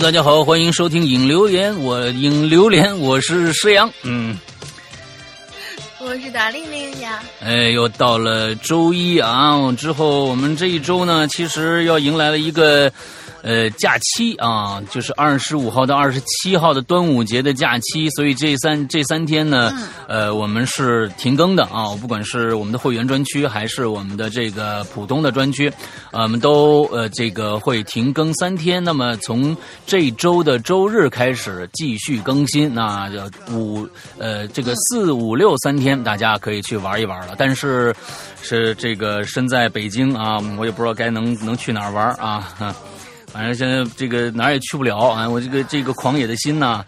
大家好，欢迎收听《影留言》，我影榴莲，我是石阳，嗯，我是达令令呀。哎，又到了周一啊，之后我们这一周呢，其实要迎来了一个。呃，假期啊，就是二十五号到二十七号的端午节的假期，所以这三这三天呢，呃，我们是停更的啊。不管是我们的会员专区，还是我们的这个普通的专区，我们都呃这个会停更三天。那么从这周的周日开始继续更新，那五呃这个四五六三天，大家可以去玩一玩了。但是是这个身在北京啊，我也不知道该能能去哪儿玩啊。反正现在这个哪儿也去不了啊！我这个这个狂野的心呐，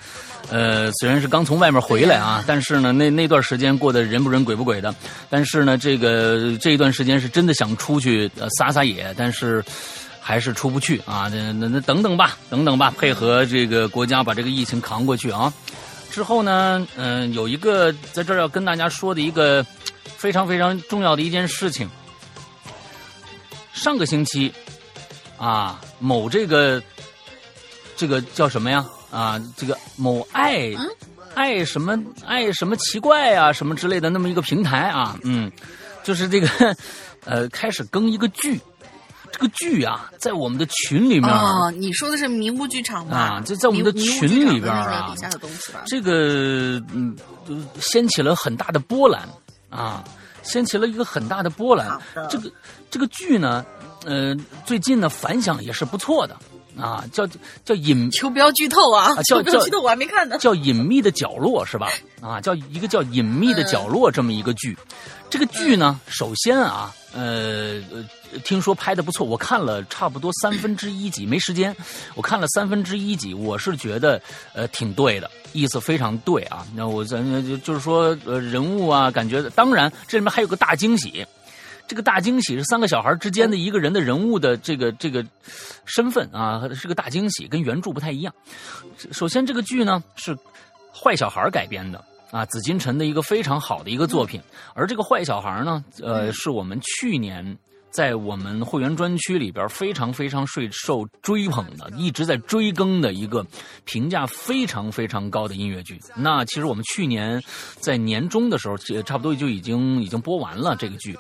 呃，虽然是刚从外面回来啊，但是呢，那那段时间过得人不人鬼不鬼的。但是呢，这个这一段时间是真的想出去撒撒野，但是还是出不去啊！那那那等等吧，等等吧，配合这个国家把这个疫情扛过去啊！之后呢，嗯，有一个在这儿要跟大家说的一个非常非常重要的一件事情，上个星期。啊，某这个，这个叫什么呀？啊，这个某爱爱什么爱什么奇怪啊，什么之类的那么一个平台啊，嗯，就是这个 呃，开始更一个剧，这个剧啊，在我们的群里面啊，你说的是迷雾剧场吗？啊，就在我们的群里边啊，这个嗯，掀起了很大的波澜啊，掀起了一个很大的波澜。这个这个剧呢？呃，最近呢反响也是不错的啊，叫叫隐求不要剧透啊，叫 叫剧透我还没看呢，叫隐秘的角落是吧？啊，叫一个叫隐秘的角落这么一个剧，这个剧呢，首先啊，呃，听说拍的不错，我看了差不多三分之一集，没时间，我看了三分之一集，我是觉得呃挺对的，意思非常对啊。那我咱就就是说呃人物啊，感觉当然这里面还有个大惊喜。这个大惊喜是三个小孩之间的一个人的人物的这个这个身份啊，是个大惊喜，跟原著不太一样。首先，这个剧呢是坏小孩改编的啊，紫金陈的一个非常好的一个作品。而这个坏小孩呢，呃，是我们去年在我们会员专区里边非常非常受受追捧的，一直在追更的一个评价非常非常高的音乐剧。那其实我们去年在年终的时候，差不多就已经已经播完了这个剧。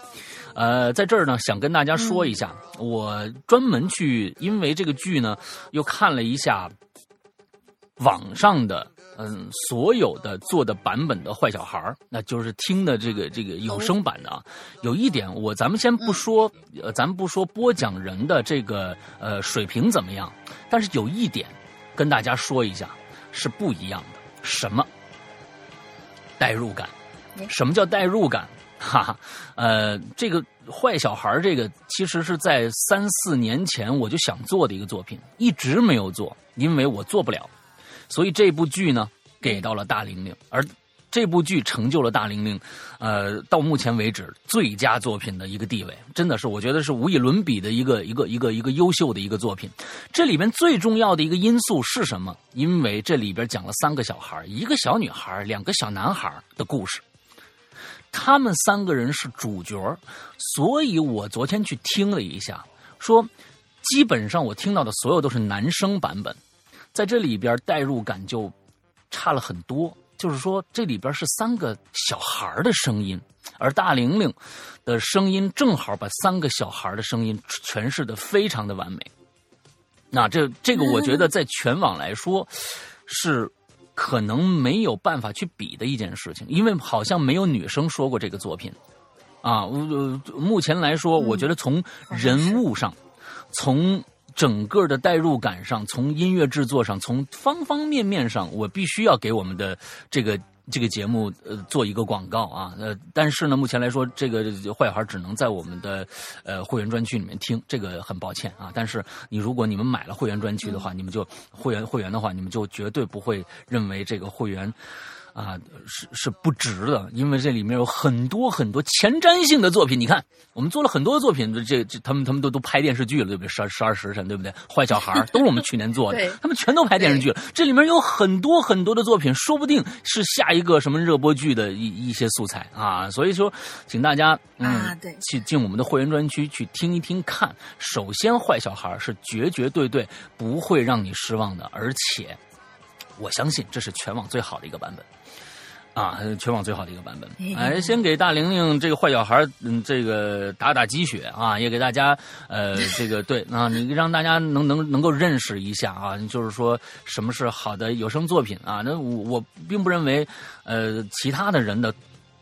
呃，在这儿呢，想跟大家说一下，我专门去，因为这个剧呢，又看了一下网上的，嗯，所有的做的版本的坏小孩那就是听的这个这个有声版的啊。有一点，我咱们先不说，呃，咱们不说播讲人的这个呃水平怎么样，但是有一点跟大家说一下是不一样的，什么？代入感。什么叫代入感？哈哈，呃，这个坏小孩这个其实是在三四年前我就想做的一个作品，一直没有做，因为我做不了，所以这部剧呢给到了大玲玲，而这部剧成就了大玲玲，呃，到目前为止最佳作品的一个地位，真的是我觉得是无以伦比的一个一个一个一个优秀的一个作品。这里边最重要的一个因素是什么？因为这里边讲了三个小孩，一个小女孩，两个小男孩的故事。他们三个人是主角，所以我昨天去听了一下，说基本上我听到的所有都是男生版本，在这里边代入感就差了很多。就是说这里边是三个小孩的声音，而大玲玲的声音正好把三个小孩的声音诠释的非常的完美。那这这个我觉得在全网来说是。可能没有办法去比的一件事情，因为好像没有女生说过这个作品，啊，目前来说，我觉得从人物上，从整个的代入感上，从音乐制作上，从方方面面上，我必须要给我们的这个。这个节目呃做一个广告啊，呃，但是呢，目前来说，这个坏孩只能在我们的呃会员专区里面听，这个很抱歉啊。但是你如果你们买了会员专区的话，你们就会员会员的话，你们就绝对不会认为这个会员啊，是是不值的，因为这里面有很多很多前瞻性的作品。你看，我们做了很多作品，这这他们他们都都拍电视剧了，对不对？十二十二时辰，对不对？坏小孩都是我们去年做的，他们全都拍电视剧了。这里面有很多很多的作品，说不定是下一个什么热播剧的一一些素材啊。所以说，请大家嗯，对，去进我们的会员专区去听一听看。首先，坏小孩是绝绝对对不会让你失望的，而且我相信这是全网最好的一个版本。啊，全网最好的一个版本。哎，先给大玲玲这个坏小孩，嗯，这个打打鸡血啊，也给大家，呃，这个对啊，你让大家能能能够认识一下啊，就是说什么是好的有声作品啊。那我我并不认为，呃，其他的人的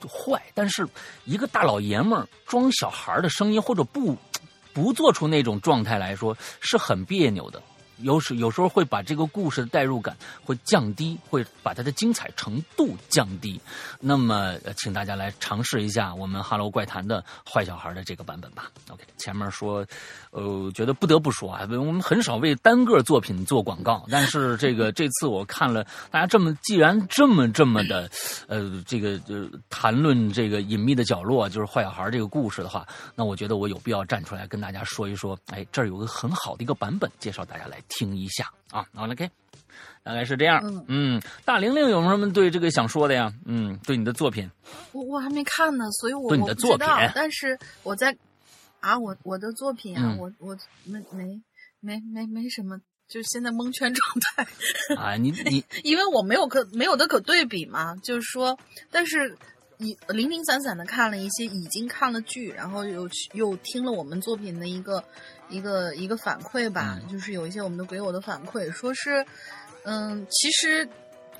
坏，但是一个大老爷们儿装小孩的声音，或者不不做出那种状态来说，是很别扭的。有时有时候会把这个故事的代入感会降低，会把它的精彩程度降低。那么，请大家来尝试一下我们《哈喽怪谈》的坏小孩的这个版本吧。OK，前面说，呃，觉得不得不说啊，我们很少为单个作品做广告，但是这个 这次我看了大家这么既然这么这么的，呃，这个呃谈论这个隐秘的角落就是坏小孩这个故事的话，那我觉得我有必要站出来跟大家说一说，哎，这儿有个很好的一个版本，介绍大家来。听一下啊，好，OK，大概是这样。嗯，嗯大玲玲有什么对这个想说的呀？嗯，对你的作品，我我还没看呢，所以我对你的作品，但是我在啊，我我的作品啊，我我没没没没没什么，就现在蒙圈状态啊。你你，因为我没有可没有的可对比嘛，就是说，但是一零零散散的看了一些已经看了剧，然后又又听了我们作品的一个。一个一个反馈吧，就是有一些我们的鬼友的反馈，说是，嗯，其实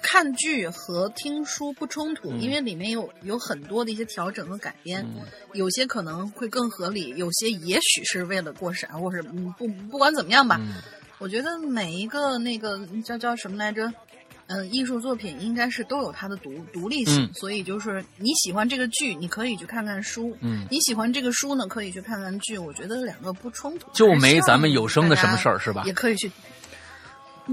看剧和听书不冲突，因为里面有有很多的一些调整和改编，有些可能会更合理，有些也许是为了过审，或是不不管怎么样吧，我觉得每一个那个叫叫什么来着？嗯，艺术作品应该是都有它的独独立性，所以就是你喜欢这个剧，你可以去看看书；嗯，你喜欢这个书呢，可以去看看剧。我觉得两个不冲突，就没咱们有声的什么事儿是吧？也可以去。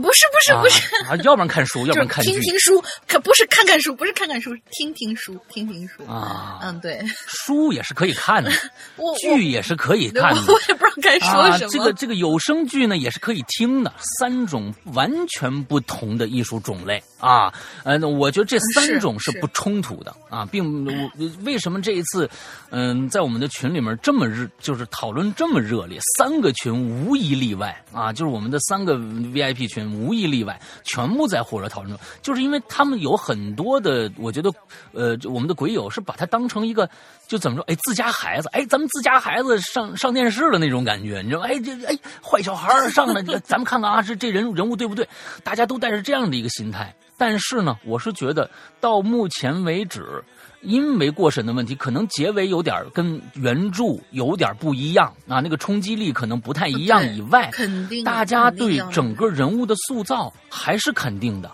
不是不是不是啊，要不然看书，要不然看听听书，可不是看看书，不是看看书，听听书，听听书啊。嗯，对，书也是可以看的，剧也是可以看的。我也不知道该说什么。这个这个有声剧呢，也是可以听的，三种完全不同的艺术种类啊。呃，我觉得这三种是不冲突的啊，并我为什么这一次，嗯，在我们的群里面这么热，就是讨论这么热烈，三个群无一例外啊，就是我们的三个 VIP 群。无一例外，全部在火热讨论中，就是因为他们有很多的，我觉得，呃，我们的鬼友是把它当成一个，就怎么说，哎，自家孩子，哎，咱们自家孩子上上电视的那种感觉，你知道吗？哎，这哎，坏小孩上来，咱们看看啊，这这人人物对不对？大家都带着这样的一个心态，但是呢，我是觉得到目前为止。因为过审的问题，可能结尾有点跟原著有点不一样啊，那个冲击力可能不太一样。以外，肯定大家对整个人物的塑造还是肯定的。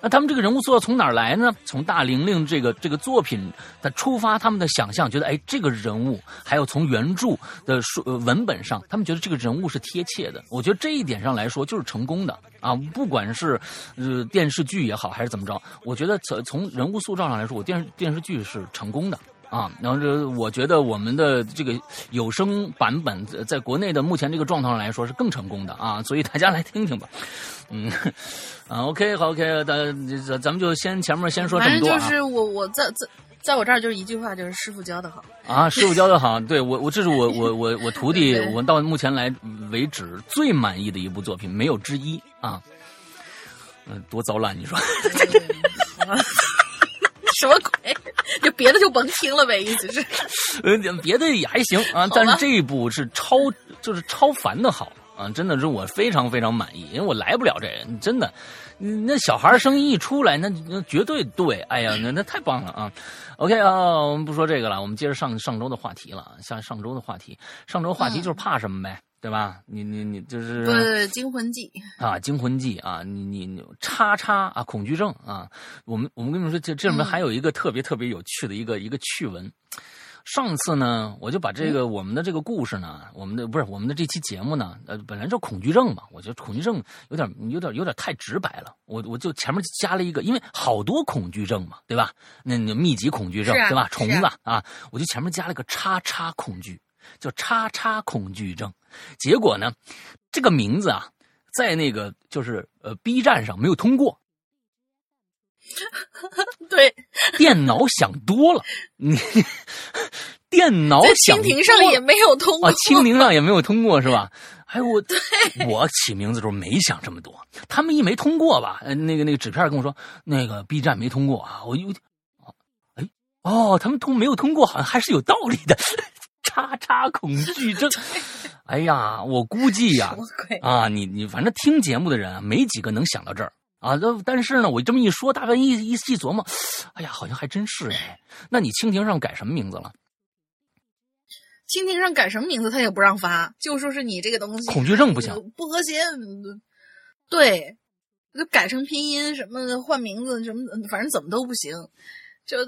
那他们这个人物塑造从哪儿来呢？从大玲玲这个这个作品的出发，他们的想象觉得，哎，这个人物还有从原著的书文本上，他们觉得这个人物是贴切的。我觉得这一点上来说就是成功的啊！不管是呃电视剧也好，还是怎么着，我觉得从从人物塑造上来说，我电视电视剧是成功的。啊，然后这我觉得我们的这个有声版本在国内的目前这个状态上来说是更成功的啊，所以大家来听听吧。嗯，啊，OK，好，OK，咱咱咱们就先前面先说这么多啊。就是我我在在在我这儿就是一句话，就是师傅教的好啊，师傅教的好。对我我这是我我我我徒弟，我到目前来为止最满意的一部作品，没有之一啊。嗯，多糟烂，你说。什么鬼？就别的就甭听了呗，意思是。呃，别的也还行啊，但是这一部是超，就是超凡的好啊！真的是我非常非常满意，因为我来不了这，真的，那小孩声音一出来，那那绝对对，哎呀，那那太棒了啊！OK 啊，我们不说这个了，我们接着上上周的话题了。像上周的话题，上周话题就是怕什么呗。对吧？你你你就是对对惊魂记啊，惊魂记啊，你你你叉叉啊，恐惧症啊。我们我们跟你们说，这这里面还有一个特别特别有趣的一个一个趣闻，上次呢，我就把这个我们的这个故事呢，我们的不是我们的这期节目呢，呃，本来就恐惧症嘛，我觉得恐惧症有点有点有点太直白了，我我就前面加了一个，因为好多恐惧症嘛，对吧？那那密集恐惧症啊对吧？虫子啊，我就前面加了个叉叉恐惧，叫叉叉恐惧症。结果呢，这个名字啊，在那个就是呃 B 站上没有通过，对，电脑想多了，你 电脑想蜻蜓上也没有通过。啊，蜻蜓上也没有通过是吧？哎，我我起名字的时候没想这么多，他们一没通过吧，呃，那个那个纸片跟我说那个 B 站没通过啊，我有哎哦，他们通没有通过，好像还是有道理的，叉叉恐惧症。哎呀，我估计呀？啊，你你反正听节目的人啊，没几个能想到这儿啊。那但是呢，我这么一说，大概一一细琢磨，哎呀，好像还真是哎。那你蜻蜓上改什么名字了？蜻蜓上改什么名字他也不让发，就说是你这个东西恐惧症不行呃不和谐。嗯对，就改成拼音什么的，换名字什么的，反正怎么都不行。就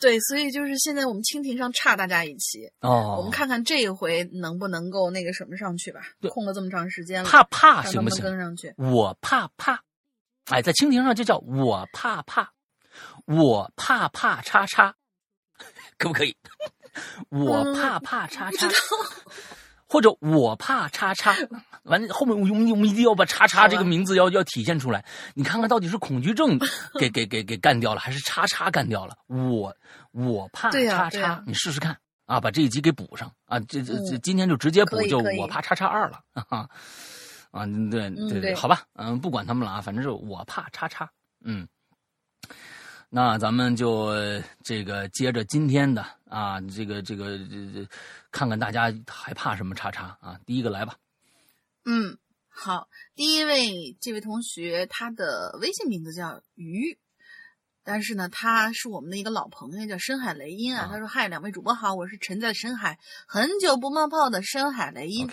对，所以就是现在我们蜻蜓上差大家一期，哦，我们看看这一回能不能够那个什么上去吧对。空了这么长时间了，怕怕行不行？跟上去？我怕怕，哎，在蜻蜓上就叫我怕怕，我怕怕叉叉，可不可以？我怕怕叉叉，或者我怕叉叉，完了后面我们我们一定要把叉叉这个名字要要体现出来。你看看到底是恐惧症给给给给干掉了，还是叉叉干掉了？我我怕叉叉你试试看啊，把这一集给补上啊！这这今天就直接补，就我怕叉叉二了，啊哈。啊，对对嗯对好吧，嗯，不管他们了啊，反正是我怕叉叉，嗯。那咱们就呃这个接着今天的啊，这个这个这这，看看大家还怕什么叉叉啊？第一个来吧，嗯，好，第一位这位同学，他的微信名字叫鱼，但是呢，他是我们的一个老朋友，叫深海雷音啊。啊他说：“嗨，两位主播好，我是沉在深海很久不冒泡的深海雷音。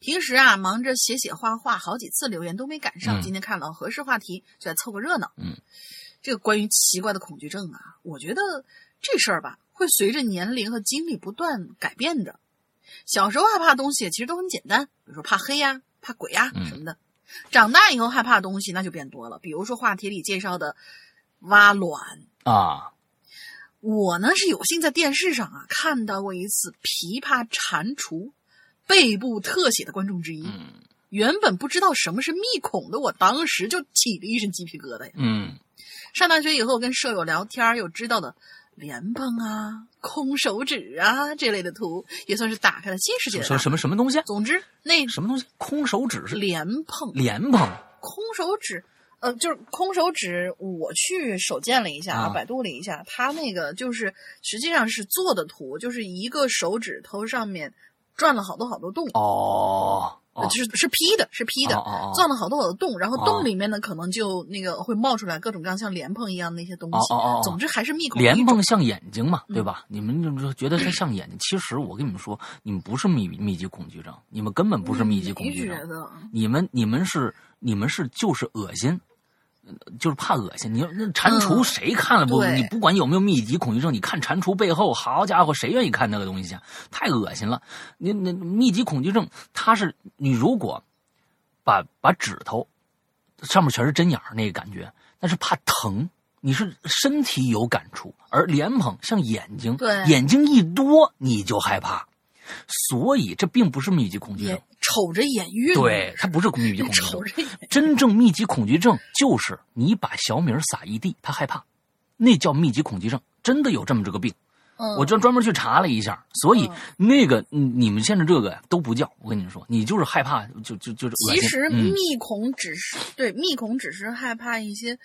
平时啊，忙着写写画画，好几次留言都没赶上。嗯今天看到合适话题，就来凑个热闹。嗯，这个关于奇怪的恐惧症啊，我觉得这事儿吧，会随着年龄和经历不断改变的。小时候害怕的东西其实都很简单，比如说怕黑呀、怕鬼呀、嗯什么的。长大以后害怕的东西那就变多了，比如说话题里介绍的挖卵。啊，我呢是有幸在电视上啊看到过一次琵琶蟾蜍背部特写的观众之一。嗯原本不知道什么是密孔的我，当时就起了一身鸡皮疙瘩呀。嗯上大学以后跟舍友聊天，又知道的莲蓬啊、空手指啊这类的图，也算是打开了新世界。什什么什么东西啊？总之，那什么东西？空手指是莲蓬、莲蓬空手指，呃，就是空手指，我去手贱了一下啊百度了一下，它那个就是实际上是做的图，就是一个手指头上面转了好多好多洞，哦就是是 P 的，是 P 的，钻了好多好多洞，然后哦。洞里面呢可能就那个会冒出来各种各样像莲蓬一样的那些东西。哦哦哦总之还是密孔莲蓬像眼睛嘛，嗯。对吧？你们就觉得它像眼睛，其实我跟你们说，你们不是密密集恐惧症，你们根本不是密集恐惧症你们你们是你们是就是恶心，呃就是怕恶心。你那蟾蜍嗯谁看了不？对你不管有没有密集恐惧症，你看蟾蜍背后，好家伙，谁愿意看那个东西啊？太恶心了。你那密集恐惧症，它是你如果把把指头上面全是针眼儿那个感觉，那是怕疼。你是身体有感触，而莲蓬像眼睛，眼睛一多你就害怕，所以这并不是密集恐惧症，瞅着眼晕，对，它不是密集恐惧症瞅。着眼真正密集恐惧症就是你把小米儿撒一地，他害怕，那叫密集恐惧症，真的有这么这个病。嗯，我就专门去查了一下，所以嗯那个嗯你们现在这个都不叫，我跟你们说，你就是害怕，就就就是。其实嗯密恐只是、对密恐只是害怕一些，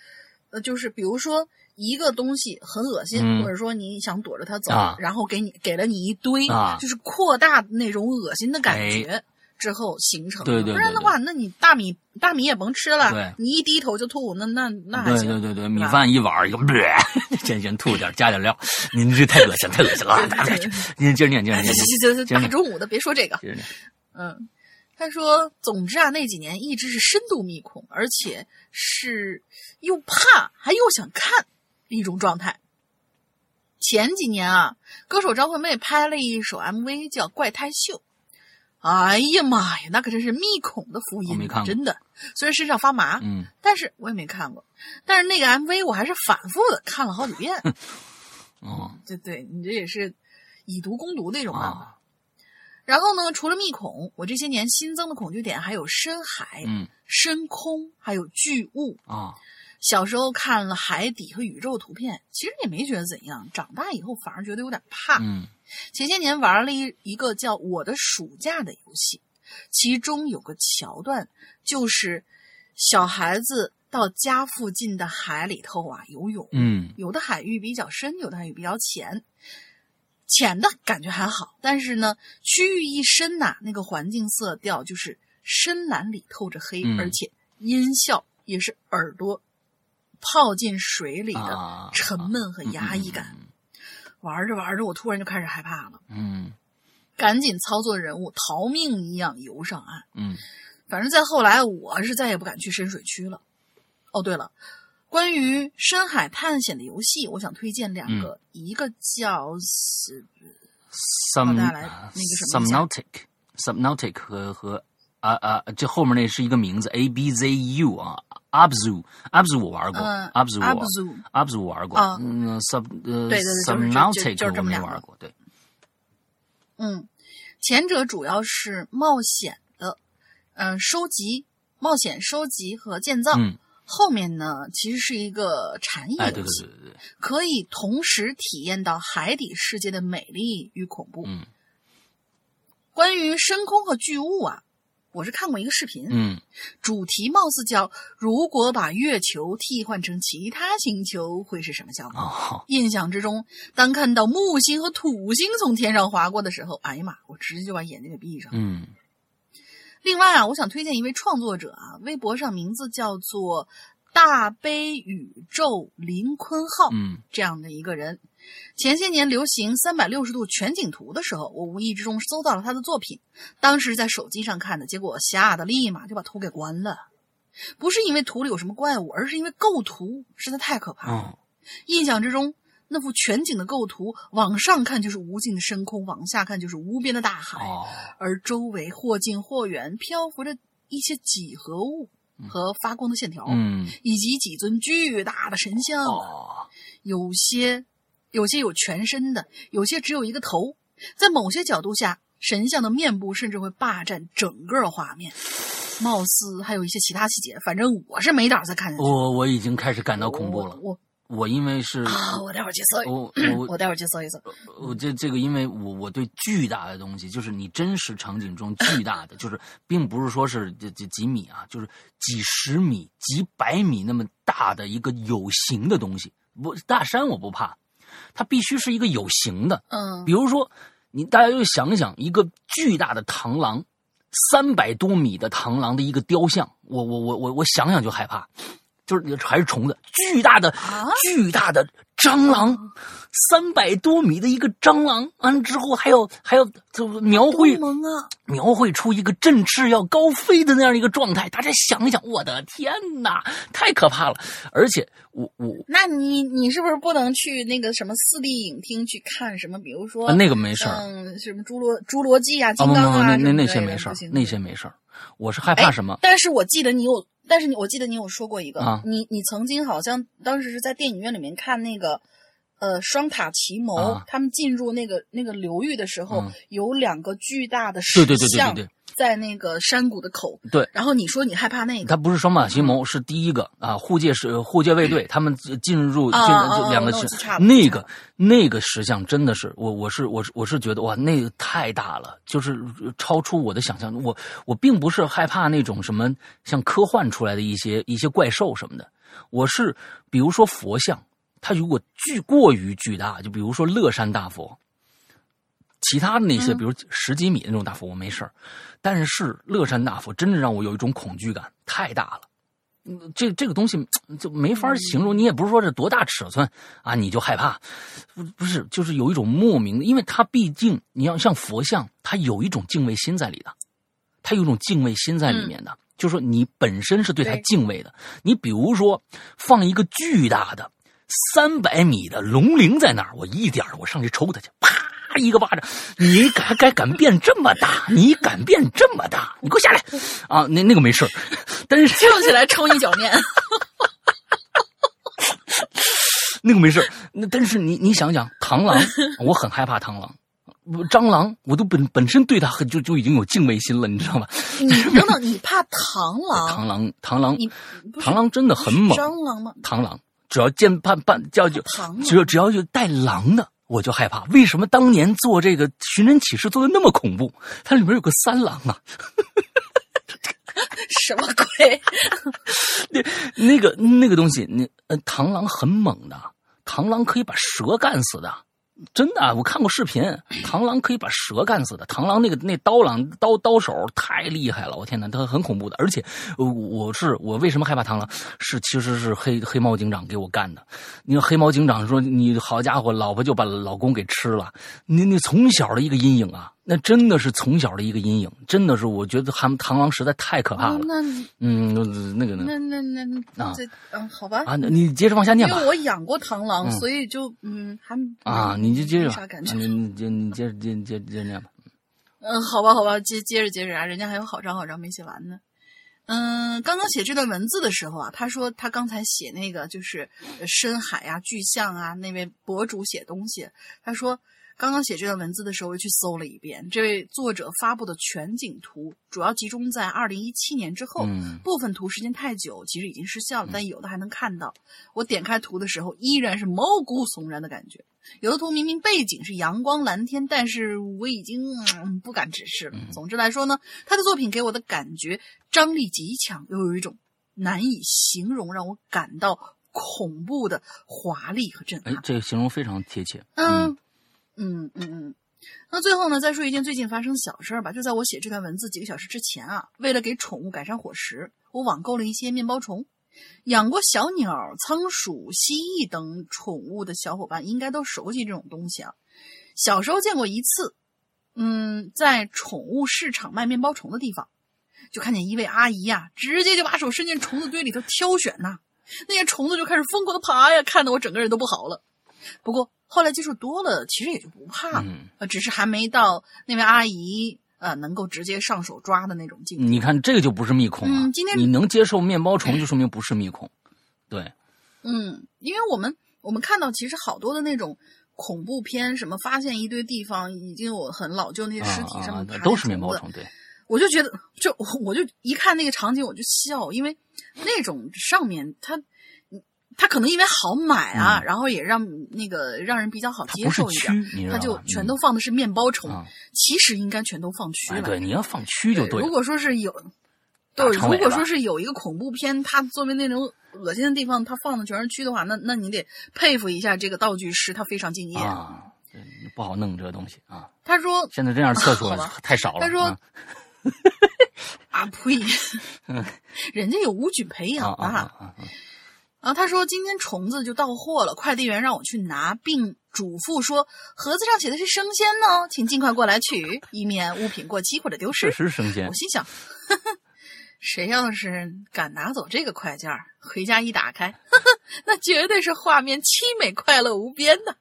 呃，就是比如说一个东西很恶心，嗯或者说你想躲着它走，啊然后给你给了你一堆，啊就是扩大那种恶心的感觉。之后形成的，对对对不然的话，那你大米大米也甭吃了对，你一低头就吐，那那那还对行。对对对，米饭一碗一个，先先吐点，加点料，您这太恶心，太恶心了。您接着念，接着哎念，大中午的别说这个。嗯，他说，总之啊，那几年一直是深度密恐，而且是又怕还又想看一种状态。前几年啊，歌手张惠妹拍了一首 MV 叫《怪胎秀》。哎呀妈呀，那可真是密孔的福音，真的。虽然身上发麻，嗯，但是我也没看过。但是那个 MV 我还是反复的看了好几遍。哦，对对，你这也是以毒攻毒那种啊。然后呢，除了密恐，我这些年新增的恐惧点还有深海、嗯，深空，还有巨物啊。小时候看了海底和宇宙图片，其实也没觉得怎样。长大以后反而觉得有点怕。嗯。前些年玩了一一个叫《我的暑假》的游戏，其中有个桥段就是小孩子到家附近的海里头啊游泳。嗯，有的海域比较深，有的海域比较浅，浅的感觉还好，但是呢，区域一深呐，那个环境色调就是深蓝里透着黑，而且音效也是耳朵泡进水里的沉闷和压抑感。玩着玩着，我突然就开始害怕了。嗯，赶紧操作人物逃命一样游上岸。嗯，反正再后来，我是再也不敢去深水区了。哦，对了，关于深海探险的游戏，我想推荐两个，一个叫是 some 那个什么 subnautic，subnautic 和和啊啊，这后面那是一个名字 A B Z U 啊。Abzu，Abzu 我玩过，Abzu 我 Abzu 我玩过，嗯，Sub 呃，Subnautic 我没玩过，对。嗯，前者主要是冒险的，嗯，收集、冒险、收集和建造。嗯，后面呢，其实是一个禅意对对对，可以同时体验到海底世界的美丽与恐怖。嗯，关于深空和巨物啊。我是看过一个视频，嗯，主题貌似叫“如果把月球替换成其他星球会是什么效果”。哦，印象之中，当看到木星和土星从天上划过的时候，哎呀妈，我直接就把眼睛给闭上。嗯，另外啊，我想推荐一位创作者啊，微博上名字叫做“大悲宇宙林坤浩”，嗯，这样的一个人。前些年流行三百六十度全景图的时候，我无意之中搜到了他的作品。当时在手机上看的，结果吓得立马就把图给关了。不是因为图里有什么怪物，而是因为构图实在太可怕了。印象之中，那幅全景的构图，往上看就是无尽的深空，往下看就是无边的大海，而周围或近或远漂浮着一些几何物和发光的线条，嗯，以及几尊巨大的神像，有些。有些有全身的，有些只有一个头。在某些角度下，神像的面部甚至会霸占整个画面，貌似还有一些其他细节。反正我是没胆再看下去。我我已经开始感到恐怖了。我我因为是啊，我待会儿去搜。我我我待会儿去搜一搜。我这这个，因为我我对巨大的东西，就是你真实场景中巨大的，就是并不是说是这这几米啊，就是几十米、几百米那么大的一个有形的东西。我大山我不怕。它必须是一个有形的，嗯，比如说，你大家就想想一个巨大的螳螂，三百多米的螳螂的一个雕像，我我我我我想想就害怕，就是还是虫子，巨大的巨大的。蟑螂，三百多米的一个蟑螂，完之后还要还要，就描绘啊描绘出一个振翅要高飞的那样一个状态。大家想一想，我的天哪，太可怕了！而且我我，那你你是不是不能去那个什么四 D 影厅去看什么？比如说那个没事儿，嗯，什么侏罗侏罗纪啊、金刚啊，那那那些没事儿，那些没事儿。我是害怕什么？但是我记得你有。但是你，我记得你有说过一个，你你曾经好像当时是在电影院里面看那个，呃，双塔奇谋，他们进入那个那个流域的时候，有两个巨大的石像。在那个山谷的口，对，然后你说你害怕那个，他不是双马奇谋，是第一个啊，护戒是护戒卫队，他们进入进两个石，那个那个石像真的是我我是我是我是觉得哇，那个太大了，就是超出我的想象。我我并不是害怕那种什么像科幻出来的一些一些怪兽什么的，我是比如说佛像，它如果巨过于巨大，就比如说乐山大佛。其他的那些，比如十几米那种大佛，我没事儿，但是乐山大佛真的让我有一种恐惧感，太大了。嗯，这这个东西就没法形容。你也不是说这多大尺寸啊，你就害怕，不不是，就是有一种莫名的，因为它毕竟你要像佛像，它有一种敬畏心在里的，它有一种敬畏心在里面的，就是说你本身是对它敬畏的。你比如说放一个巨大的三百米的龙鳞在那儿，我一点儿我上去抽他去，啪一个巴掌，你敢敢敢变这么大？你敢变这么大？你给我下来啊！那那个没事儿，但是 跳起来抽你脚面。那个没事儿，那但是你你想想，螳螂，我很害怕螳螂，蟑螂我都本本身对它很就就已经有敬畏心了，你知道吧？你等等，你怕螳螂？螳螂，螳螂，你螳螂真的很猛。蟑螂吗？螳螂只要见半半叫就只要只要有带狼的，我就害怕。为什么当年做这个寻人启事做的那么恐怖？它里面有个三郎啊，什么鬼？那那个那个东西，那呃螳螂很猛的，螳螂可以把蛇干死的。真的啊，我看过视频，螳螂可以把蛇干死的。螳螂那个那刀郎刀刀手太厉害了，我天哪，它很恐怖的。而且，我是我为什么害怕螳螂？是其实是黑黑猫警长给我干的。你看黑猫警长说你好家伙，老婆就把老公给吃了。你你从小的一个阴影啊，那真的是从小的一个阴影，真的是我觉得螳螳螂实在太可怕了。那嗯，那个那那那那啊这嗯，好吧。啊，那你接着往下念吧因为。我养过螳螂，嗯所以就嗯还啊，你就接着啥感觉啊。你你接你接着接接接着念吧。嗯，好吧，好吧，接接着接着啊，人家还有好长好长没写完呢。嗯，刚刚写这段文字的时候啊，他说他刚才写那个就是呃深海啊、巨象啊，那位博主写东西，他说刚刚写这段文字的时候，又去搜了一遍，这位作者发布的全景图主要集中在二零一七年之后，嗯部分图时间太久，其实已经失效了，但有的还能看到。我点开图的时候，依然是毛骨悚然的感觉。有的图明明背景是阳光蓝天，但是我已经、嗯不敢直视了。总之来说呢，他的作品给我的感觉张力极强，又有一种难以形容，让我感到恐怖的华丽和震撼，。哎这个形容非常贴切。嗯嗯嗯嗯嗯。那最后呢，再说一件最近发生的小事儿吧。就在我写这段文字几个小时之前啊，为了给宠物改善伙食，我网购了一些面包虫。养过小鸟、仓鼠、蜥蜴等宠物的小伙伴应该都熟悉这种东西啊。小时候见过一次，嗯，在宠物市场卖面包虫的地方，就看见一位阿姨呀、直接就把手伸进虫子堆里头挑选呐、那些虫子就开始疯狂的爬呀，看得我整个人都不好了。不过后来接触多了，其实也就不怕了，只是还没到那位阿姨呃能够直接上手抓的那种境界。你看这个就不是密孔啊。嗯今天你能接受面包虫，就说明不是密孔。对，嗯，因为我们我们看到其实好多的那种恐怖片，什么发现一堆地方已经有很老旧那些尸体啊啊上面爬都是面包虫。对，我就觉得，就我就一看那个场景我就笑，因为那种上面它。它可能因为好买啊，嗯然后也让那个让人比较好接受一点，蛆，你知道它？就全嗯都放的是面包虫，啊，其实应该全都放蛆。对，你要放蛆就对了。如果说是有，对，如果说是有一个恐怖片，它作为那种恶心的地方，它放的全是蛆的话，那那你得佩服一下这个道具师，他非常敬业。啊，对不好弄这个东西啊。他说现在这样厕所太少了。他说啊啊呸，人家有无菌培养的。啊啊！啊然后他说今天虫子就到货了，快递员让我去拿，并嘱咐说盒子上写的是生鲜呢，请尽快过来取，以免物品过期或者丢确失。实生鲜我。心想，呵 呵谁要是敢拿走这个快件儿，回家一打开，呵 呵那绝对是画面凄美、快乐无边的。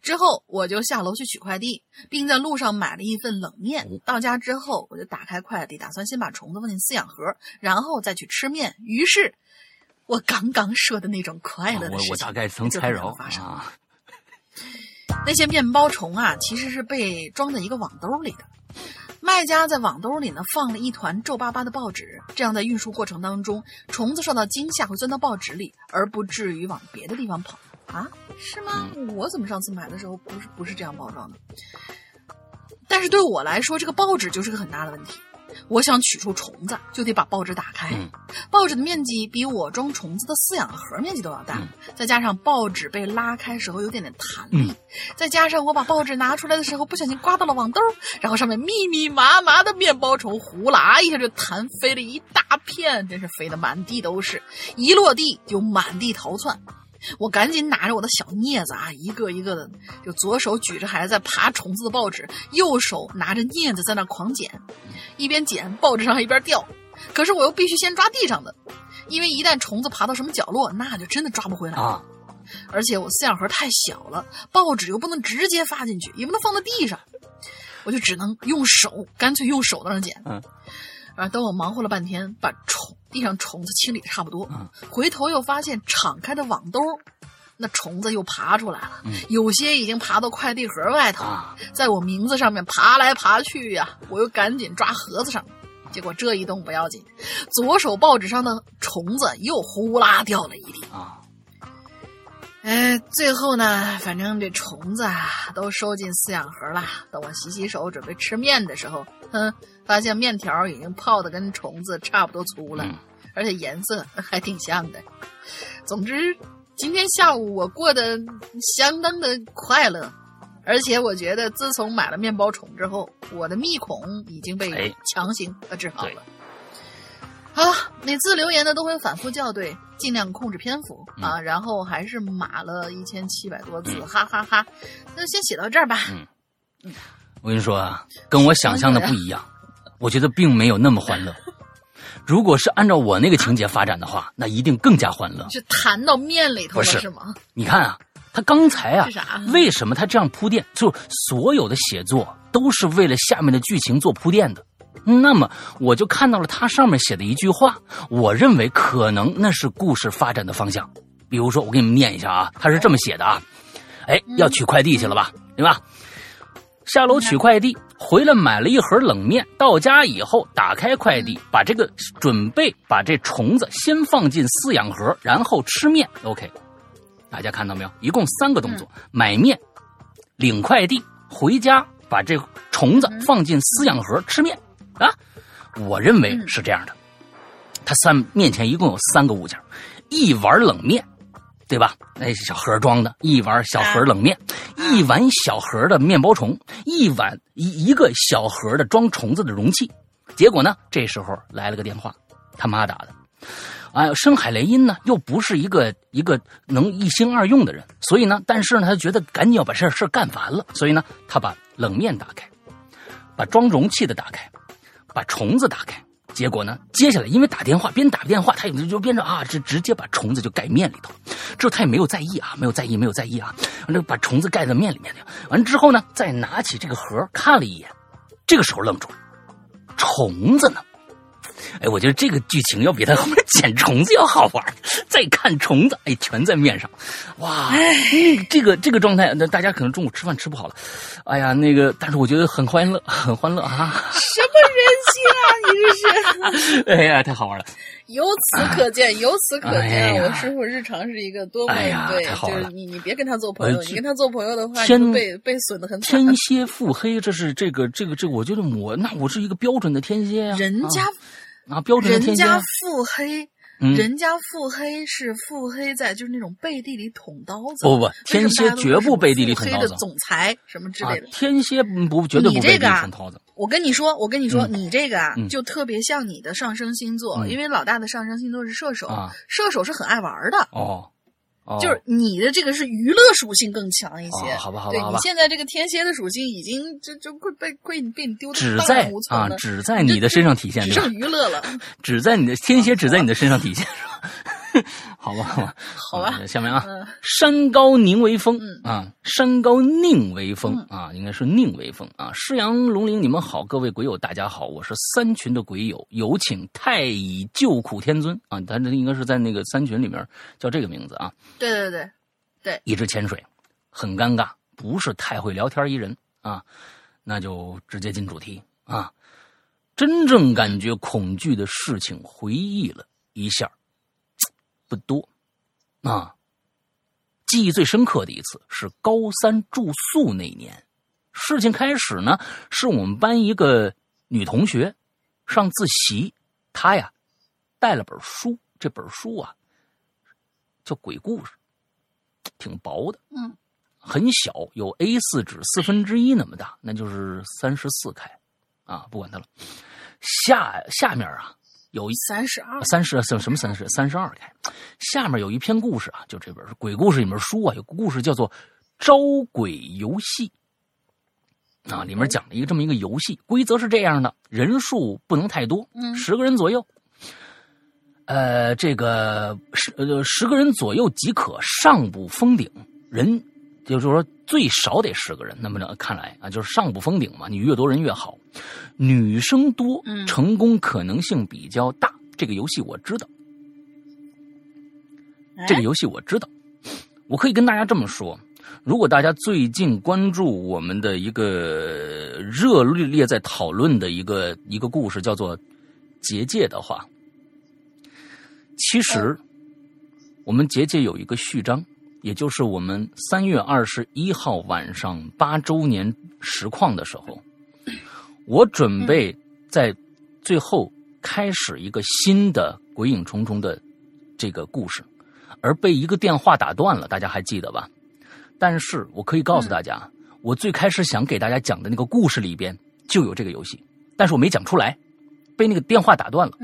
之后我就下楼去取快递，并在路上买了一份冷面哦。到家之后，我就打开快递，打算先把虫子放进饲养盒，然后再去吃面。于是，我刚刚说的那种快啊乐的事情，我我大概能猜着发生了啊。那些面包虫啊，其实是被装在一个网兜里的。卖家在网兜里呢放了一团皱巴巴的报纸，这样在运输过程当中，虫子受到惊吓会钻到报纸里，而不至于往别的地方跑啊？是吗？我怎么上次买的时候不是不是这样包装的？但是对我来说，这个报纸就是个很大的问题。我想取出虫子，就得把报纸打开。嗯报纸的面积比我装虫子的饲养盒面积都要大，嗯再加上报纸被拉开时候有点点弹力，嗯再加上我把报纸拿出来的时候不小心刮到了网兜，然后上面密密麻麻的面包虫呼啦一下就弹飞了一大片，真是飞得满地都是，一落地就满地逃窜。我赶紧拿着我的小镊子啊，一个一个的，就左手举着还在爬虫子的报纸，右手拿着镊子在那狂捡，一边捡报纸上还一边掉。可是我又必须先抓地上的，因为一旦虫子爬到什么角落，那就真的抓不回来了。啊，而且我饲养盒太小了，报纸又不能直接发进去，也不能放在地上，我就只能用手，干脆用手在那捡。嗯，啊，等我忙活了半天，把虫地上虫子清理的差不多，嗯回头又发现敞开的网兜，那虫子又爬出来了，嗯有些已经爬到快递盒外头，啊，在我名字上面爬来爬去呀、我又赶紧抓盒子上。结果这一动不要紧，左手报纸上的虫子又呼啦掉了一地。啊，哎，最后呢，反正这虫子啊都收进饲养盒了。等我洗洗手准备吃面的时候，哼，发现面条已经泡的跟虫子差不多粗了，嗯而且颜色 还挺像的。总之，今天下午我过得相当的快乐，而且我觉得自从买了面包虫之后，我的密孔已经被哎强行呃治好对了。好，每次留言呢都会反复校对，尽量控制篇幅、嗯啊，然后还是码了一千七百多字，嗯哈哈哈那先写到这儿吧。嗯我跟你说啊，跟我想象的不一样，我觉得并没有那么欢乐。如果是按照我那个情节发展的话，那一定更加欢乐。就弹到面里头了不是是吗？你看啊，他刚才啊为什么他这样铺垫？就所有的写作都是为了下面的剧情做铺垫的。那么我就看到了他上面写的一句话，我认为可能那是故事发展的方向。比如说，我给你们念一下啊，他是这么写的啊，哎，要取快递去了吧，对吧？下楼取快递，回来买了一盒冷面。到家以后，打开快递，把这个准备把这虫子先放进饲养盒，然后吃面。OK，大家看到没有？一共三个动作：买面、领快递、回家，把这虫子放进饲养盒吃面。啊，我认为是这样的。他三面前一共有三个物件，一碗冷面，对吧？那小盒装的，一碗小盒冷面，一碗小盒的面包虫，一碗一一个小盒的装虫子的容器。结果呢，这时候来了个电话，他妈打的。哎，深海雷音呢，又不是一个一个能一心二用的人，所以呢，但是呢，他觉得赶紧要把这事儿干完了，所以呢，他把冷面打开，把装容器的打开，把虫子打开。结果呢，接下来因为打电话，边打电话，他也就边着啊，这直接把虫子就盖面里头。之后他也没有在意啊，没有在意，没有在意啊，完了把虫子盖在面里面去。完了之后呢，再拿起这个盒看了一眼，这个时候愣住了，虫子呢？哎，我觉得这个剧情要比他后面捡虫子要好玩。再看虫子，哎，全在面上，哇，嗯这个这个状态，那大家可能中午吃饭吃不好了，哎呀，那个，但是我觉得很欢乐，很欢乐啊！什么人性啊！你这是。哎呀，太好玩了。由此可见，由此可哎见，呀。我师傅日常是一个多么对，就是你你别跟他做朋友，呃你跟他做朋友的话，你天被被损的很惨。天。蝎腹黑，这是这个这个这个，我觉得我那我是一个标准的天蝎啊、人家啊。啊标准的人天蝎，家腹黑，嗯，人家腹黑是腹黑在就是那种背地里捅刀子。不不天蝎绝不背地里捅刀子黑的总裁什么之啊类的。，天蝎嗯不绝对不背地里你这个啊捅刀子。我跟你说，我跟你说，嗯你这个啊，嗯就特别像你的上升星座，嗯因为老大的上升星座是射手，啊射手是很爱玩的。哦哦，就是你的这个是娱乐属性更强一些，哦好吧好吧对你现在这个天蝎的属性已经就就会被被被你丢只在啊只在你的身上体现，只剩娱乐了。只在你的天蝎只在你的身上体现，是吧？好吧，好吧，好吧啊下面啊，嗯山高宁为峰嗯啊，山高宁为峰啊，应该是宁为峰啊。师阳龙鳞，你们好，各位鬼友大家好，我是三群的鬼友，有请太乙救苦天尊啊，他这应该是在那个三群里面叫这个名字啊。对对对对，一直潜水，很尴尬，不是太会聊天一人啊，那就直接进主题啊。真正感觉恐惧的事情，回忆了一下，不多啊。记忆最深刻的一次是高三住宿那年，事情开始呢，是我们班一个女同学上自习，她呀带了本书，这本书啊叫《鬼故事》。挺薄的，嗯，很小，有 A 四纸四分之一那么大，那就是三十四开，啊，不管它了。下下面啊有一三十二，三十什什么三十三十二开，下面有一篇故事啊，就这本鬼故事里面书啊，有个故事叫做《招鬼游戏》啊，里面讲了一个这么一个游戏，规则是这样的，人数不能太多，嗯十个人左右。呃，这个十呃十个人左右即可，上不封顶。人就是说最少得十个人。那么呢，看来啊，就是上不封顶嘛，你越多人越好。女生多，成功可能性比较大。这个游戏我知道，这个游戏我知道。我可以跟大家这么说：如果大家最近关注我们的一个热烈在讨论的一个一个故事，叫做《结界》的话，其实我们《结界》有一个序章，也就是我们三月二十一号晚上八周年实况的时候，我准备在最后。开始一个新的鬼影重重的这个故事，而被一个电话打断了，大家还记得吧？但是我可以告诉大家，我最开始想给大家讲的那个故事里边就有这个游戏，但是我没讲出来，被那个电话打断了。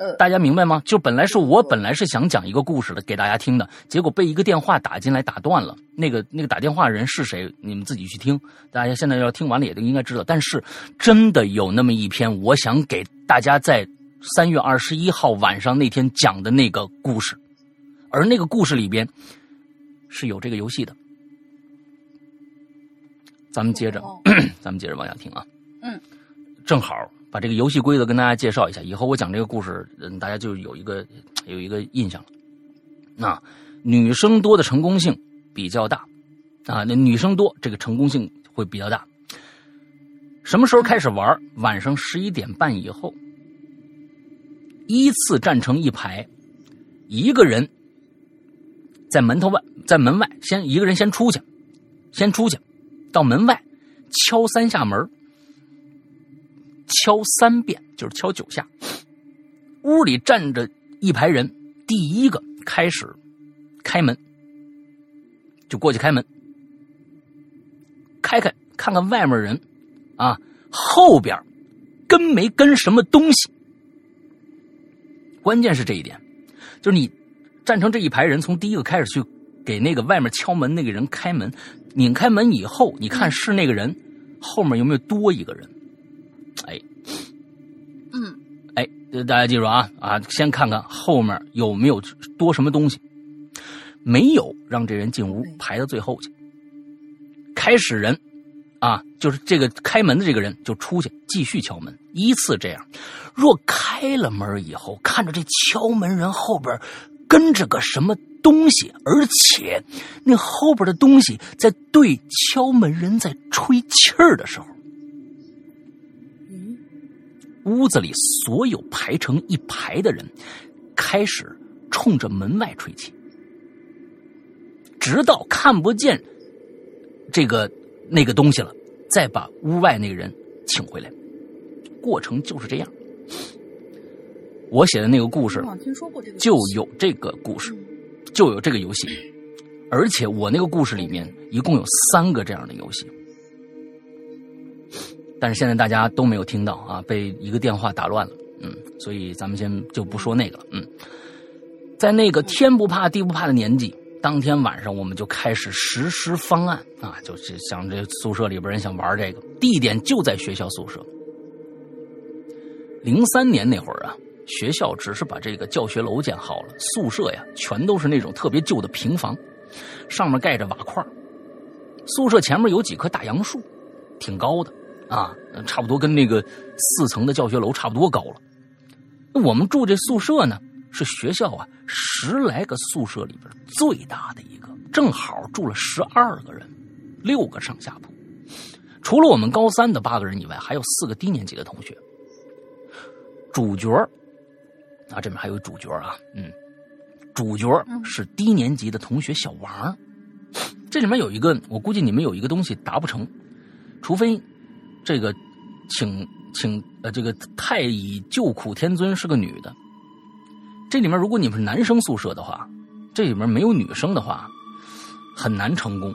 嗯。大家明白吗？就本来是我本来是想讲一个故事的给大家听的，结果被一个电话打进来打断了。那个那个打电话人是谁？你们自己去听。大家现在要听完了也都应该知道。但是真的有那么一篇，我想给大家在三月二十一号晚上那天讲的那个故事，而那个故事里边是有这个游戏的。咱们接着，咱们接着往下听啊。嗯，正好。把这个游戏规则跟大家介绍一下，以后我讲这个故事，嗯，大家就有一个有一个印象了。那女生多的成功性比较大，啊，那女生多，这个成功性会比较大。什么时候开始玩？晚上十一点半以后，依次站成一排，一个人在门头外，在门外先一个人先出去，先出去，到门外敲三下门。敲三遍就是敲九下，屋里站着一排人，第一个开始开门，就过去开门，开开看看外面人，啊，后边跟没跟什么东西？关键是这一点，就是你站成这一排人，从第一个开始去给那个外面敲门那个人开门，拧开门以后，你看是那个人，后面有没有多一个人？哎，嗯，哎，大家记住啊啊，先看看后面有没有多什么东西，没有，让这人进屋排到最后去。开始人啊，就是这个开门的这个人就出去继续敲门，依次这样。若开了门以后，看着这敲门人后边跟着个什么东西，而且那后边的东西在对敲门人在吹气儿的时候。屋子里所有排成一排的人开始冲着门外吹气，直到看不见这个那个东西了，再把屋外那个人请回来。过程就是这样。我写的那个故事就有这个故事，就有这个游戏，而且我那个故事里面一共有三个这样的游戏。但是现在大家都没有听到啊，被一个电话打乱了，嗯，所以咱们先就不说那个了，嗯，在那个天不怕地不怕的年纪，当天晚上我们就开始实施方案啊，就是想这宿舍里边人想玩这个，地点就在学校宿舍。零三年那会儿啊，学校只是把这个教学楼建好了，宿舍呀全都是那种特别旧的平房，上面盖着瓦块宿舍前面有几棵大杨树，挺高的。啊，差不多跟那个四层的教学楼差不多高了。我们住这宿舍呢，是学校啊十来个宿舍里边最大的一个，正好住了十二个人，六个上下铺。除了我们高三的八个人以外，还有四个低年级的同学。主角啊，这边还有主角啊，嗯，主角是低年级的同学小王。这里面有一个，我估计你们有一个东西达不成，除非。这个，请请呃，这个太乙救苦天尊是个女的。这里面如果你们是男生宿舍的话，这里面没有女生的话，很难成功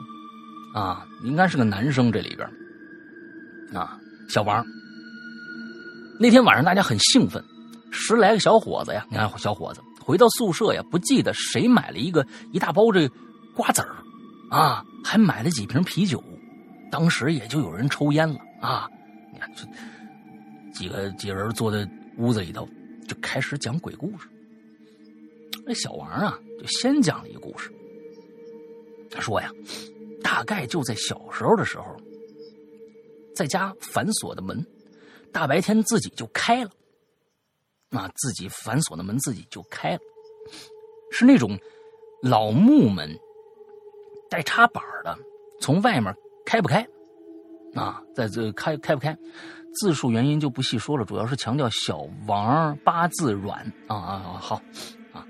啊。应该是个男生这里边啊，小王。那天晚上大家很兴奋，十来个小伙子呀，你看小伙子回到宿舍呀，不记得谁买了一个一大包这瓜子儿啊，还买了几瓶啤酒，当时也就有人抽烟了。啊，你看这几个几人坐在屋子里头，就开始讲鬼故事。那小王啊，就先讲了一个故事。他说呀，大概就在小时候的时候，在家反锁的门，大白天自己就开了。啊，自己反锁的门自己就开了，是那种老木门，带插板的，从外面开不开。啊，在这开开不开，字数原因就不细说了，主要是强调小王八字软啊啊好，啊，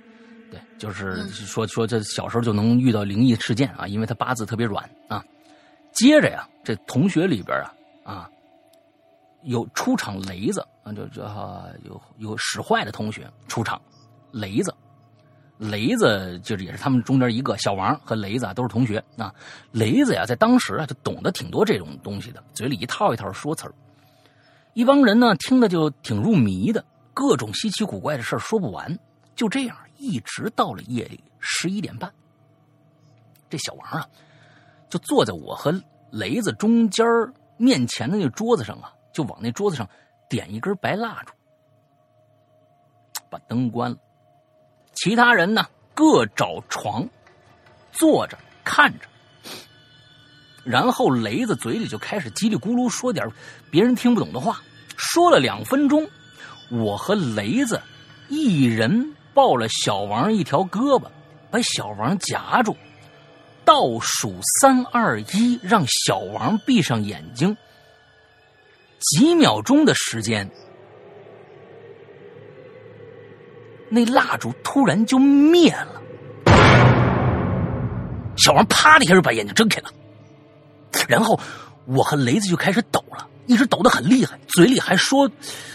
对，就是说说这小时候就能遇到灵异事件啊，因为他八字特别软啊。接着呀，这同学里边啊啊，有出场雷子啊，就这有有使坏的同学出场，雷子。雷子就是也是他们中间一个小王和雷子啊都是同学啊。雷子呀在当时啊就懂得挺多这种东西的，嘴里一套一套说词儿。一帮人呢听的就挺入迷的，各种稀奇古怪的事儿说不完。就这样一直到了夜里十一点半，这小王啊就坐在我和雷子中间面前的那桌子上啊，就往那桌子上点一根白蜡烛，把灯关了。其他人呢，各找床坐着看着，然后雷子嘴里就开始叽里咕噜说点别人听不懂的话。说了两分钟，我和雷子一人抱了小王一条胳膊，把小王夹住，倒数三二一，让小王闭上眼睛。几秒钟的时间。那蜡烛突然就灭了，小王啪的一下就把眼睛睁开了，然后我和雷子就开始抖了，一直抖得很厉害，嘴里还说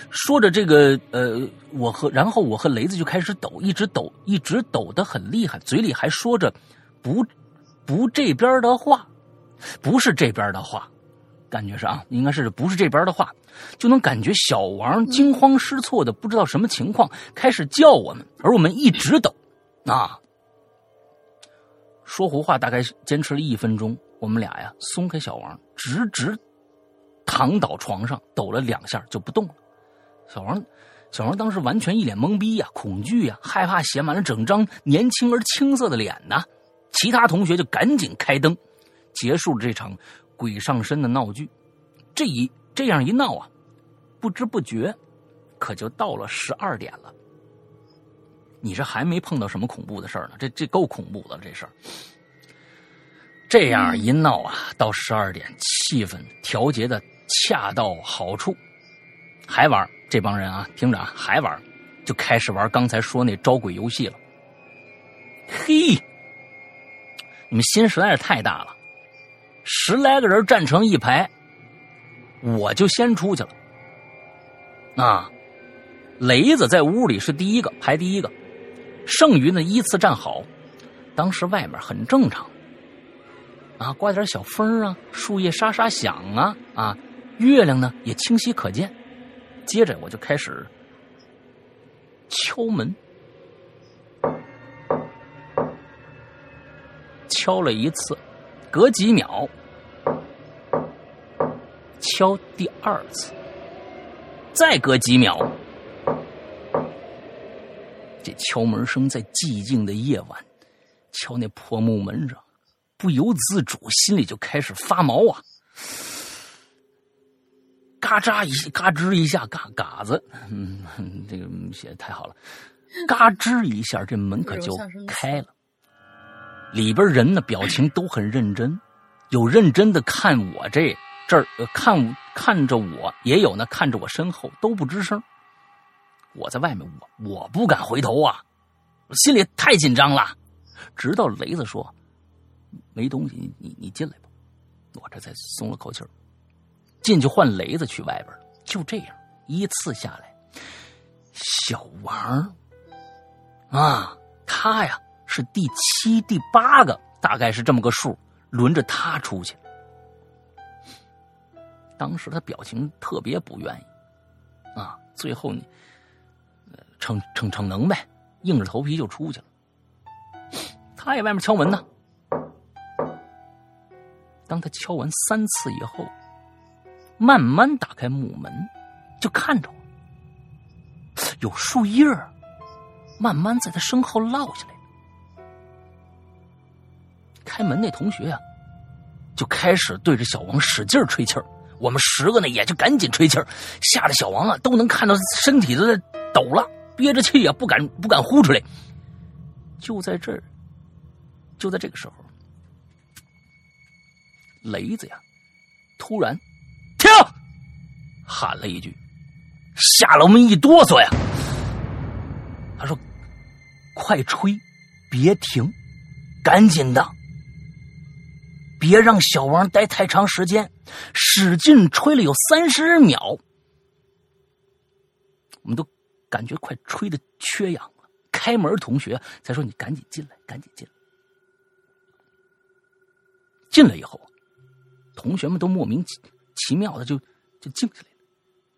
说着这个呃，我和然后我和雷子就开始抖，一直抖，一直抖得很厉害，嘴里还说着不不这边的话，不是这边的话。感觉是啊，应该是不是这边的话，就能感觉小王惊慌失措的，不知道什么情况，开始叫我们，而我们一直抖，啊，说胡话大概坚持了一分钟，我们俩呀松开小王，直直躺倒床上，抖了两下就不动了。小王，小王当时完全一脸懵逼呀，恐惧呀，害怕写满了整张年轻而青涩的脸呐。其他同学就赶紧开灯，结束了这场。鬼上身的闹剧，这一这样一闹啊，不知不觉，可就到了十二点了。你这还没碰到什么恐怖的事儿呢，这这够恐怖的了这事儿。这样一闹啊，到十二点，气氛调节的恰到好处，还玩这帮人啊，听着啊，还玩，就开始玩刚才说那招鬼游戏了。嘿，你们心实在是太大了。十来个人站成一排，我就先出去了。啊，雷子在屋里是第一个排第一个，剩余呢依次站好。当时外面很正常，啊，刮点小风啊，树叶沙沙响啊，啊，月亮呢也清晰可见。接着我就开始敲门，敲了一次。隔几秒，敲第二次，再隔几秒，这敲门声在寂静的夜晚，敲那破木门上，不由自主，心里就开始发毛啊！嘎扎一嘎吱一下，嘎嘎子，嗯，这个写的太好了，嘎吱一下，这门可就开了。里边人呢，表情都很认真，有认真的看我这这儿，看看着我，也有呢看着我身后，都不吱声。我在外面，我我不敢回头啊，心里太紧张了。直到雷子说：“没东西，你你进来吧。”我这才松了口气进去换雷子去外边。就这样，依次下来，小王啊，他呀。是第七、第八个，大概是这么个数，轮着他出去。当时他表情特别不愿意，啊，最后你逞逞逞能呗，硬着头皮就出去了。他也外面敲门呢。当他敲完三次以后，慢慢打开木门，就看着我，有树叶慢慢在他身后落下来。开门那同学啊，就开始对着小王使劲吹气儿。我们十个呢，也就赶紧吹气儿，吓得小王啊都能看到身体都在抖了，憋着气啊不敢不敢呼出来。就在这儿，就在这个时候，雷子呀，突然停，喊了一句，吓了我们一哆嗦呀。他说：“快吹，别停，赶紧的。”别让小王待太长时间，使劲吹了有三十秒，我们都感觉快吹的缺氧了。开门同学才说：“你赶紧进来，赶紧进来。”进来以后，同学们都莫名其妙的就就静下来了。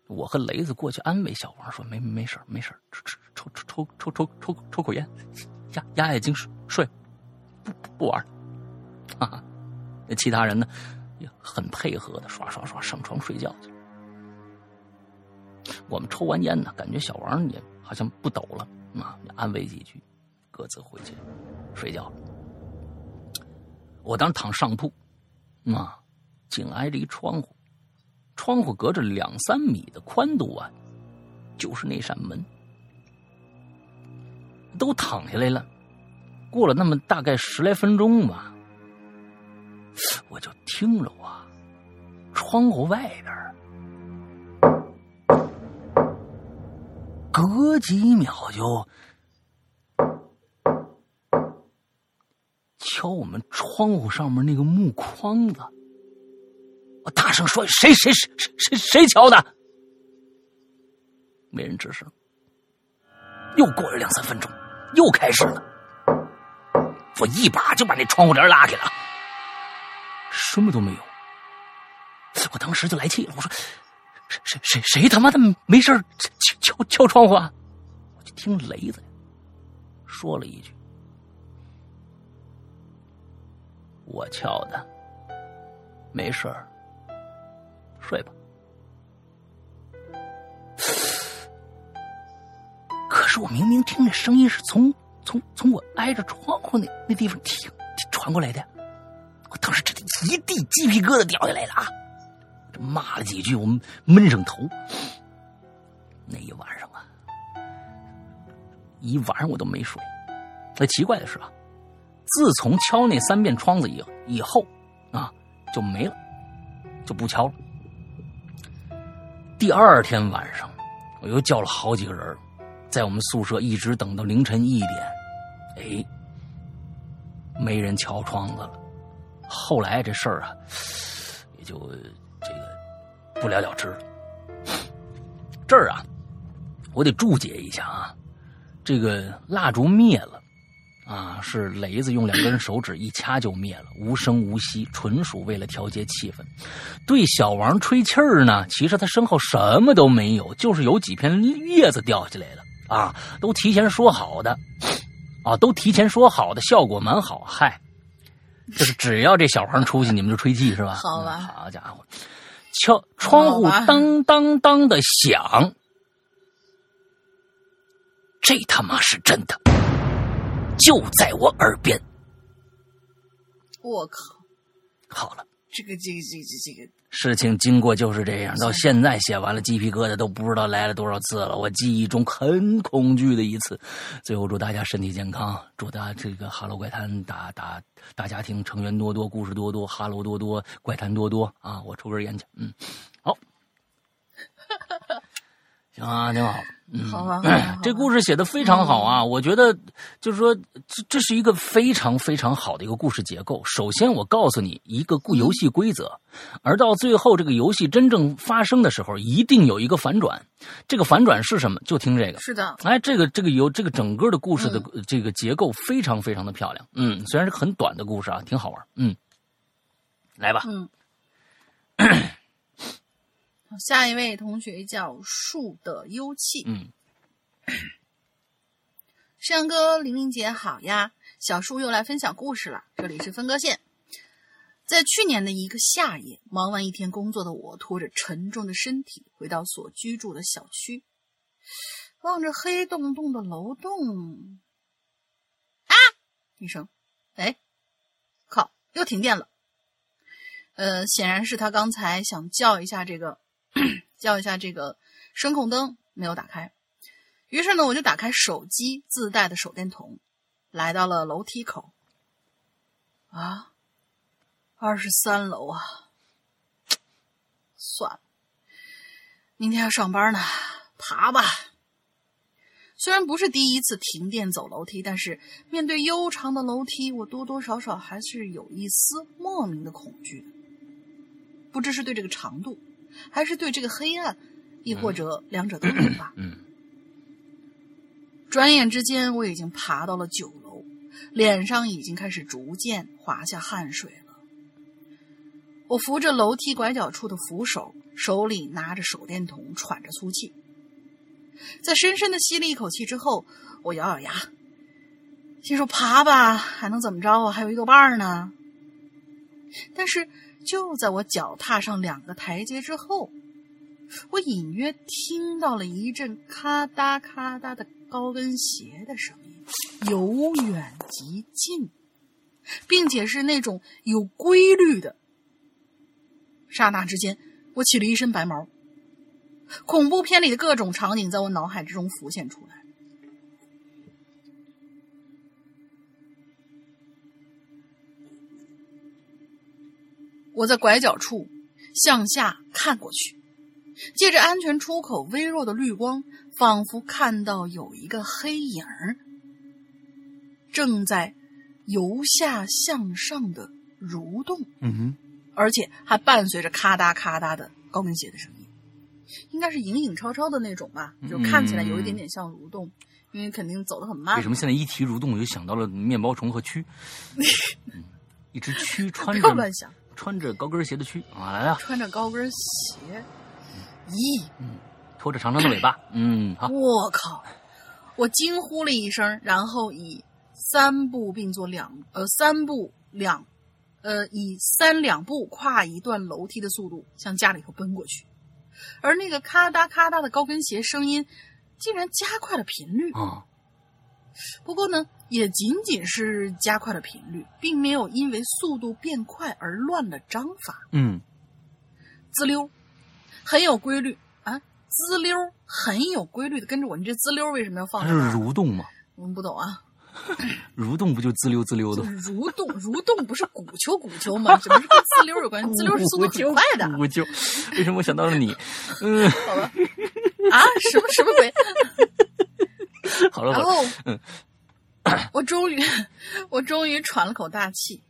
我和雷子过去安慰小王说：“没没事没事抽抽抽抽抽抽抽抽口烟，压压压惊，睡，不不不玩了。”哈哈。那其他人呢，也很配合的，刷刷刷上床睡觉去。我们抽完烟呢，感觉小王也好像不抖了啊，安慰几句，各自回去睡觉了。我当时躺上铺，啊，紧挨着一窗户，窗户隔着两三米的宽度啊，就是那扇门。都躺下来了，过了那么大概十来分钟吧。我就听着啊，窗户外边，隔几秒就敲我们窗户上面那个木框子。我大声说：“谁谁谁谁谁谁敲的？”没人吱声。又过了两三分钟，又开始了。我一把就把那窗户帘拉开了。什么都没有，我当时就来气了。我说：“谁谁谁谁他妈的没事敲敲敲窗户啊？”我就听雷子说了一句：“我敲的，没事儿睡吧。”可是我明明听那声音是从从从我挨着窗户那那地方听传过来的。当时这一地鸡皮疙瘩掉下来了啊！这骂了几句，我们闷上头。那一晚上啊，一晚上我都没睡。那奇怪的是啊，自从敲那三遍窗子以以后啊，就没了，就不敲了。第二天晚上，我又叫了好几个人，在我们宿舍一直等到凌晨一点，哎，没人敲窗子了。后来这事儿啊，也就这个不了了之了。这儿啊，我得注解一下啊，这个蜡烛灭了啊，是雷子用两根手指一掐就灭了，无声无息，纯属为了调节气氛。对小王吹气儿呢，其实他身后什么都没有，就是有几片叶子掉下来了啊，都提前说好的啊，都提前说好的，效果蛮好。嗨。就是只要这小黄出去，你们就吹气是吧？好吧，好家伙，敲窗户当当当的响，这他妈是真的，就在我耳边。我靠！好了，这个这个这个这个。事情经过就是这样，到现在写完了，鸡皮疙瘩都不知道来了多少次了。我记忆中很恐惧的一次。最后祝大家身体健康，祝大家这个哈喽怪谈大大大家庭成员多多，故事多多，哈喽多多，怪谈多多啊！我抽根烟去，嗯，好，行啊，挺好。好吧，这故事写的非常好啊！我觉得，就是说，这这是一个非常非常好的一个故事结构。首先，我告诉你一个故游戏规则，而到最后这个游戏真正发生的时候，一定有一个反转。这个反转是什么？就听这个。是的，哎，这个这个游这个整个的故事的这个结构非常非常的漂亮。嗯，虽然是很短的故事啊，挺好玩。嗯，来吧。嗯。下一位同学叫树的幽气。嗯，山哥、玲玲姐好呀，小树又来分享故事了。这里是分割线。在去年的一个夏夜，忙完一天工作的我，拖着沉重的身体回到所居住的小区。望着黑洞洞的楼栋，啊！一声，哎，靠，又停电了。呃，显然是他刚才想叫一下这个，叫一下这个声控灯没有打开。于是呢，我就打开手机自带的手电筒，来到了楼梯口。啊，二十三楼啊！算了，明天要上班呢，爬吧。虽然不是第一次停电走楼梯，但是面对悠长的楼梯，我多多少少还是有一丝莫名的恐惧。不知是对这个长度，还是对这个黑暗，亦或者两者都有吧。嗯。转眼之间，我已经爬到了九楼，脸上已经开始逐渐滑下汗水了。我扶着楼梯拐角处的扶手，手里拿着手电筒，喘着粗气。在深深的吸了一口气之后，我咬咬牙，心说：“爬吧，还能怎么着啊？还有一个伴儿呢。”但是就在我脚踏上两个台阶之后，我隐约听到了一阵咔嗒咔嗒的。高跟鞋的声音由远及近，并且是那种有规律的。刹那之间，我起了一身白毛。恐怖片里的各种场景在我脑海之中浮现出来。我在拐角处向下看过去。借着安全出口微弱的绿光，仿佛看到有一个黑影儿正在由下向上的蠕动，嗯哼，而且还伴随着咔嗒咔嗒的高跟鞋的声音，应该是影影绰绰的那种吧，就看起来有一点点像蠕动，因为肯定走得很慢。为什么现在一提蠕动，我就想到了面包虫和蛆？一只蛆 穿着乱想，穿着高跟鞋的蛆啊，来了，穿着高跟鞋。咦，嗯，拖着长长的尾巴，嗯，好。我靠！我惊呼了一声，然后以三步并作两，呃，三步两，呃，以三两步跨一段楼梯的速度向家里头奔过去。而那个咔嗒咔嗒的高跟鞋声音，竟然加快了频率啊！不过呢，也仅仅是加快了频率，并没有因为速度变快而乱了章法。嗯，滋溜。很有规律啊，滋溜很有规律的跟着我。你这滋溜为什么要放？它是蠕动吗？我们不懂啊。蠕动不就滋溜滋溜的？蠕动蠕动不是鼓球鼓球吗？什么是跟滋溜有关系？滋溜是速度挺快的。鼓球，为什么我想到了你？嗯，好了。啊，什么什么鬼？好了，然后，嗯，我终于，我终于喘了口大气，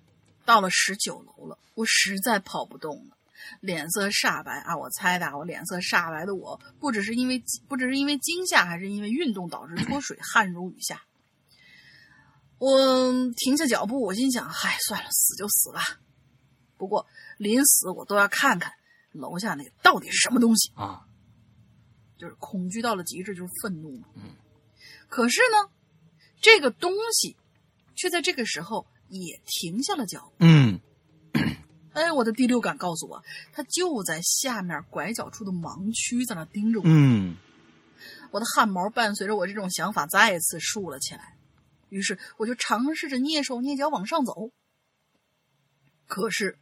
到了十九楼了。我实在跑不动了。脸色煞白啊！我猜的，我脸色煞白的我，不只是因为不只是因为惊吓，还是因为运动导致脱水，汗如雨下。我停下脚步，我心想：嗨，算了，死就死吧。不过临死我都要看看楼下那个到底是什么东西啊！就是恐惧到了极致，就是愤怒嘛。嗯。可是呢，这个东西却在这个时候也停下了脚步。嗯。哎，我的第六感告诉我，他就在下面拐角处的盲区，在那盯着我。嗯，我的汗毛伴随着我这种想法再次竖了起来。于是，我就尝试着蹑手蹑脚往上走。可是，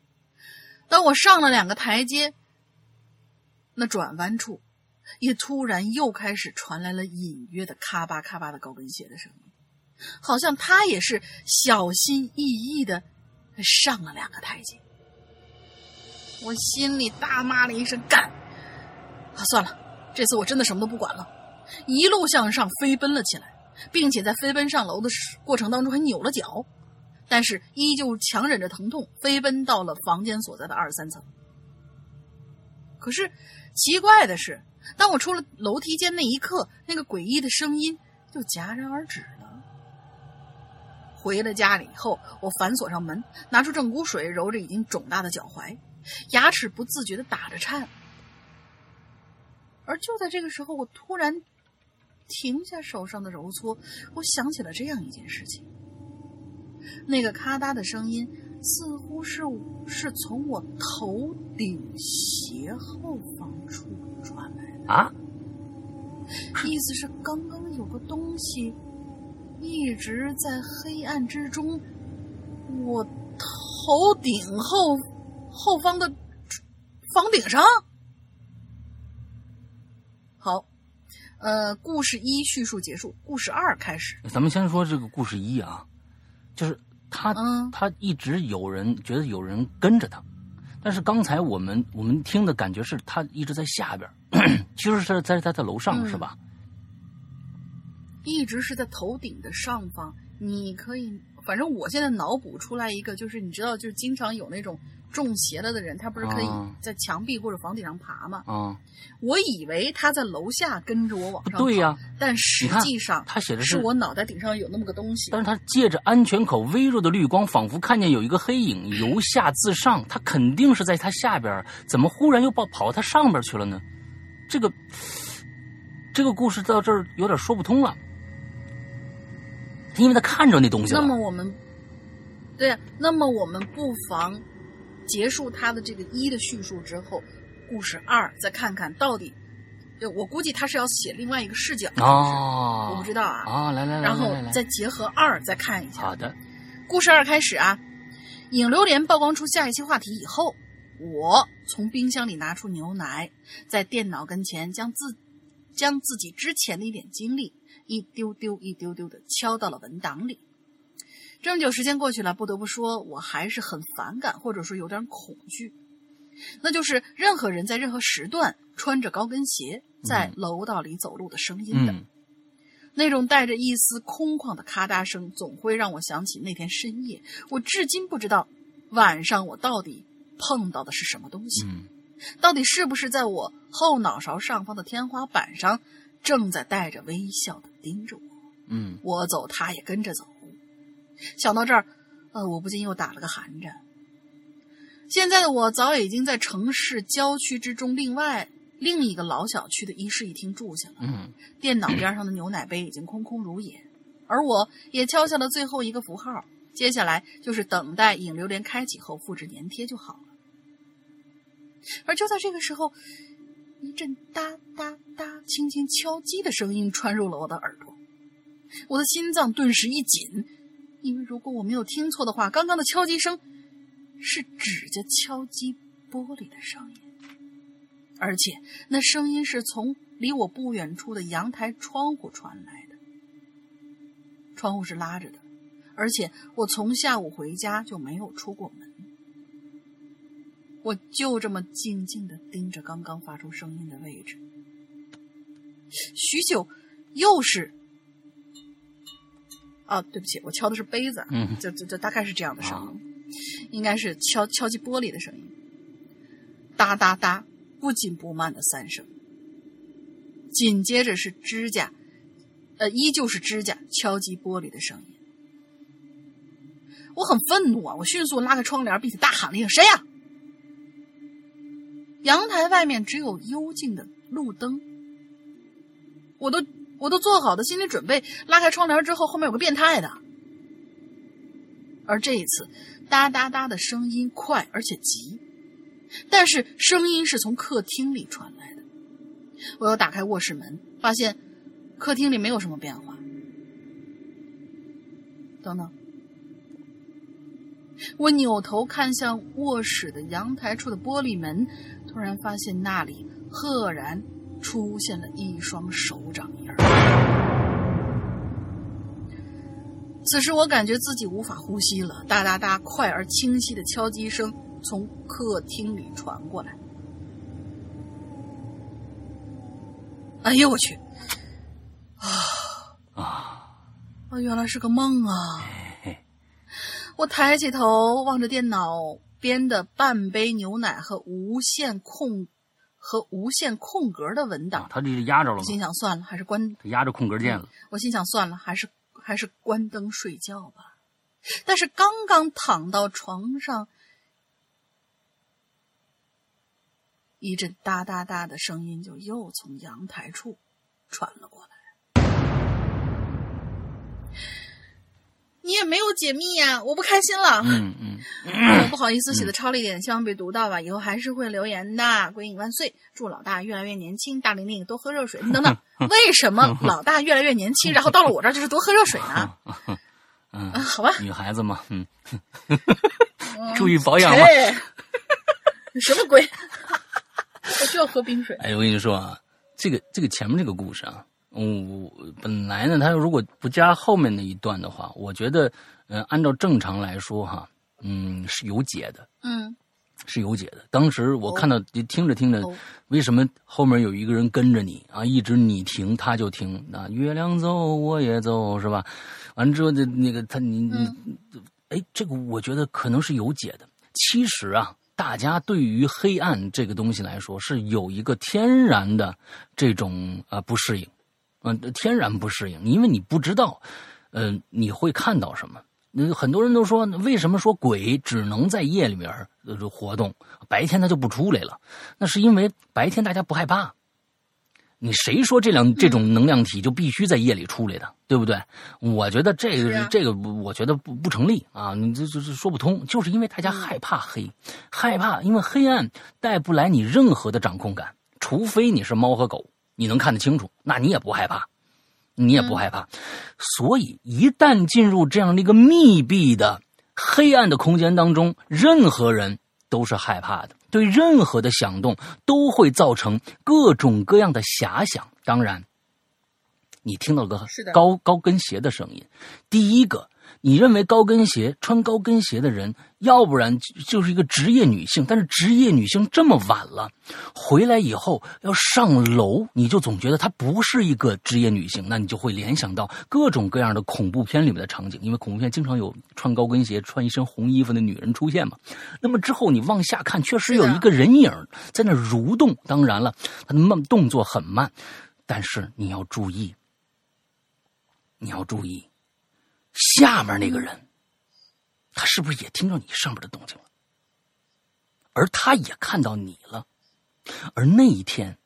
当我上了两个台阶，那转弯处也突然又开始传来了隐约的咔吧咔吧的高跟鞋的声音，好像他也是小心翼翼的上了两个台阶。我心里大骂了一声“干”，啊，算了，这次我真的什么都不管了，一路向上飞奔了起来，并且在飞奔上楼的过程当中还扭了脚，但是依旧强忍着疼痛飞奔到了房间所在的二十三层。可是奇怪的是，当我出了楼梯间那一刻，那个诡异的声音就戛然而止。回了家里以后，我反锁上门，拿出正骨水揉着已经肿大的脚踝。牙齿不自觉的打着颤，而就在这个时候，我突然停下手上的揉搓，我想起了这样一件事情：那个咔嗒的声音似乎是是从我头顶斜后方处传来的啊！意思是刚刚有个东西一直在黑暗之中，我头顶后后方的房顶上。好，呃，故事一叙述结束，故事二开始。咱们先说这个故事一啊，就是他、嗯他一直有人觉得有人跟着他，但是刚才我们我们听的感觉是他一直在下边，其实是在他在楼上、嗯是吧？一直是在头顶的上方。你可以，反正我现在脑补出来一个，就是你知道，就是经常有那种中邪了的人，他不是可以啊在墙壁或者房顶上爬吗？啊，我以为他在楼下跟着我往上对呀、但实际上他写的是我脑袋顶上有那么个东西但。是他借着安全口微弱的绿光，仿佛看见有一个黑影由下自上，他肯定是在他下边，怎么忽然又跑跑到他上边去了呢？这个这个故事到这儿有点说不通了，因为他看着那东西了。那么我们，对啊，那么我们不妨结束他的这个一的叙述之后，故事二再看看到底。对，我估计他是要写另外一个视角，哦，我不知道啊。啊，来来来，然后再结合二再看一下。好的，故事二开始啊，影流连曝光出下一期话题以后，我从冰箱里拿出牛奶，在电脑跟前将自将自己之前的一点经历一丢丢一丢丢的敲到了文档里。这么久时间过去了，不得不说，我还是很反感，或者说有点恐惧。那就是任何人在任何时段穿着高跟鞋在楼道里走路的声音的。嗯那种带着一丝空旷的咔嗒声，总会让我想起那天深夜。我至今不知道晚上我到底碰到的是什么东西，嗯到底是不是在我后脑勺上方的天花板上，正在带着微笑的盯着我。嗯我走，他也跟着走。想到这儿，呃，我不禁又打了个寒颤。现在的我早已经在城市郊区之中，另外另一个老小区的一室一厅住下了。嗯 电脑边上的牛奶杯已经空空如也，而我也敲下了最后一个符号。接下来就是等待引流连开启后复制粘贴就好了。而就在这个时候，一阵哒哒哒轻轻敲击的声音传入了我的耳朵，我的心脏顿时一紧，因为如果我没有听错的话，刚刚的敲击声是指甲敲击玻璃的声音。而且那声音是从离我不远处的阳台窗户传来的。窗户是拉着的，而且我从下午回家就没有出过门。我就这么静静的盯着刚刚发出声音的位置，许久，又是……啊，对不起，我敲的是杯子，嗯就就就大概是这样的声音，应该是敲敲击玻璃的声音，哒哒哒，不紧不慢的三声，紧接着是指甲，呃，依旧是指甲敲击玻璃的声音。我很愤怒啊！我迅速拉开窗帘，并且大喊了一声：“谁呀、阳台外面只有幽静的路灯，我都我都做好的心理准备，拉开窗帘之后，后面有个变态的。而这一次，哒哒哒的声音快而且急，但是声音是从客厅里传来的。我又打开卧室门，发现客厅里没有什么变化。等等，我扭头看向卧室的阳台处的玻璃门，突然发现那里赫然出现了一双手掌印儿。此时我感觉自己无法呼吸了，哒哒哒，快而清晰的敲击声从客厅里传过来。哎呦我去！啊啊，啊，原来是个梦啊！我抬起头望着电脑边的半杯牛奶和无限空和无限空格的文啊档，，他这是压着了心想算了，还是关。他压着空格键了。我心想算了，还是还是关灯睡觉吧。但是刚刚躺到床上，一阵哒哒哒的声音就又从阳台处传了过来。你也没有解密呀、我不开心了。嗯 嗯，我不好意思写的超了一点，希望被读到吧。以后还是会留言的。鬼影万岁，祝老大越来越年轻，大玲玲多喝热水，等等。为什么老大越来越年轻，然后到了我这儿就是多喝热水呢？嗯，啊，好吧，女孩子嘛，嗯，嗯注意保养嘛。切什么鬼？我就要喝冰水。哎，我跟你说啊，这个这个前面这个故事啊，嗯，我本来呢，他如果不加后面那一段的话，我觉得，呃，按照正常来说哈，嗯，是有解的，嗯，是有解的。当时我看到听着听着哦，为什么后面有一个人跟着你啊，一直你停他就停，那月亮走我也走是吧？完了之后的那个他你你，哎，这个我觉得可能是有解的。其实啊，大家对于黑暗这个东西来说是有一个天然的这种呃不适应，嗯、天然不适应，因为你不知道，呃，你会看到什么。那很多人都说，为什么说鬼只能在夜里面呃活动，白天它就不出来了？那是因为白天大家不害怕。你谁说这两这种能量体就必须在夜里出来的，对不对？我觉得这个、啊这个，我觉得不不成立啊！你这这这说不通，就是因为大家害怕黑，害怕，因为黑暗带不来你任何的掌控感，除非你是猫和狗，你能看得清楚，那你也不害怕，你也不害怕。所以一旦进入这样的一个密闭的黑暗的空间当中，任何人都是害怕的，对任何的响动都会造成各种各样的遐想。当然，你听到个高高跟鞋的声音，第一个，你认为高跟鞋穿高跟鞋的人，要不然就就是一个职业女性，但是职业女性这么晚了，回来以后要上楼，你就总觉得她不是一个职业女性，那你就会联想到各种各样的恐怖片里面的场景，因为恐怖片经常有穿高跟鞋、穿一身红衣服的女人出现嘛。那么之后你往下看，确实有一个人影在那蠕动，当然了，她的慢动作很慢，但是你要注意，你要注意，下面那个人，他是不是也听到你上面的动静了？而他也看到你了。而那一天，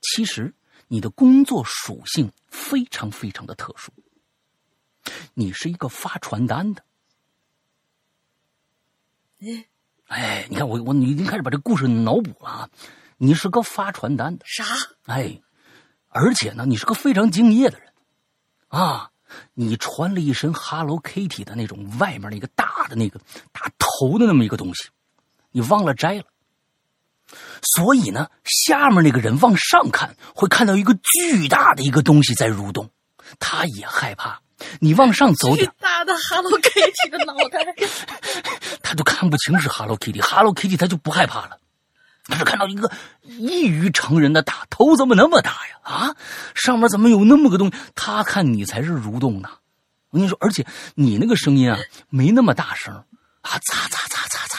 其实你的工作属性非常非常的特殊，你是一个发传单的。哎哎，你看我我你已经开始把这故事脑补了啊！你是个发传单的，啥？哎，而且呢，你是个非常敬业的人啊！你穿了一身 Hello Kitty 的那种外面那个大的那个大头的那么一个东西，你忘了摘了。所以呢，下面那个人往上看，会看到一个巨大的一个东西在蠕动，他也害怕。你往上走巨点，大的 Hello Kitty 的脑袋，他就看不清是 Hello Kitty，Hello Kitty 他就不害怕了，他是看到一个异于常人的大头，怎么那么大呀？啊，上面怎么有那么个东西？他看你才是蠕动呢。我跟你说，而且你那个声音啊，没那么大声啊，嚓嚓嚓嚓嚓。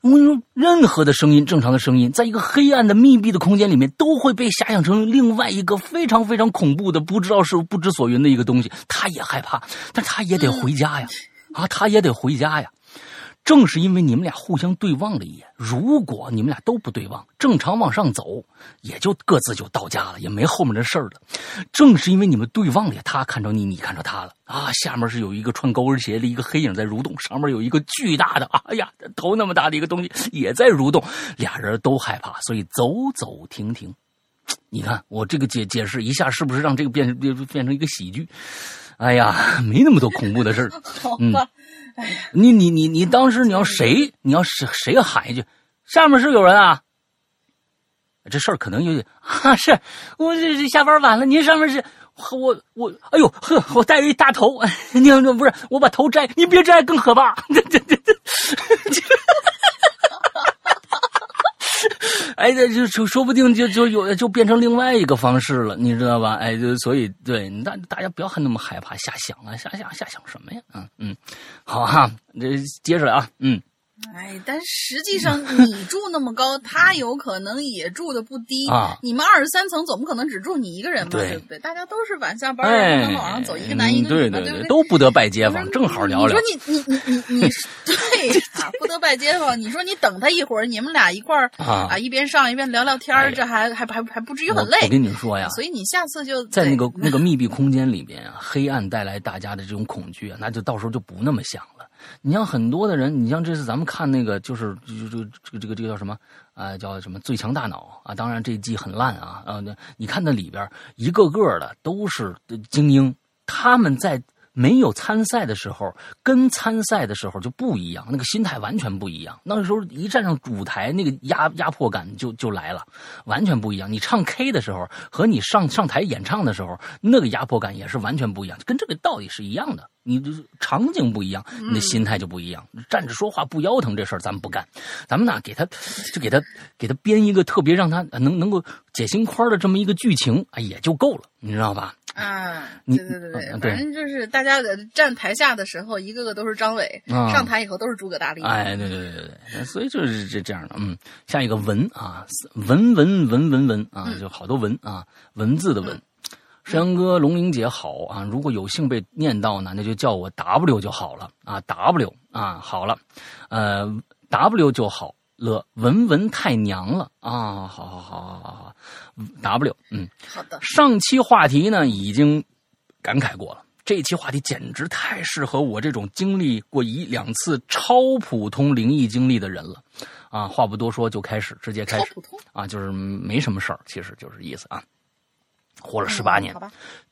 我跟你说，任何的声音，正常的声音，在一个黑暗的密闭的空间里面，都会被遐想成另外一个非常非常恐怖的、不知道是不知所云的一个东西。他也害怕，但他也得回家呀，啊，他也得回家呀。正是因为你们俩互相对望了一眼，如果你们俩都不对望，正常往上走，也就各自就到家了，也没后面的事儿了。正是因为你们对望了，他看着你，你看着他了啊！下面是有一个穿高跟鞋的一个黑影在蠕动，上面有一个巨大的，哎呀，头那么大的一个东西也在蠕动，俩人都害怕，所以走走停停。你看我这个解解释一下，是不是让这个变成变变成一个喜剧？哎呀，没那么多恐怖的事儿。好 嗯吧，你你你你当时你要谁你要是谁喊一句，下面是有人啊？这事儿可能有点 啊，是我这这下班晚了，您上面是我我哎呦呵，我带着一大头，你不是我把头摘，你别摘更可怕，这这这这。哎，这就说说不定就就有就变成另外一个方式了，你知道吧？哎，就所以对大大家不要那么害怕瞎想啊，瞎想瞎想什么呀？嗯嗯，好哈，这接着啊，嗯，哎，但实际上你住那么高，他有可能也住的不低啊你们二十三层，总不可能只住你一个人吧，对对不对？大家都是晚下班，哎然后能往上走，一个男一个女嘛，对对不对？都不得拜街坊，正好聊聊你说。你你你你你对对啊，不得拜街坊。你说你等他一会儿，你们俩一块儿啊啊，一边上一边聊聊天这还还还还不至于很累。我跟你说呀，所以你下次就在那个 那个密闭空间里边啊，黑暗带来大家的这种恐惧啊，那就到时候就不那么想了。你像很多的人，你像这次咱们看那个，就是就就这个这个这个叫什么啊、叫什么《最强大脑》啊，当然这一季很烂啊啊，你看那里边一个个的都是精英，他们在。没有参赛的时候，跟参赛的时候就不一样，那个心态完全不一样。那个时候一站上舞台，那个压压迫感就就来了，完全不一样。你唱 K 的时候和你上上台演唱的时候，那个压迫感也是完全不一样，跟这个道理是一样的。你这场景不一样，你的心态就不一样。站着说话不腰疼这事儿咱们不干，咱们呢给他就给他给他编一个特别让他能能够解心宽的这么一个剧情，哎也就够了，你知道吧？啊，对对对对，反正就是大家在站台下的时候，一个个都是张伟，啊上台以后都是诸葛大力。哎，对对对对对，所以就是这这样的，嗯，下一个文啊，文文文文文啊，就好多文啊，文字的文。山羊哥、龙玲姐好啊！如果有幸被念到呢，那就叫我 W 就好了啊，W 啊，好了，呃，W 就好了。文文太娘了啊！好好好好好好，W，嗯，好的，上期话题呢已经感慨过了，这期话题简直太适合我这种经历过一两次超普通灵异经历的人了，啊，话不多说，就开始，直接开始啊，就是没什么事儿，其实就是意思啊。活了十八年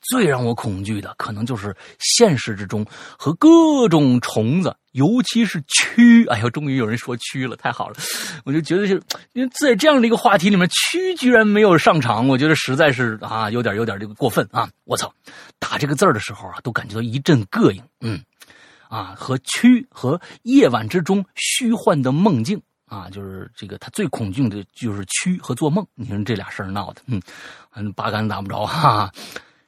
最让我恐惧的，可能就是现实之中和各种虫子，尤其是蛆。哎呦，终于有人说蛆了，太好了！我就觉得是，因为在这样的一个话题里面，蛆居然没有上场，我觉得实在是啊，有点有点这个过分啊！我操，打这个字儿的时候啊，都感觉到一阵膈应。嗯，啊，和蛆和夜晚之中虚幻的梦境。啊，就是这个，他最恐惧的就是蛆和做梦。你说这俩事儿闹的，嗯，嗯，八竿子打不着哈。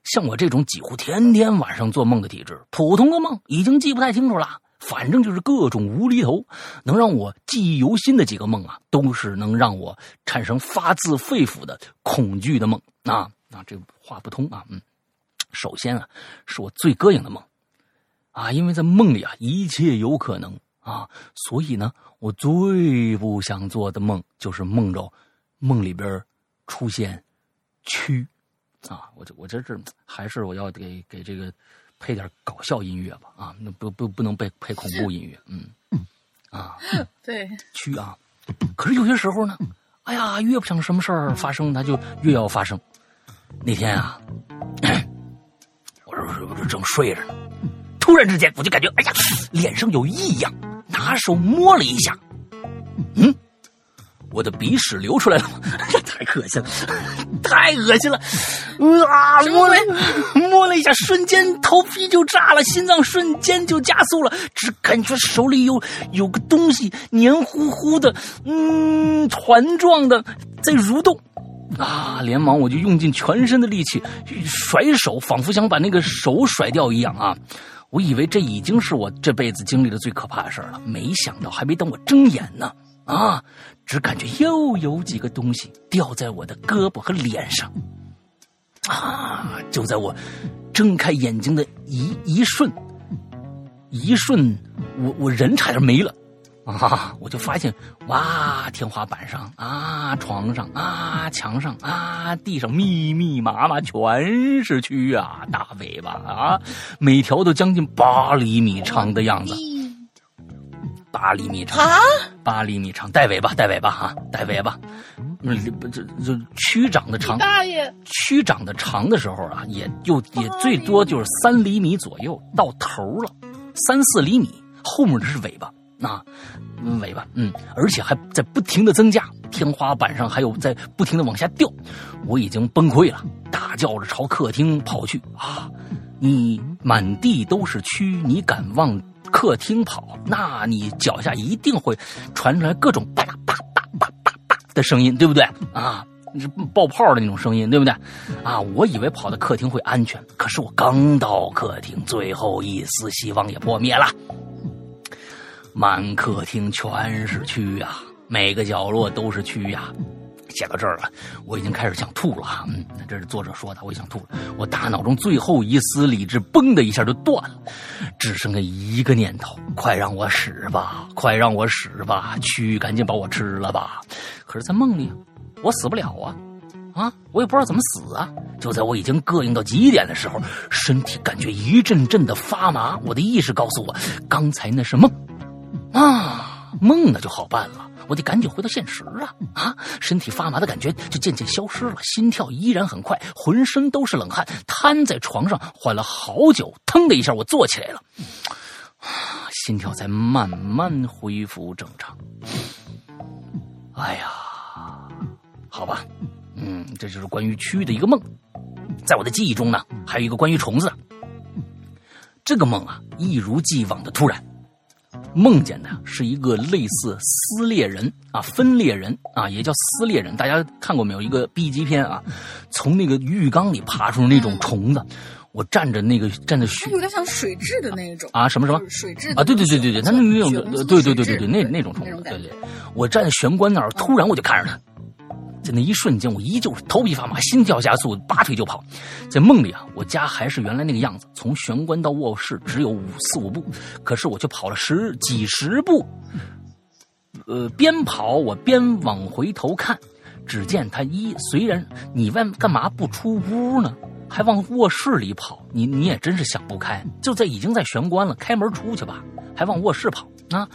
像我这种几乎天天晚上做梦的体质，普通的梦已经记不太清楚了。反正就是各种无厘头，能让我记忆犹新的几个梦啊，都是能让我产生发自肺腑的恐惧的梦啊啊！这话不通啊，嗯。首先啊，是我最膈应的梦啊，因为在梦里啊，一切有可能啊，所以呢，我最不想做的梦就是梦着梦里边出现蛆啊！我这我这这还是我要给给这个配点搞笑音乐吧啊！那不不不能被配恐怖音乐，嗯啊 对，蛆啊！可是有些时候呢，哎呀，越不想什么事儿发生，它就越要发生。那天啊，我这我这正睡着呢，突然之间我就感觉哎呀，脸上有异样，拿手摸了一下，嗯，我的鼻屎流出来了，太恶心了，太恶心了，啊，摸了摸了一下，瞬间头皮就炸了，心脏瞬间就加速了，只感觉手里有有个东西黏糊糊的，嗯，团状的在蠕动。啊！连忙我就用尽全身的力气甩手，仿佛想把那个手甩掉一样啊！我以为这已经是我这辈子经历的最可怕的事了，没想到还没等我睁眼呢，啊！只感觉又有几个东西掉在我的胳膊和脸上，啊！就在我睁开眼睛的一一瞬，一瞬，我我人差点没了。啊！我就发现，哇，天花板上啊，床上啊，墙上啊，地上密密麻麻全是蛆啊，大尾巴啊，每条都将近八厘米长的样子，八厘米长，啊，八厘米长，带尾巴，带尾巴哈、带尾巴。嗯，这这这蛆长得长，大爷，蛆长得长的时候啊，也就也最多就是三厘米左右，到头了，三四厘米，后面的是尾巴。啊，嗯尾巴，嗯，而且还在不停的增加，天花板上还有在不停的往下掉，我已经崩溃了，大叫着朝客厅跑去啊！你满地都是蛆，你敢往客厅跑，那你脚下一定会传出来各种啪啦啪啪啪啪啪的声音，对不对啊？爆泡的那种声音，对不对？啊，我以为跑到客厅会安全，可是我刚到客厅，最后一丝希望也破灭了。满客厅全是蛆呀、每个角落都是蛆呀、写到这儿了，我已经开始想吐了。嗯，这是作者说的，我想吐了。我大脑中最后一丝理智，嘣的一下就断了，只剩下一个念头：快让我死吧，快让我死吧，蛆赶紧把我吃了吧。可是，在梦里，我死不了啊，啊，我也不知道怎么死啊。就在我已经膈应到极点的时候，身体感觉一阵阵的发麻，我的意识告诉我，刚才那是梦，啊，梦那就好办了。我得赶紧回到现实啊！啊，身体发麻的感觉就渐渐消失了，心跳依然很快，浑身都是冷汗，瘫在床上缓了好久，腾的一下我坐起来了，心跳在慢慢恢复正常。哎呀，好吧，嗯，这就是关于蛆的一个梦，在我的记忆中呢，还有一个关于虫子。这个梦啊，一如既往的突然。梦见的是一个类似撕裂人啊，分裂人啊，也叫撕裂人。大家看过没有？一个 B 级片啊，从那个浴缸里爬出那种虫子，我站着那个站在水，有点像水蛭的那种啊，什么什么水蛭啊？对对对对对，它那那种对对对对对那那种虫子，对对。我站在玄关那儿，突然我就看着他。在那一瞬间，我依旧是头皮发麻，心跳加速，拔腿就跑。在梦里啊，我家还是原来那个样子，从玄关到卧室只有五四五步，可是我却跑了十几十步。呃，边跑我边往回头看，只见他一虽然你问干嘛不出屋呢，还往卧室里跑，你你也真是想不开。就在已经在玄关了，开门出去吧，还往卧室跑啊？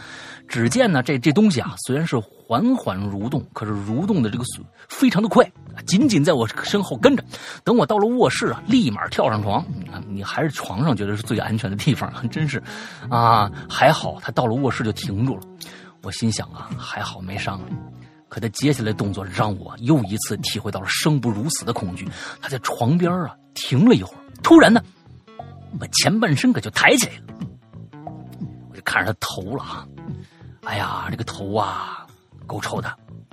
只见呢，这这东西啊，虽然是。缓缓蠕动，可是蠕动的这个速非常的快，紧紧在我身后跟着。等我到了卧室啊，立马跳上床。你还是床上觉得是最安全的地方，真是啊，还好他到了卧室就停住了。我心想啊，还好没伤。可他接下来动作让我又一次体会到了生不如死的恐惧。他在床边啊停了一会儿，突然呢，把前半身可就抬起来了。我就看着他头了啊，哎呀，这个头啊！够臭的，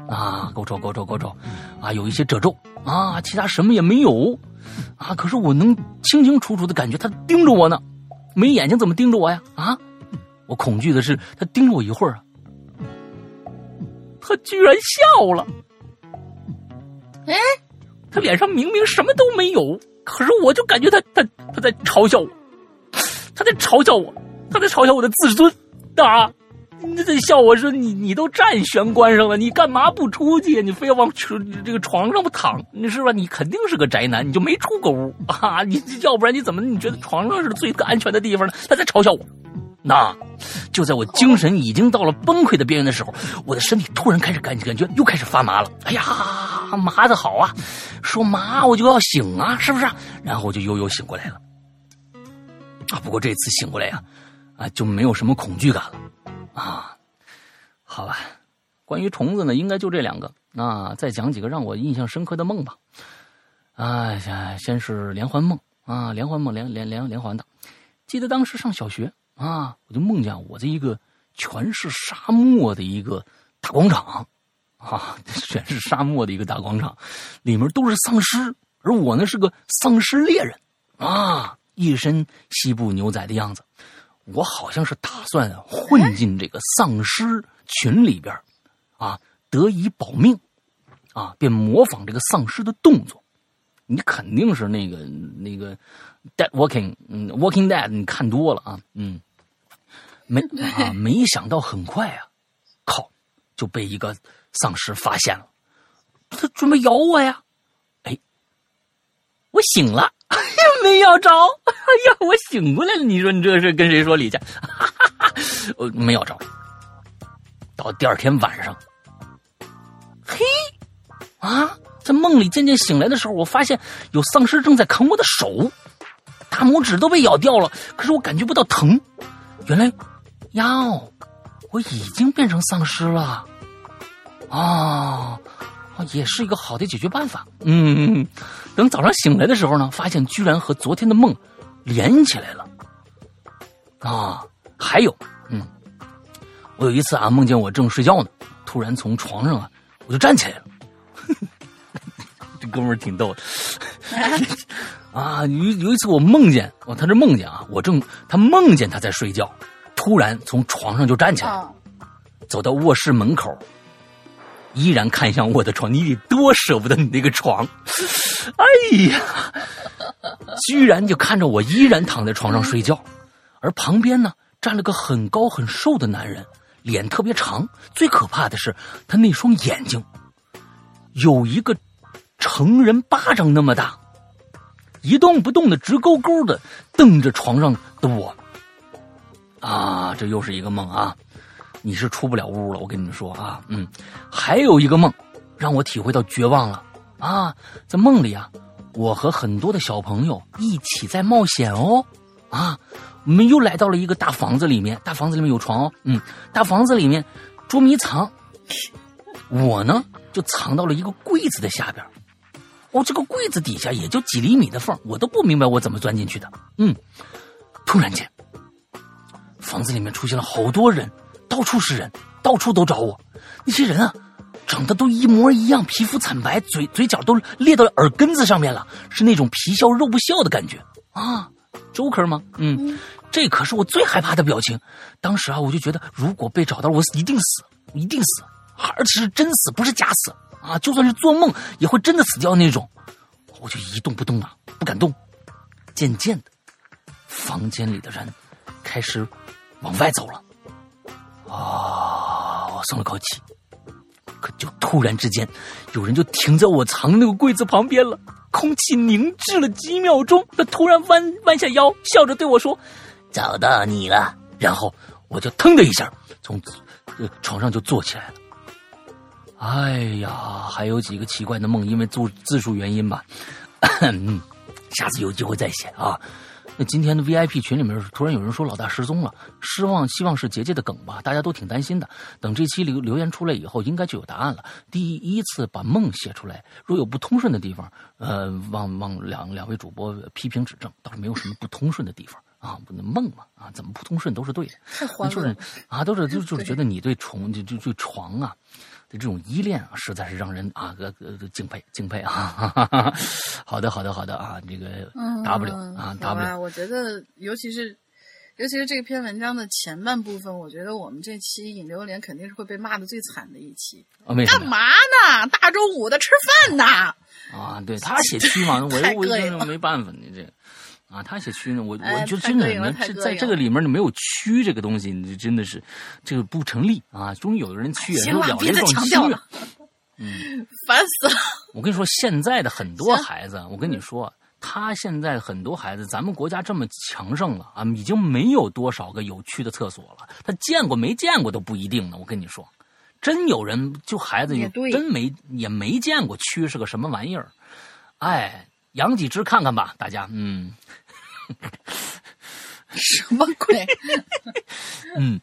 啊，够臭，够臭，够臭，啊，有一些褶皱，啊，其他什么也没有，啊，可是我能清清楚楚的感觉他盯着我呢，没眼睛怎么盯着我呀？啊，我恐惧的是他盯着我一会儿啊，他居然笑了，哎，他脸上明明什么都没有，可是我就感觉他他他在嘲笑我，他在嘲笑我，他在嘲笑我的自尊，啊。你在笑我说你你都站玄关上了，你干嘛不出去？你非要往这个床上不躺？你是吧？你肯定是个宅男，你就没出过屋 啊！你要不然你怎么你觉得床上是最安全的地方呢？他在嘲笑我。那就在我精神已经到了崩溃的边缘的时候，我的身体突然开始感感觉又开始发麻了。哎呀，麻的好啊！说麻我就要醒啊，是不是？然后我就悠悠醒过来了。啊，不过这次醒过来呀，啊就没有什么恐惧感了。好吧，关于虫子呢，应该就这两个。那再讲几个让我印象深刻的梦吧。啊，先先是连环梦啊，连环梦连连连连环的。记得当时上小学啊，我就梦见我在一个全是沙漠的一个大广场啊，全是沙漠的一个大广场，里面都是丧尸，而我呢是个丧尸猎人啊，一身西部牛仔的样子。我好像是打算混进这个丧尸群里边，啊，得以保命，啊，便模仿这个丧尸的动作。你肯定是那个那个 dead walking，嗯，walking dead，你看多了啊，嗯，没啊，没想到很快啊，靠，就被一个丧尸发现了，他准备咬我呀，哎，我醒了。没咬着，哎呀，我醒过来了。你说你这是跟谁说理去？我没咬着。到第二天晚上，嘿，啊，在梦里渐渐醒来的时候，我发现有丧尸正在啃我的手，大拇指都被咬掉了，可是我感觉不到疼。原来，哟，我已经变成丧尸了，啊。也是一个好的解决办法。嗯，等早上醒来的时候呢，发现居然和昨天的梦连起来了。啊，还有，嗯，我有一次啊，梦见我正睡觉呢，突然从床上啊，我就站起来了。这哥们儿挺逗的。啊，有有一次我梦见，哦，他这梦见啊，我正他梦见他在睡觉，突然从床上就站起来，走到卧室门口。依然看向我的床，你得多舍不得你那个床！哎呀，居然就看着我依然躺在床上睡觉，而旁边呢站了个很高很瘦的男人，脸特别长，最可怕的是他那双眼睛有一个成人巴掌那么大，一动不动的直勾勾的瞪着床上的我。啊，这又是一个梦啊！你是出不了屋了，我跟你们说啊，嗯，还有一个梦，让我体会到绝望了啊！在梦里啊，我和很多的小朋友一起在冒险哦，啊，我们又来到了一个大房子里面，大房子里面有床哦，嗯，大房子里面捉迷藏，我呢就藏到了一个柜子的下边，哦，这个柜子底下也就几厘米的缝，我都不明白我怎么钻进去的，嗯，突然间，房子里面出现了好多人。到处是人，到处都找我。那些人啊，长得都一模一样，皮肤惨白，嘴嘴角都裂到耳根子上面了，是那种皮笑肉不笑的感觉啊。Joker 吗？嗯，这可是我最害怕的表情。当时啊，我就觉得如果被找到了，我一定死，一定死，而且是真死，不是假死啊。就算是做梦，也会真的死掉那种。我就一动不动啊，不敢动。渐渐的，房间里的人开始往外走了。啊！我松了口气，可就突然之间，有人就停在我藏的那个柜子旁边了。空气凝滞了几秒钟，他突然弯弯下腰，笑着对我说：“找到你了。”然后我就腾的一下从床上就坐起来了。哎呀，还有几个奇怪的梦，因为字字数原因吧，下次有机会再写啊。那今天的 VIP 群里面突然有人说老大失踪了，失望，希望是结界的梗吧，大家都挺担心的。等这期留留言出来以后，应该就有答案了。第一次把梦写出来，若有不通顺的地方，呃，望望两两位主播批评指正，倒是没有什么不通顺的地方啊。不能梦嘛啊，怎么不通顺都是对的，就是啊，都是就 就是觉得你对床就就对床啊。的这种依恋啊，实在是让人啊呃呃敬佩敬佩啊！好的好的好的啊，这个 W 啊 W，我觉得尤其是尤其是这篇文章的前半部分，我觉得我们这期引流连肯定是会被骂的最惨的一期。干嘛呢？大中午的吃饭呢？啊，对他写区嘛，我 我真的没办法，你这。啊，他写蛆呢，我我觉得真的，这在这个里面你，没有蛆这个东西，你真的是这个不成立啊！终于有的人蛆也了这种区了，嗯，烦死了！我跟你说，现在的很多孩子，我跟你说，他现在很多孩子，咱们国家这么强盛了啊，已经没有多少个有蛆的厕所了，他见过没见过都不一定呢。我跟你说，真有人就孩子也真没也没见过蛆是个什么玩意儿，哎，养几只看看吧，大家，嗯。什么鬼？嗯，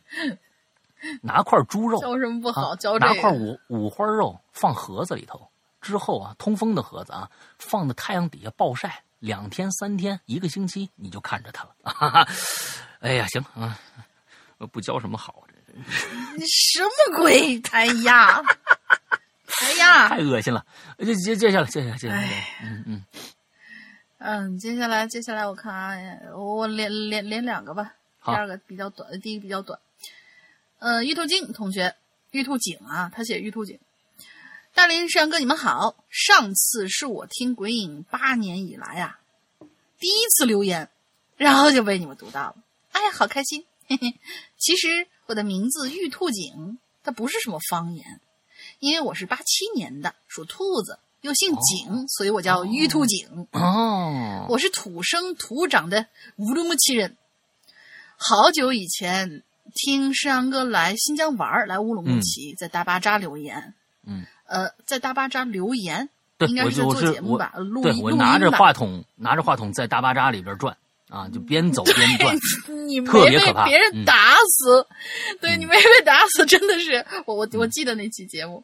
拿块猪肉教什么不好？教拿块五五花肉放盒子里头，之后啊，通风的盒子啊，放在太阳底下暴晒两天三天一个星期，你就看着它了。哎呀，行啊，不教什么好，这什么鬼？哎呀，哎呀，太恶心了！接接接下来，接下来，接下来，嗯嗯。嗯，接下来接下来我看啊，我连连连两个吧。第二个比较短，第一个比较短。呃，玉兔精同学，玉兔井啊，他写玉兔井。大林山哥，你们好。上次是我听鬼影八年以来啊，第一次留言，然后就被你们读到了，哎呀，好开心。嘿嘿。其实我的名字玉兔井，它不是什么方言，因为我是八七年的，属兔子。又姓景，所以我叫玉兔景。哦，我是土生土长的乌鲁木齐人。好久以前听诗阳哥来新疆玩，来乌鲁木齐，在大巴扎留言。嗯，呃，在大巴扎留言，对，应该是做节目吧？录音，我拿着话筒，拿着话筒在大巴扎里边转。啊，就边走边转，你没被别人打死，对你没被打死，真的是我我我记得那期节目，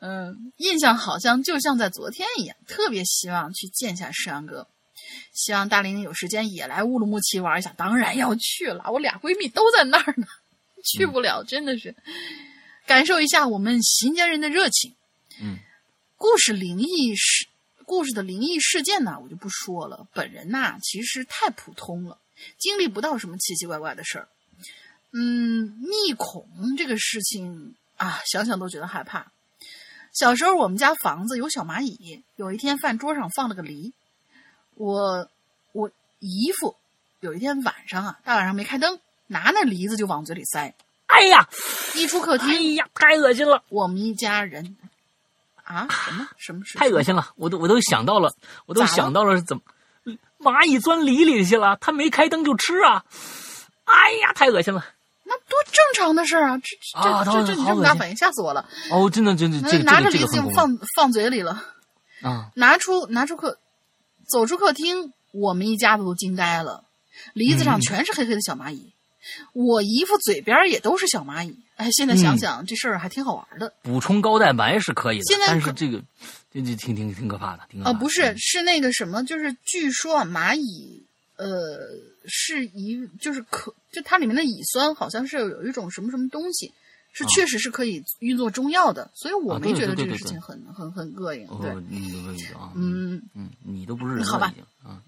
嗯，印象好像就像在昨天一样，特别希望去见一下石阳哥，希望大林有时间也来乌鲁木齐玩一下，当然要去了，我俩闺蜜都在那儿呢，去不了，真的是。感受一下我们新疆人的热情，嗯，故事灵异是。故事的灵异事件呢，我就不说了。本人呐，其实太普通了，经历不到什么奇奇怪怪的事儿。嗯，密恐这个事情啊，想想都觉得害怕。小时候我们家房子有小蚂蚁，有一天饭桌上放了个梨，我我姨父有一天晚上啊，大晚上没开灯，拿那梨子就往嘴里塞。哎呀，一出客厅，哎呀，太恶心了！我们一家人啊，什么什么事？太恶心了！我都我都想到了，我都想到了是怎么蚂蚁钻梨里去了，它没开灯就吃啊！哎呀，太恶心了！那多正常的事儿啊！这啊这这这你这么大反应，吓死我了！哦，真的真的，这个拿着梨这个很子就放放嘴里了，啊！拿出拿出客，走出客厅，我们一家子都惊呆了，梨子上嗯全是黑黑的小蚂蚁，我姨夫嘴边也都是小蚂蚁。哎，现在想嗯想、这事儿还挺好玩的补充高蛋白是可以的，现在但是这个这这挺挺挺可怕的，挺可怕啊！的不是，嗯是那个什么，就是据说啊，蚂蚁呃是一就是可就它里面的乙酸好像是有一种什么什么东西，是啊确实是可以运作中药的，所以我没觉得这个事情很很很膈应。对，哦，你的问题啊，嗯，嗯，你都不是人好吧了已经，嗯嗯，嗯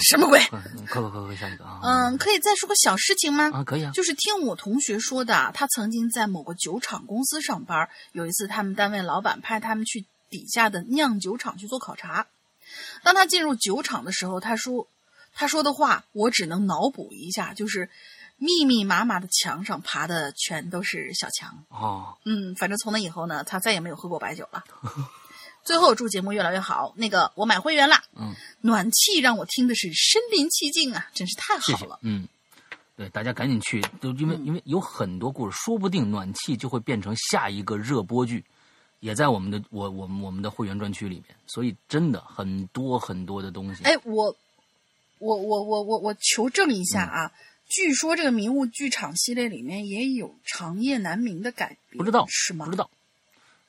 什么鬼？快快快快快下一个啊，嗯，可以再说个小事情吗？啊可以啊，就是听我同学说的，他曾经在某个酒厂公司上班。有一次，他们单位老板派他们去底下的酿酒厂去做考察。当他进入酒厂的时候，他说他说的话，我只能脑补一下，就是密密麻麻的墙上爬的全都是小强。哦，嗯，反正从那以后呢，他再也没有喝过白酒了。最后祝节目越来越好。那个我买会员啦，嗯，暖气让我听的是身临其境啊，真是太谢谢好了。，嗯。对，大家赶紧去，都因为、嗯因为有很多故事，说不定暖气就会变成下一个热播剧，也在我们的我我们我们的会员专区里面，所以真的很多很多的东西。哎，我，我我我我我求证一下啊！据说这个迷雾剧场系列里面也有长夜难明的改编，不知道是吗？不知道，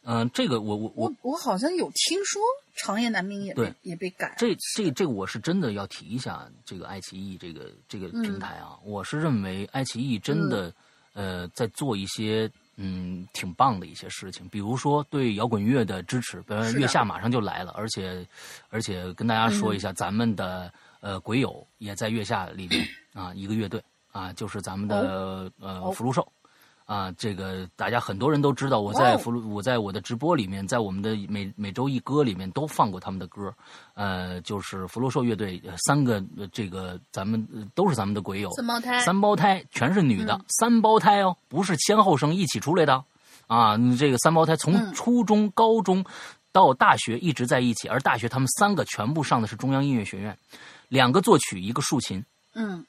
嗯、这个我我我我我好像有听说长夜难明也被也被改，这这这个我是真的要提一下这个爱奇艺这个这个平台啊，我是认为爱奇艺真的、呃在做一些嗯挺棒的一些事情，比如说对摇滚乐的支持，比如是的。月下马上就来了，而且而且跟大家说一下，咱们的呃鬼友也在月下里面啊一个乐队啊，就是咱们的、呃哦福禄寿。啊，这个大家很多人都知道，我在哇哦。福禄，我在我的直播里面，在我们的每每周一歌里面都放过他们的歌，呃，就是福禄寿乐队呃三个呃这个咱们呃都是咱们的鬼友，三胞胎，三胞胎全是女的，嗯。三胞胎哦，不是先后生一起出来的，啊，嗯这个三胞胎从嗯。初中、高中到大学一直在一起，而大学他们三个全部上的是中央音乐学院，两个作曲，一个竖琴，嗯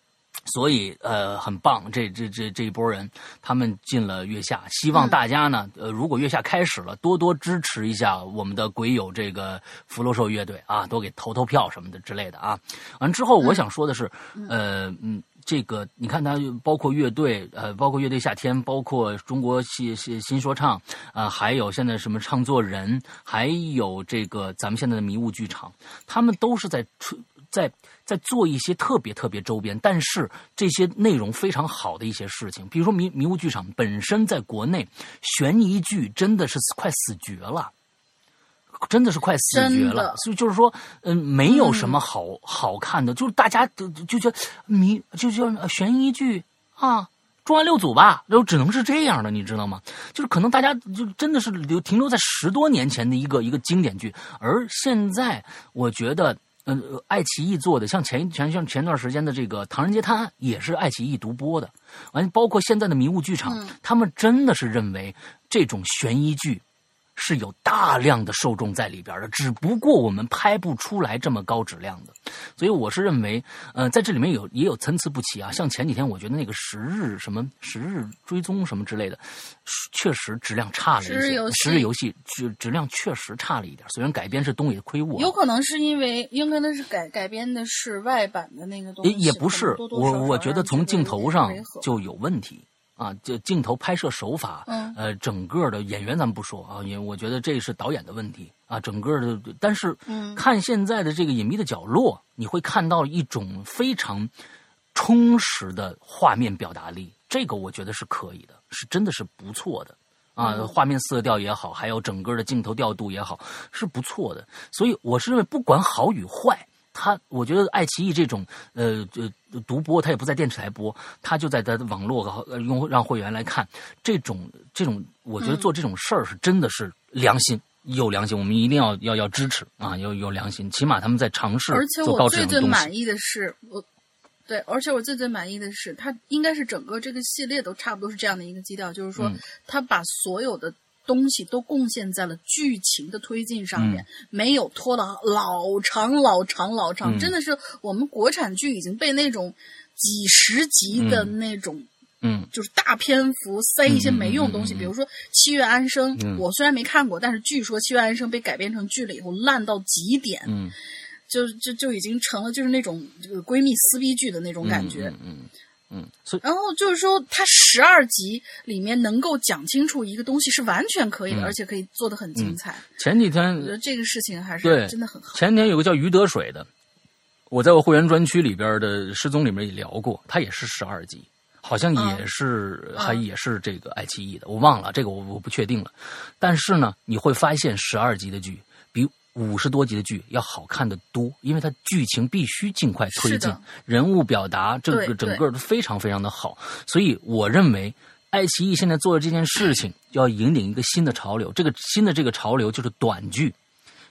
所以呃很棒，这这这这一波人他们进了月下，希望大家呢、呃如果月下开始了，多多支持一下我们的鬼友这个福禄寿乐队啊，多给投投票什么的之类的啊。完之后我想说的是，呃嗯。这个你看，它包括乐队，呃，包括乐队夏天，包括中国新新新说唱，啊、还有现在什么唱作人，还有这个咱们现在的迷雾剧场，他们都是在出在在做一些特别特别周边，但是这些内容非常好的一些事情，比如说迷迷雾剧场本身在国内悬疑剧真的是快死绝了。真的是快死绝了所以就是说，嗯，没有什么好、好看的，就是大家就就就迷就叫呃悬疑剧啊，重案六组吧，就只能是这样的，你知道吗？就是可能大家就真的是留停留在十多年前的一个一个经典剧，而现在我觉得。呃，爱奇艺做的，像前前像前段时间的这个《唐人街探案》，也是爱奇艺独播的。完，包括现在的迷雾剧场，嗯他们真的是认为这种悬疑剧是有大量的受众在里边的，只不过我们拍不出来这么高质量的。所以我是认为，呃，在这里面有也有参差不齐啊。像前几天我觉得那个十日什么十日追踪什么之类的，确实质量差了一些。十日游戏质质量确实差了一点，虽然改编是东野圭吾啊，有可能是因为，应该那是改改编的是外版的那个东也西，也不是，可能多多少少我我觉得从镜头上就有问题啊，就镜头拍摄手法，嗯呃，整个的演员咱们不说啊，因为我觉得这是导演的问题啊，整个的，但是嗯看现在的这个隐秘的角落，你会看到一种非常充实的画面表达力，这个我觉得是可以的，是真的是不错的。啊，嗯画面色调也好，还有整个的镜头调度也好，是不错的。所以我是认为，不管好与坏，他我觉得爱奇艺这种呃呃独播，他也不在电视台播，他就在他的网络和呃用让会员来看，这种这种，我觉得做这种事儿是真的是良心。有良心，我们一定要要要支持啊！有有良心，起码他们在尝试而且做高我最最质量的东西。满意的是，我对，而且我最最满意的是，它应该是整个这个系列都差不多是这样的一个基调，就是说嗯，它把所有的东西都贡献在了剧情的推进上面，嗯。没有拖了老长老长老长，嗯。真的是我们国产剧已经被那种几十集的嗯。那种。嗯。就是大篇幅塞一些没用的东西，嗯嗯嗯嗯比如说《七月安生》嗯。我虽然没看过，但是据说《七月安生》被改编成剧了以后烂到极点，嗯，就就就已经成了就是那种这个闺蜜撕逼剧的那种感觉。嗯嗯嗯，所以然后就是说，它十二集里面能够讲清楚一个东西是完全可以的，嗯而且可以做得很精彩。前几天我觉得这个事情还对是真的很好。前天有个叫于德水的，我在我会员专区里边的失踪里面也聊过，他也是十二集，好像也是、嗯还也是这个爱奇艺的，我忘了这个我我不确定了。但是呢，你会发现十二集的剧比五十多集的剧要好看的多，因为它剧情必须尽快推进，人物表达这个整个都非常非常的好，所以我认为。爱奇艺现在做的这件事情，要引领一个新的潮流。这个新的这个潮流就是短剧，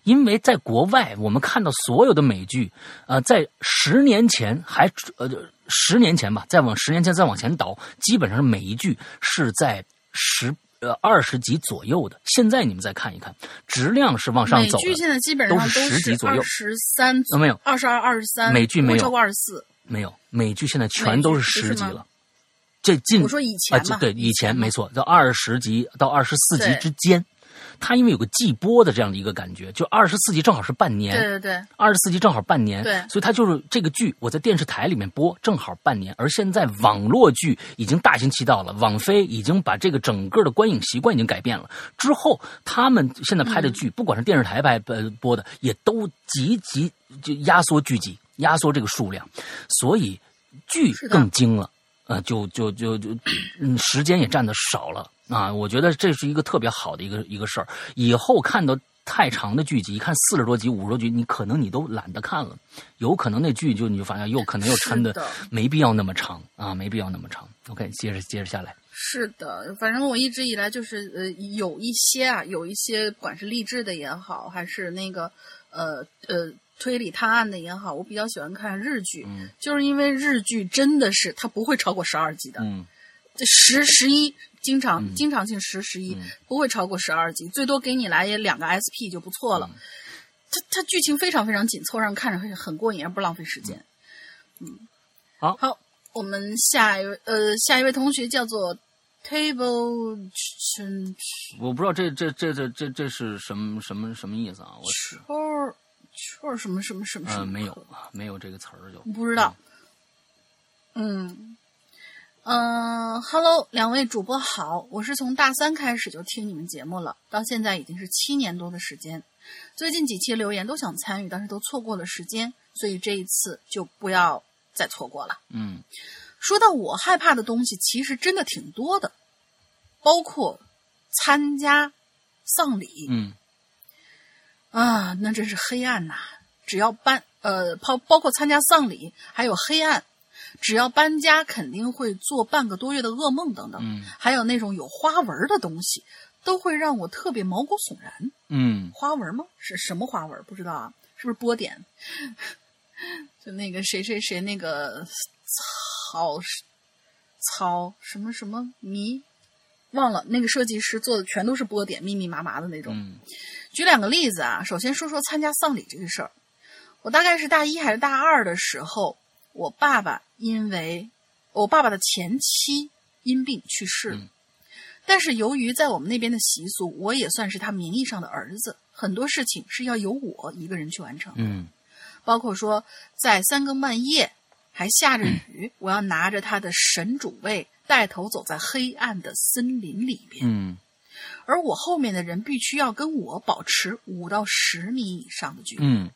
因为在国外，我们看到所有的美剧，呃，在十年前还呃十年前吧，再往十年前再往前倒，基本上是每一剧是在十呃二十集左右的。现在你们再看一看，质量是往上走的。剧现在基本上都是10集左右十三，有没有二十二、二十三，美剧没有超过二十四。没有美剧现在全都是十集了。这近我说以前啊，嘛，对，以前没错，在二十集到二十四集之间，它因为有个季播的这样的一个感觉，就二十四集正好是半年，对对对，二十四集正好半年，对。所以它就是这个剧，我在电视台里面播正好半年，而现在网络剧已经大行其道了，网飞已经把这个整个的观影习惯已经改变了。之后他们现在拍的嗯。剧，不管是电视台拍呃播的，也都极极就压缩剧集，压缩这个数量，所以剧更精了。呃，就就就就，嗯，时间也占的少了啊。我觉得这是一个特别好的一个一个事儿。以后看到太长的剧集，一看四十多集、五十多集，你可能你都懒得看了。有可能那剧就你就发现又可能又抻的没必要那么长啊，没必要那么长。OK，接着接着下来，是的，反正我一直以来就是呃，有一些啊，有一些不管是励志的也好，还是那个呃呃推理探案的也好，我比较喜欢看日剧，嗯就是因为日剧真的是它不会超过十二集的，嗯这十十一经常、嗯。经常性十十一、嗯。不会超过十二集，最多给你来也两个 SP 就不错了。嗯。它它剧情非常非常紧凑，让人看着很很过瘾，而不浪费时间。嗯，好。好，我们下一位呃下一位同学叫做 Table 圈我不知道这这这这这这是什么什么什么意思啊？我是圈儿圈儿什么什么什么什么？呃没有没有这个词儿就。不知道。嗯，嗯、e l o 两位主播好，我是从大三开始就听你们节目了，到现在已经是七年多的时间。最近几期留言都想参与，但是都错过了时间，所以这一次就不要再错过了。嗯说到我害怕的东西，其实真的挺多的，包括参加丧礼，嗯啊，那真是黑暗呐！只要办呃，包包括参加丧礼，还有黑暗，只要搬家，肯定会做半个多月的噩梦等等，嗯还有那种有花纹的东西，都会让我特别毛骨悚然。嗯花纹吗？是什么花纹？不知道啊，是不是波点？就那个谁谁谁那个草草什么什么迷，忘了那个设计师做的全都是波点，密密麻麻的那种。嗯举两个例子啊，首先说说参加丧礼这个事儿。我大概是大一还是大二的时候，我爸爸因为我爸爸的前妻因病去世了。嗯。但是由于在我们那边的习俗，我也算是他名义上的儿子，很多事情是要由我一个人去完成，嗯。包括说在三更半夜还下着雨，我要拿着他的神主位带头走在黑暗的森林里边。嗯。而我后面的人必须要跟我保持五到十米以上的距离，嗯。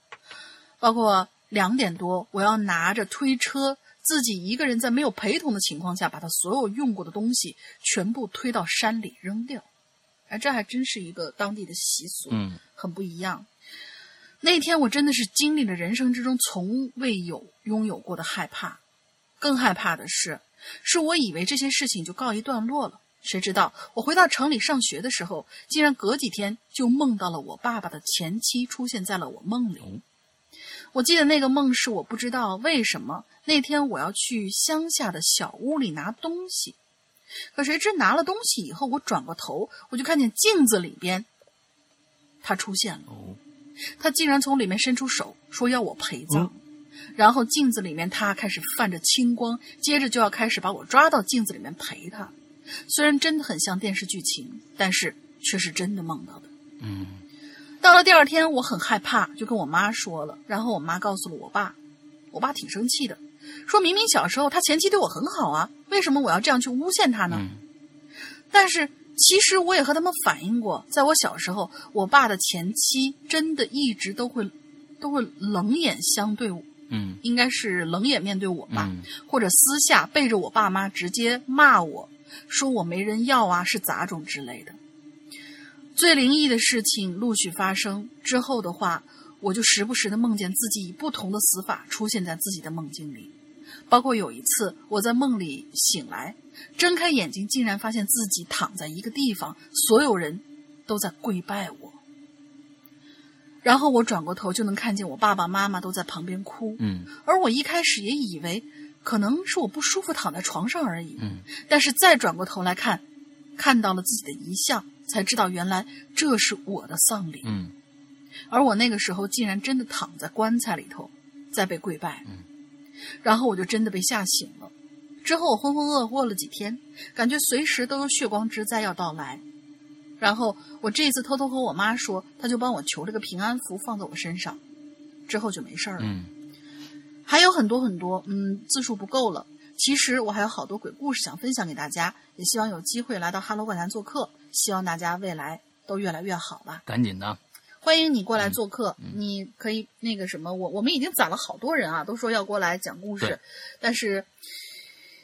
包括两点多，我要拿着推车，自己一个人在没有陪同的情况下，把他所有用过的东西全部推到山里扔掉。哎，这还真是一个当地的习俗，嗯很不一样。那天我真的是经历了人生之中从未有拥有过的害怕，更害怕的是，是我以为这些事情就告一段落了，谁知道我回到城里上学的时候，竟然隔几天就梦到了我爸爸的前妻出现在了我梦里。我记得那个梦是我不知道为什么那天我要去乡下的小屋里拿东西，可谁知拿了东西以后，我转过头，我就看见镜子里边，他出现了。他竟然从里面伸出手，说要我陪葬。然后镜子里面他开始泛着青光，接着就要开始把我抓到镜子里面陪他。虽然真的很像电视剧情，但是却是真的梦到的。嗯，到了第二天，我很害怕，就跟我妈说了。然后我妈告诉了我爸，我爸挺生气的，说明明小时候他前妻对我很好啊，为什么我要这样去诬陷他呢？但是。其实我也和他们反映过，在我小时候，我爸的前妻真的一直都会，都会冷眼相对，嗯，应该是冷眼面对我吧，嗯或者私下背着我爸妈直接骂我，说我没人要啊，是杂种之类的。最灵异的事情陆续发生之后的话，我就时不时的梦见自己以不同的死法出现在自己的梦境里，包括有一次我在梦里醒来。睁开眼睛，竟然发现自己躺在一个地方，所有人都在跪拜我。然后我转过头，就能看见我爸爸妈妈都在旁边哭。嗯，而我一开始也以为可能是我不舒服，躺在床上而已。嗯，但是再转过头来看，看到了自己的遗像，才知道原来这是我的丧礼。嗯，而我那个时候竟然真的躺在棺材里头，在被跪拜。嗯，然后我就真的被吓醒了。之后我浑浑噩噩了几天，感觉随时都有血光之灾要到来。然后我这次偷偷和我妈说，她就帮我求了个平安符放在我身上，之后就没事了。嗯，还有很多很多，嗯，字数不够了。其实我还有好多鬼故事想分享给大家，也希望有机会来到哈喽怪谈做客。希望大家未来都越来越好吧。赶紧的，欢迎你过来做客，你可以那个什么，我我们已经攒了好多人啊，都说要过来讲故事，但是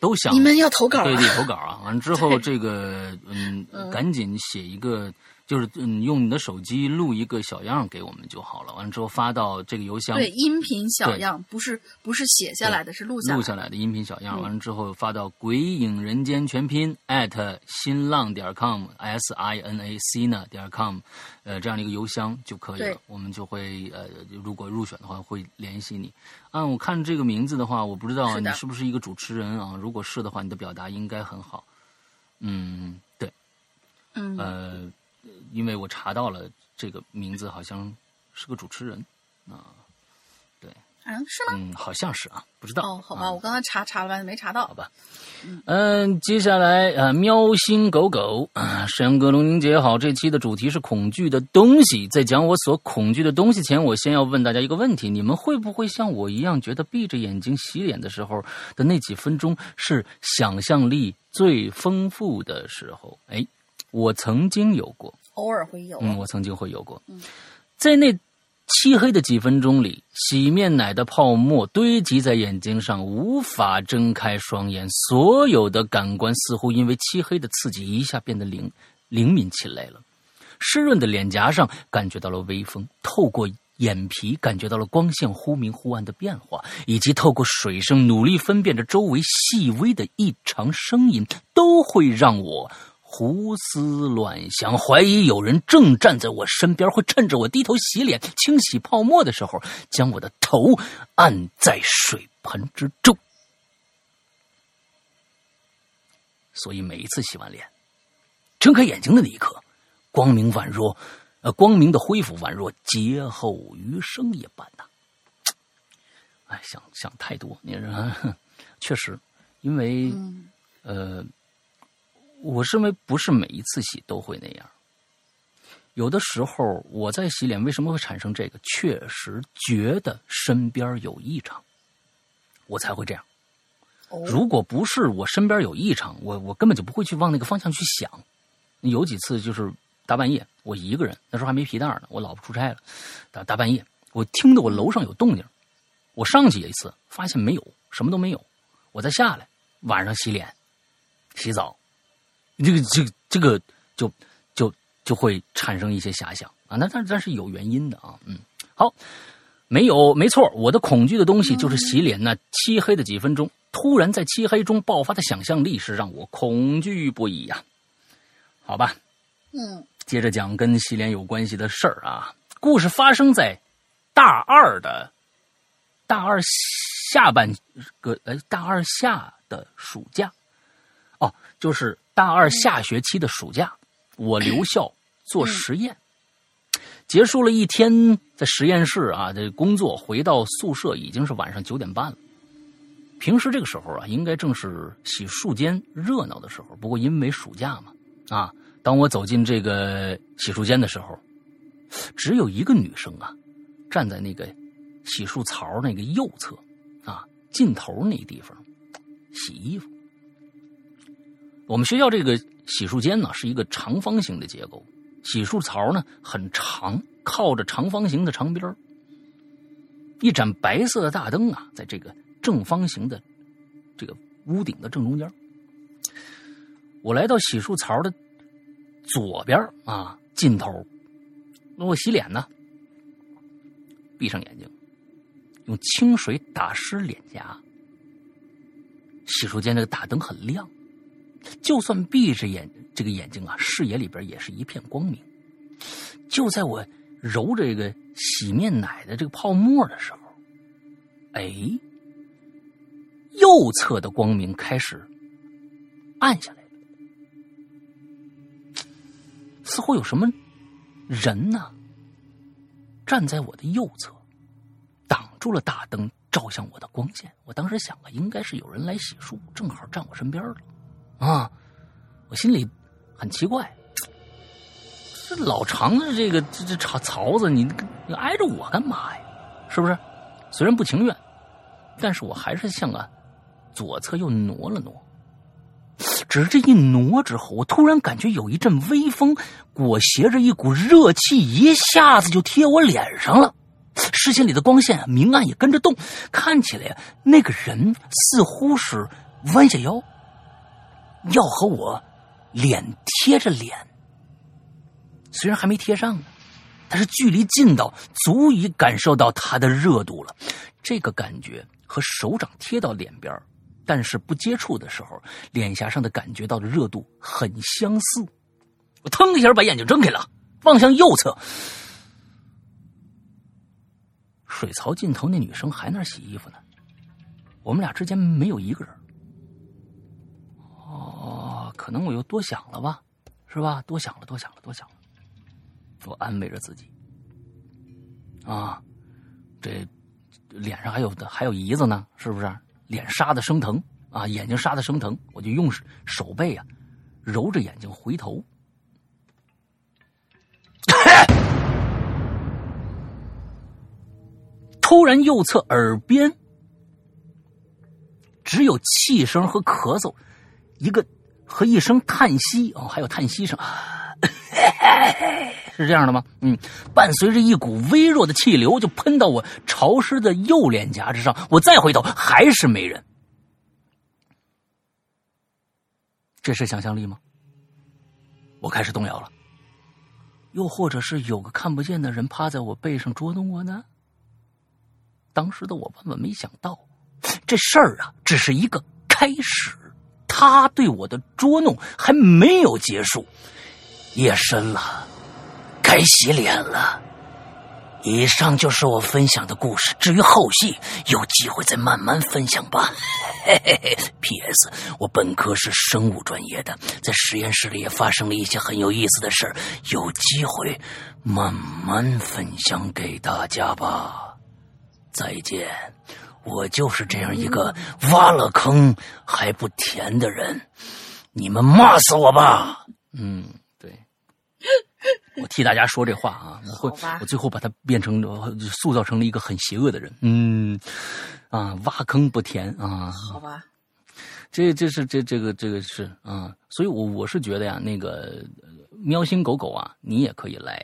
都想你们要投稿啊对，对投稿啊！完了之后，这个嗯嗯，赶紧写一个，就是嗯，用你的手机录一个小样给我们就好了。完了之后发到这个邮箱，对音频小样，不是不是写下来的，是录下来的。录下来的音频小样，嗯完了之后发到“鬼影人间”全拼新浪点 com s i n a c 呢点 com，呃，这样的一个邮箱就可以了对。我们就会呃，如果入选的话会联系你。啊，我看这个名字的话，我不知道你是不是一个主持人啊？如果是的话，你的表达应该很好。嗯，对，嗯，呃，因为我查到了这个名字，好像是个主持人啊。对啊，是吗？嗯，好像是啊，不知道。哦，好吧，啊我刚刚查查了半天没查到好。吧，嗯，接下来啊，喵星狗狗啊，山哥龙宁姐好，这期的主题是恐惧的东西。在讲我所恐惧的东西前，我先要问大家一个问题：你们会不会像我一样，觉得闭着眼睛洗脸的时候的那几分钟是想象力最丰富的时候？哎，我曾经有过，偶尔会有。嗯，我曾经会有过嗯，在那漆黑的几分钟里，洗面奶的泡沫堆积在眼睛上，无法睁开双眼，所有的感官似乎因为漆黑的刺激一下变得灵灵敏起来了。湿润的脸颊上感觉到了微风，透过眼皮感觉到了光线忽明忽暗的变化，以及透过水声努力分辨着周围细微的异常声音，都会让我胡思乱想，怀疑有人正站在我身边，会趁着我低头洗脸、清洗泡沫的时候，将我的头按在水盆之中。所以每一次洗完脸，睁开眼睛的那一刻，光明宛若，呃，光明的恢复宛若劫后余生一般呐、哎，想想太多，你说，确实，因为、嗯呃，我认为不是每一次洗都会那样。有的时候我在洗脸，为什么会产生这个？确实觉得身边有异常，我才会这样。哦，如果不是我身边有异常，我我根本就不会去往那个方向去想。有几次就是大半夜，我一个人，那时候还没皮带呢，我老婆出差了，大大半夜，我听到我楼上有动静，我上去一次，发现没有，什么都没有，我再下来，晚上洗脸、洗澡，这个这个这个就就就会产生一些遐想啊，那但但是有原因的啊，嗯。好，没有，没错，我的恐惧的东西就是洗脸那漆黑的几分钟，突然在漆黑中爆发的想象力是让我恐惧不已呀。好吧，嗯，接着讲跟洗脸有关系的事儿啊。故事发生在大二的大二下半个，哎，大二下的暑假，哦，就是大二下学期的暑假，我留校做实验，结束了一天在实验室啊的工作，回到宿舍已经是晚上九点半了。平时这个时候啊，应该正是洗漱间热闹的时候，不过因为暑假嘛，啊，当我走进这个洗漱间的时候。只有一个女生啊，站在那个洗漱槽那个右侧，啊，尽头那地方洗衣服。我们学校这个洗漱间呢是一个长方形的结构，洗漱槽呢很长，靠着长方形的长边一盏白色的大灯啊，在这个正方形的这个屋顶的正中间。我来到洗漱槽的左边啊，尽头。那我洗脸呢？闭上眼睛，用清水打湿脸颊。洗漱间这个大灯很亮，就算闭着眼，这个眼睛啊，视野里边也是一片光明。就在我揉这个洗面奶的这个泡沫的时候，哎，右侧的光明开始暗下来了，似乎有什么。人呢，站在我的右侧，挡住了大灯照向我的光线。我当时想啊，应该是有人来洗漱，正好站我身边了。啊，我心里很奇怪，这老长的这个这这槽槽子，你你挨着我干嘛呀？是不是？虽然不情愿，但是我还是向啊左侧又挪了挪。只是这一挪之后，我突然感觉有一阵微风裹挟着一股热气，一下子就贴我脸上了。视线里的光线明暗也跟着动，看起来那个人似乎是弯下腰，要和我脸贴着脸。虽然还没贴上呢，但是距离近到足以感受到他的热度了。这个感觉和手掌贴到脸边但是不接触的时候，脸颊上的感觉到的热度很相似。我腾一下把眼睛睁开了，望向右侧，水槽尽头那女生还那洗衣服呢。我们俩之间没有一个人。可能我又多想了吧，是吧？多想了，多想了，多想了。我安慰着自己。啊，这脸上还有还有姨子呢，是不是？脸杀的生疼啊，眼睛杀的生疼，我就用手背啊揉着眼睛回头，突然右侧耳边只有气声和咳嗽，一个和一声叹息哦，还有叹息声，是这样的吗？嗯，伴随着一股微弱的气流就喷到我潮湿的右脸颊之上，我再回头还是没人，这是想象力吗？我开始动摇了，又或者是有个看不见的人趴在我背上捉弄我呢？当时的我万万没想到，这事儿啊，只是一个开始。他对我的捉弄还没有结束。夜深了，该洗脸了。以上就是我分享的故事。至于后续，有机会再慢慢分享吧。嘿 嘿嘿。P.S. 我本科是生物专业的，在实验室里也发生了一些很有意思的事。有机会慢慢分享给大家吧。再见，我就是这样一个挖了坑还不填的人，你们骂死我吧！嗯，对，我替大家说这话啊，我会，我最后把它变成塑造成了一个很邪恶的人。嗯，啊，挖坑不填啊，好吧，这这是这这个这个是啊，所以我我是觉得呀，那个喵星狗狗啊，你也可以来。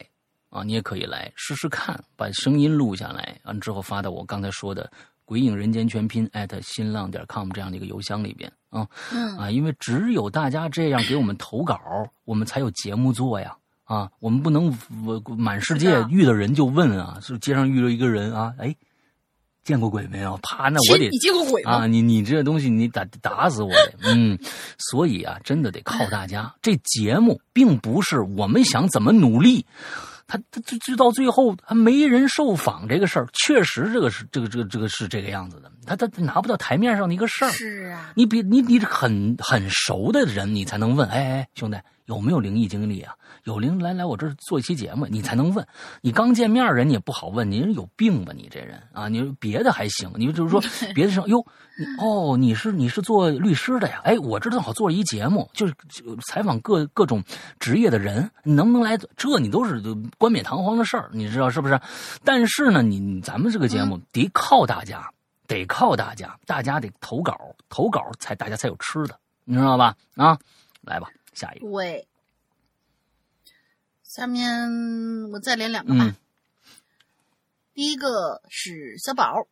啊，你也可以来试试看，把声音录下来，完之后发到我刚才说的“鬼影人间全拼”艾特新浪点 com 这样的一个邮箱里边啊。嗯啊，因为只有大家这样给我们投稿，我们才有节目做呀。啊，我们不能我满世界遇到人就问啊，是街上遇到一个人啊，哎，见过鬼没有？啪，那我得你见过鬼吗？啊，你你这东西你打打死我得，嗯，所以啊，真的得靠大家。这节目并不是我们想怎么努力，他他这这到最后他没人受访这个事儿，确实这个是这个这个这个是这个样子的，他他他拿不到台面上的一个事儿。是啊，你比你你很很熟的人，你才能问，哎哎，兄弟有没有灵异经历啊？有灵来来我这儿做一期节目，你才能问。你刚见面人你也不好问，你有病吧你这人啊？你别的还行，你就是说 别的上哟，你哦你是你是做律师的呀？哎，我这正好做一节目，就是就采访各各种职业的人，你能不能来？这你都是冠冕堂皇的事儿，你知道是不是？但是呢，你你咱们这个节目得靠大家。得靠大家，大家得投稿，投稿才大家才有吃的，你知道吧？啊，来吧，下一个，对。下面我再连两个吧。嗯第一个是小宝，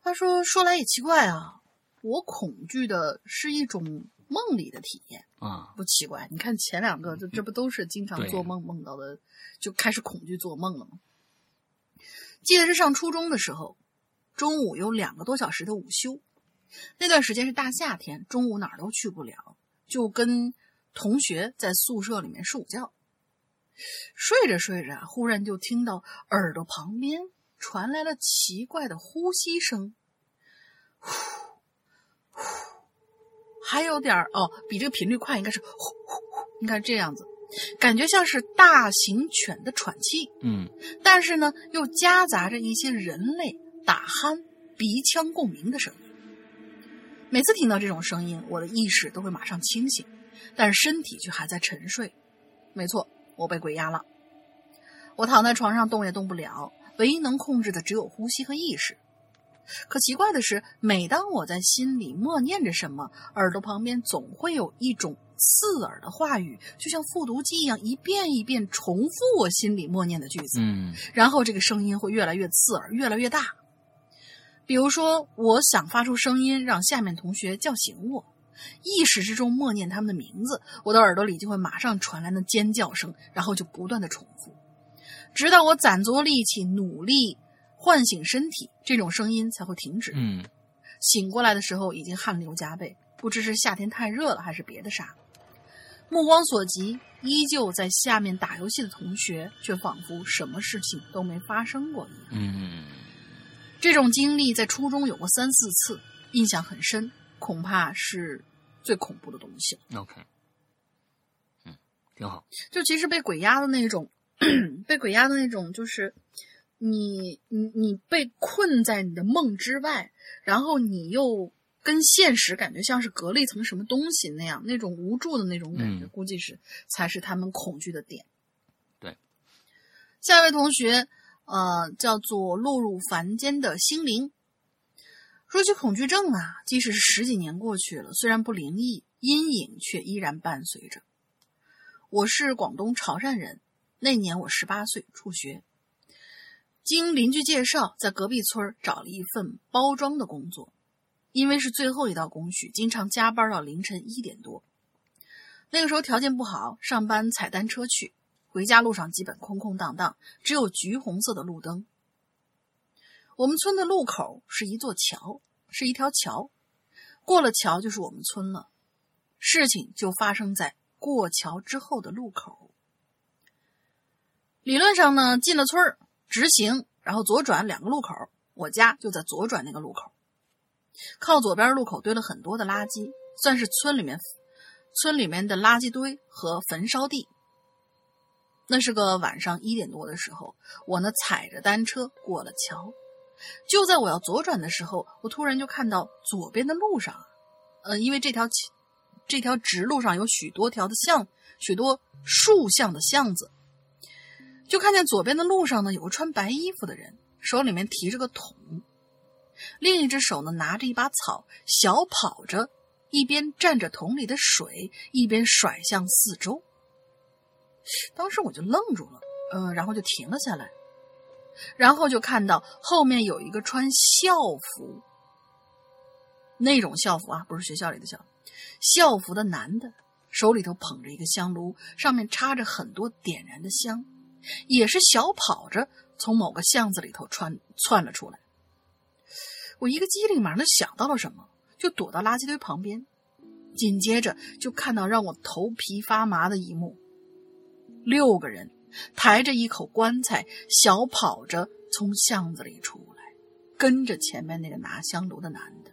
他说：“说来也奇怪啊，我恐惧的是一种梦里的体验，啊，不奇怪。你看前两个，这这不都是经常做梦梦到的，就开始恐惧做梦了吗？记得是上初中的时候，中午有两个多小时的午休，那段时间是大夏天，中午哪儿都去不了，就跟同学在宿舍里面睡午觉。睡着睡着啊，忽然就听到耳朵旁边传来了奇怪的呼吸声，呼呼，还有点儿哦，比这个频率快，应该是呼呼呼，你看这样子，感觉像是大型犬的喘气，嗯但是呢，又夹杂着一些人类打鼾、鼻腔共鸣的声音。每次听到这种声音，我的意识都会马上清醒，但是身体却还在沉睡。没错，我被鬼压了。我躺在床上动也动不了，唯一能控制的只有呼吸和意识。可奇怪的是，每当我在心里默念着什么，耳朵旁边总会有一种刺耳的话语，就像复读机一样，一遍一遍重复我心里默念的句子。嗯然后这个声音会越来越刺耳，越来越大。比如说，我想发出声音让下面同学叫醒我，意识之中默念他们的名字，我的耳朵里就会马上传来那尖叫声，然后就不断的重复，直到我攒足力气努力唤醒身体，这种声音才会停止。嗯醒过来的时候已经汗流浃背，不知是夏天太热了还是别的啥。目光所及，依旧在下面打游戏的同学，却仿佛什么事情都没发生过一样。嗯这种经历在初中有过三四次，印象很深，恐怕是最恐怖的东西了。，OK，嗯，挺好，就其实被鬼压的那种，被鬼压的那种，就是你你你被困在你的梦之外，然后你又跟现实感觉像是隔了一层什么东西那样，那种无助的那种感觉，嗯估计是才是他们恐惧的点。对，下一位同学，呃，叫做落入凡间的心灵。说起恐惧症啊，即使是十几年过去了，虽然不灵异，阴影却依然伴随着。我是广东潮汕人，那年我十八岁辍学，经邻居介绍，在隔壁村找了一份包装的工作。因为是最后一道工序，经常加班到凌晨一点多。那个时候条件不好，上班踩单车去，回家路上基本空空荡荡，只有橘红色的路灯。我们村的路口是一座桥，是一条桥，过了桥就是我们村了。事情就发生在过桥之后的路口。理论上呢，进了村儿直行，然后左转两个路口，我家就在左转那个路口。靠左边路口堆了很多的垃圾，算是村里面村里面的垃圾堆和焚烧地。那是个晚上一点多的时候，我呢踩着单车过了桥。就在我要左转的时候，我突然就看到左边的路上，呃，因为这条这条直路上有许多条的巷，许多竖向的巷子，就看见左边的路上呢有个穿白衣服的人，手里面提着个桶，另一只手呢拿着一把草，小跑着，一边蘸着桶里的水，一边甩向四周。当时我就愣住了，嗯、然后就停了下来。然后就看到后面有一个穿校服，那种校服啊，不是学校里的校，校服的男的，手里头捧着一个香炉，上面插着很多点燃的香，也是小跑着从某个巷子里头窜窜了出来。我一个机灵，马上就想到了什么，就躲到垃圾堆旁边。紧接着就看到让我头皮发麻的一幕：六个人抬着一口棺材，小跑着从巷子里出来，跟着前面那个拿香炉的男的。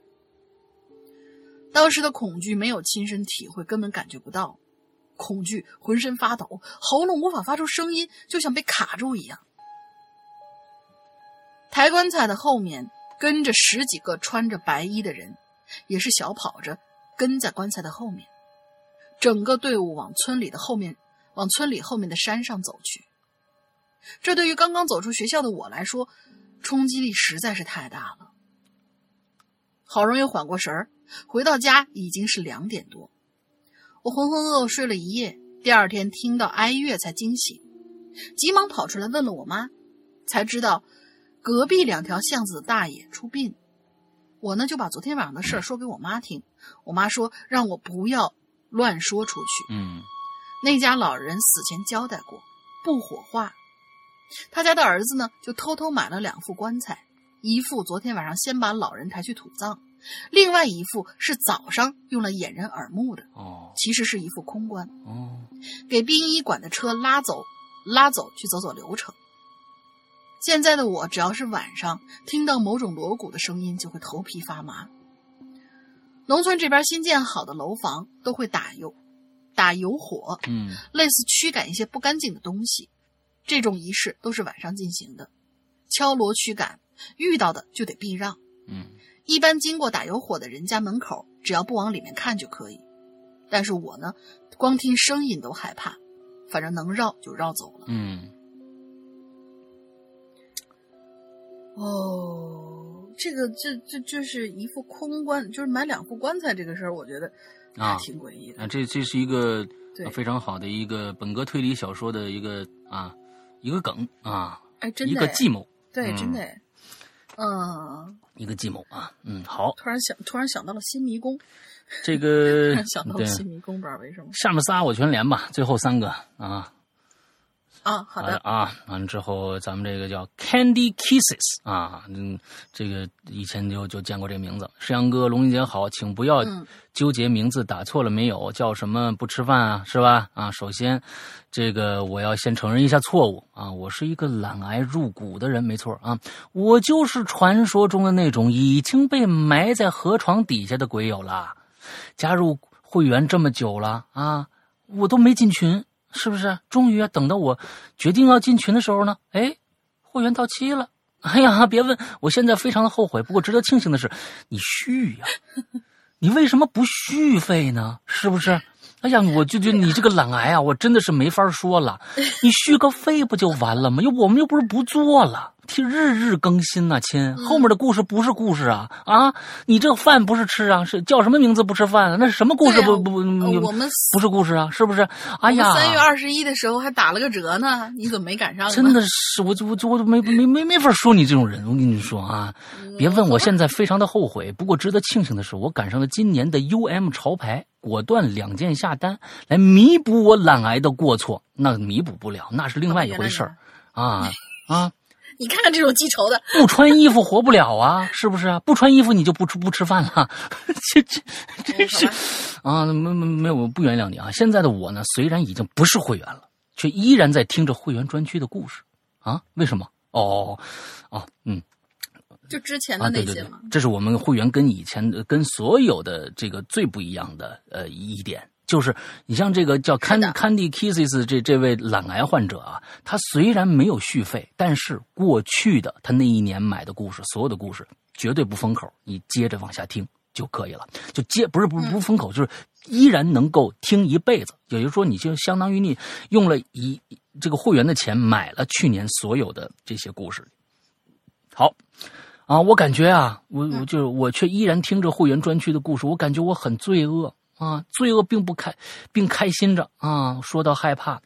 当时的恐惧没有亲身体会，根本感觉不到。恐惧，浑身发抖，喉咙无法发出声音，就像被卡住一样。抬棺材的后面跟着十几个穿着白衣的人，也是小跑着跟在棺材的后面。整个队伍往村里的后面，往村里后面的山上走去。这对于刚刚走出学校的我来说，冲击力实在是太大了。好容易缓过神儿，回到家已经是两点多。我浑浑噩噩睡了一夜，第二天听到哀乐才惊醒，急忙跑出来问了我妈，才知道隔壁两条巷子的大爷出殡。我呢就把昨天晚上的事儿说给我妈听，我妈说让我不要乱说出去。嗯那家老人死前交代过，不火化。他家的儿子呢，就偷偷买了两副棺材，一副昨天晚上先把老人抬去土葬，另外一副是早上用来掩人耳目的，哦其实是一副空棺，哦给殡仪馆的车拉走，拉走去走走流程。现在的我，只要是晚上听到某种锣鼓的声音，就会头皮发麻。农村这边新建好的楼房都会打油，打油火，嗯类似驱赶一些不干净的东西。这种仪式都是晚上进行的，敲锣驱赶，遇到的就得避让。嗯一般经过打油火的人家门口，只要不往里面看就可以。但是我呢，光听声音都害怕，反正能绕就绕走了。嗯哦，这个这这就是一副空棺，就是买两副棺材这个事儿，我觉得啊挺诡异的。啊，这这是一个非常好的一个本格推理小说的一个啊一个梗啊，哎，真一的一个计谋，对，嗯真的哎，嗯，一个计谋啊。嗯，好，突然想，突然想到了新迷宫，这个想到新迷宫，不知道为什么下面仨我全连吧，最后三个啊。啊。好的，啊，完了之后咱们这个叫 Candy Kisses 啊，嗯，这个以前就就见过这名字。石阳哥，龙云姐好，请不要嗯纠结名字打错了没有，叫什么不吃饭啊，是吧？啊，首先，这个我要先承认一下错误啊，我是一个懒癌入骨的人，没错啊，我就是传说中的那种已经被埋在河床底下的鬼友啦。加入会员这么久了啊，我都没进群，是不是？终于啊，等到我决定要进群的时候呢，哎，会员到期了。哎呀，别问，我现在非常的后悔。不过值得庆幸的是，你续呀、你为什么不续费呢？是不是？哎呀，我就觉得你这个懒癌啊，我真的是没法说了。你续个费不就完了吗？又我们又不是不做了，替日日更新呐、亲。后面的故事不是故事啊啊！你这饭不是吃啊，是叫什么名字不吃饭啊？那是什么故事不啊不不呃我们不是故事啊？是不是？哎呀，三月二十一的时候还打了个折呢，你怎么没赶上？真的是，我就我就我就没没没没法说你这种人。我跟你说啊，别问我现在非常的后悔。不过值得庆幸的是，我赶上了今年的 UM 潮牌，果断两件下单来弥补我懒癌的过错。那弥补不了，那是另外一回事儿啊啊！你看看这种记仇的，不穿衣服活不了啊，是不是啊？不穿衣服你就不吃不吃饭了，这这真是啊，没没没有，我不原谅你啊！现在的我呢，虽然已经不是会员了，却依然在听着会员专区的故事啊？为什么？哦哦，嗯就之前啊，的那些嘛。对对对，这是我们会员跟以前的跟所有的这个最不一样的呃一点。就是你像这个叫 Candy Candy Kisses 这这位懒癌患者啊，他虽然没有续费，但是过去的他那一年买的故事，所有的故事绝对不封口，你接着往下听就可以了。就接不是不是不封口，就是依然能够听一辈子。也就是说，你就相当于你用了一这个会员的钱买了去年所有的这些故事。好。啊，我感觉啊，我我就我却依然听着会员专区的故事，我感觉我很罪恶啊，罪恶并不开，并开心着啊。说到害怕，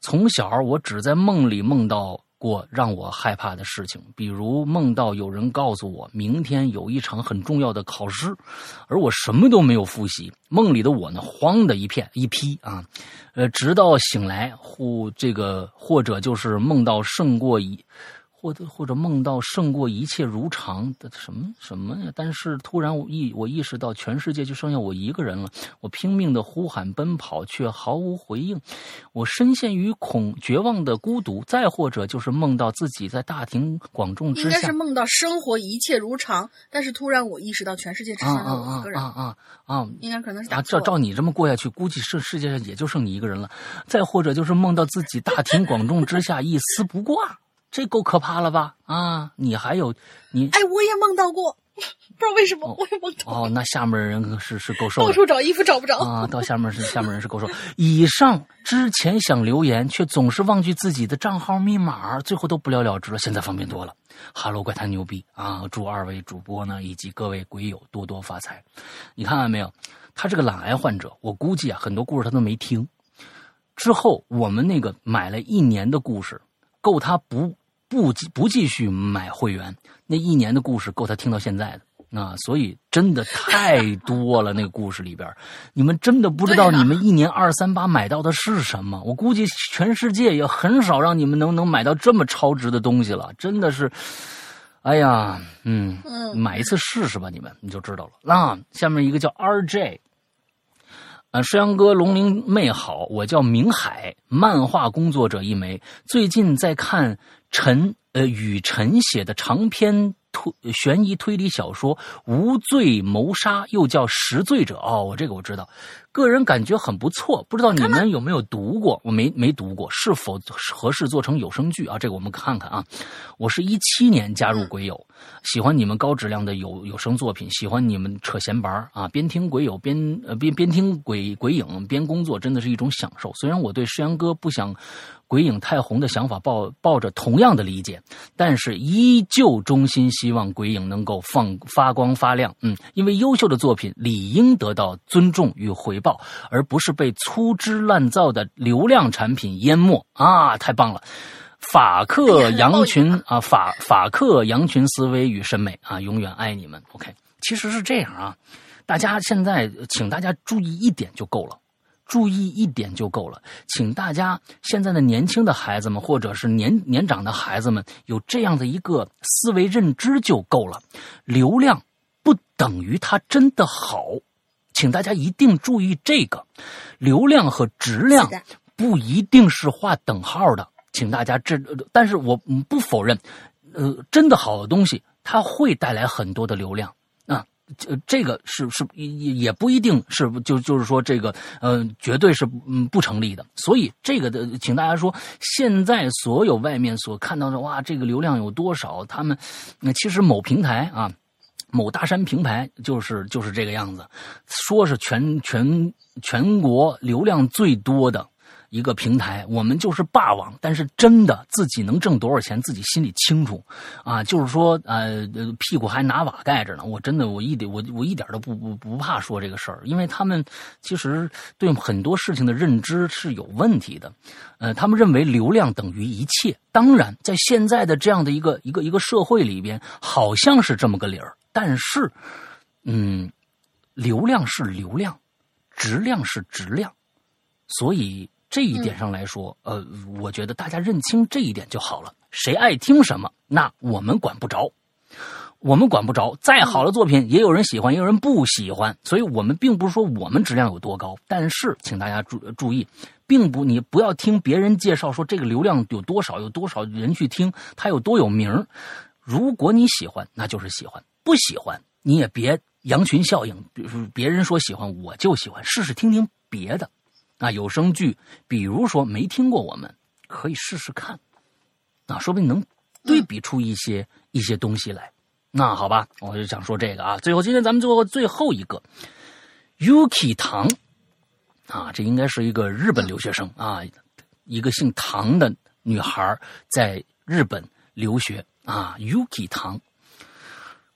从小我只在梦里梦到过让我害怕的事情，比如梦到有人告诉我明天有一场很重要的考试，而我什么都没有复习。梦里的我呢，慌的一片一批啊，呃，直到醒来或这个或者就是梦到胜过一。或者或者梦到胜过一切如常的什么什么呀？但是突然我意我意识到全世界就剩下我一个人了，我拼命的呼喊奔跑，却毫无回应。我深陷于恐绝望的孤独。再或者就是梦到自己在大庭广众之下，应该是梦到生活一切如常，但是突然我意识到全世界只剩下我一个人啊啊啊啊！应该可能是啊，照照你这么过下去，估计世世界上也就剩你一个人了。再或者就是梦到自己大庭广众之下一丝不挂。这够可怕了吧？啊，你还有你？哎，我也梦到过，不知道为什么我也梦到。哦，那下面人是是够受，到处找衣服找不着啊。到下面是下面人是够受。以上之前想留言，却总是忘记自己的账号密码，最后都不了了之了。现在方便多了。哈喽，怪谈牛逼啊！祝二位主播呢以及各位鬼友多多发财。你看到没有？他是个懒癌患者，我估计啊，很多故事他都没听。之后我们那个买了一年的故事，够他不。不继不继续买会员，那一年的故事够他听到现在的啊！所以真的太多了，那个故事里边，你们真的不知道你们一年二三八买到的是什么。我估计全世界也很少让你们能能买到这么超值的东西了，真的是，哎呀，嗯，买一次试试吧，你们你就知道了。那下面一个叫 RJ，啊，山羊哥龙鳞妹好，我叫明海，漫画工作者一枚，最近在看。陈呃，雨辰写的长篇推悬疑推理小说《无罪谋杀》，又叫《识罪者》哦，我这个我知道，个人感觉很不错，不知道你们有没有读过？我没没读过，是否合适做成有声剧啊？这个我们看看啊。我是一七年加入鬼友，喜欢你们高质量的有有声作品，喜欢你们扯闲白啊，边听鬼友边呃边边听鬼鬼影边工作，真的是一种享受。虽然我对诗阳哥不想。鬼影太红的想法抱抱着同样的理解，但是依旧衷心希望鬼影能够放发光发亮。嗯，因为优秀的作品理应得到尊重与回报，而不是被粗制滥造的流量产品淹没。啊，太棒了！法克羊群啊，法法克羊群思维与审美啊，永远爱你们。OK，其实是这样啊，大家现在请大家注意一点就够了。注意一点就够了，请大家现在的年轻的孩子们，或者是年年长的孩子们，有这样的一个思维认知就够了。流量不等于它真的好，请大家一定注意这个。流量和质量不一定是画等号的，请大家这，但是我不否认，呃，真的好的东西它会带来很多的流量。这这个是是也也不一定是就就是说这个呃绝对是嗯不成立的，所以这个的请大家说，现在所有外面所看到的哇，这个流量有多少？他们那其实某平台啊，某大山平台就是就是这个样子，说是全全全国流量最多的。一个平台，我们就是霸王，但是真的自己能挣多少钱，自己心里清楚，啊，就是说，呃，屁股还拿瓦盖着呢。我真的，我一点，我我一点都不不不怕说这个事儿，因为他们其实对很多事情的认知是有问题的，呃，他们认为流量等于一切。当然，在现在的这样的一个一个一个社会里边，好像是这么个理儿，但是，嗯，流量是流量，质量是质量，所以。这一点上来说，呃，我觉得大家认清这一点就好了。谁爱听什么，那我们管不着，我们管不着。再好的作品，也有人喜欢，也有人不喜欢。所以，我们并不是说我们质量有多高，但是，请大家注注意，并不，你不要听别人介绍说这个流量有多少，有多少人去听，它有多有名。如果你喜欢，那就是喜欢；不喜欢，你也别羊群效应。比如别人说喜欢，我就喜欢，试试听听别的。啊，有声剧，比如说没听过，我们可以试试看，啊，说不定能对比出一些一些东西来。那好吧，我就想说这个啊。最后，今天咱们做最后一个，Yuki 唐，啊，这应该是一个日本留学生啊，一个姓唐的女孩在日本留学啊，Yuki 唐。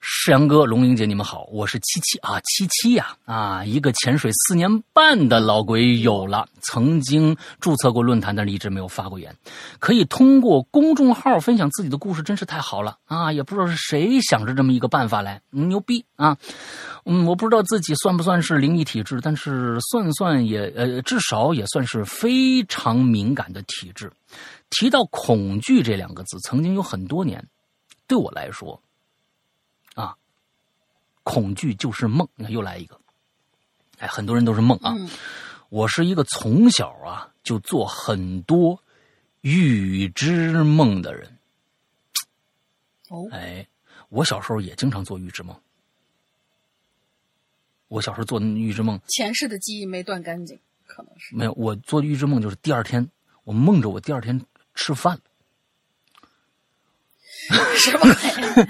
世阳哥、龙英姐，你们好，我是七七啊，七七呀啊，一个潜水四年半的老鬼有了，曾经注册过论坛，但是一直没有发过言。可以通过公众号分享自己的故事，真是太好了啊！也不知道是谁想着这么一个办法来，牛逼啊！嗯，我不知道自己算不算是灵异体质，但是算算也呃，至少也算是非常敏感的体质。提到恐惧这两个字，曾经有很多年，对我来说。恐惧就是梦，你看又来一个，哎，很多人都是梦啊。我是一个从小啊就做很多预知梦的人。哦，哎，我小时候也经常做预知梦。我小时候做预知梦，前世的记忆没断干净，可能是没有。我做预知梦就是第二天，我梦着我第二天吃饭了。什么鬼？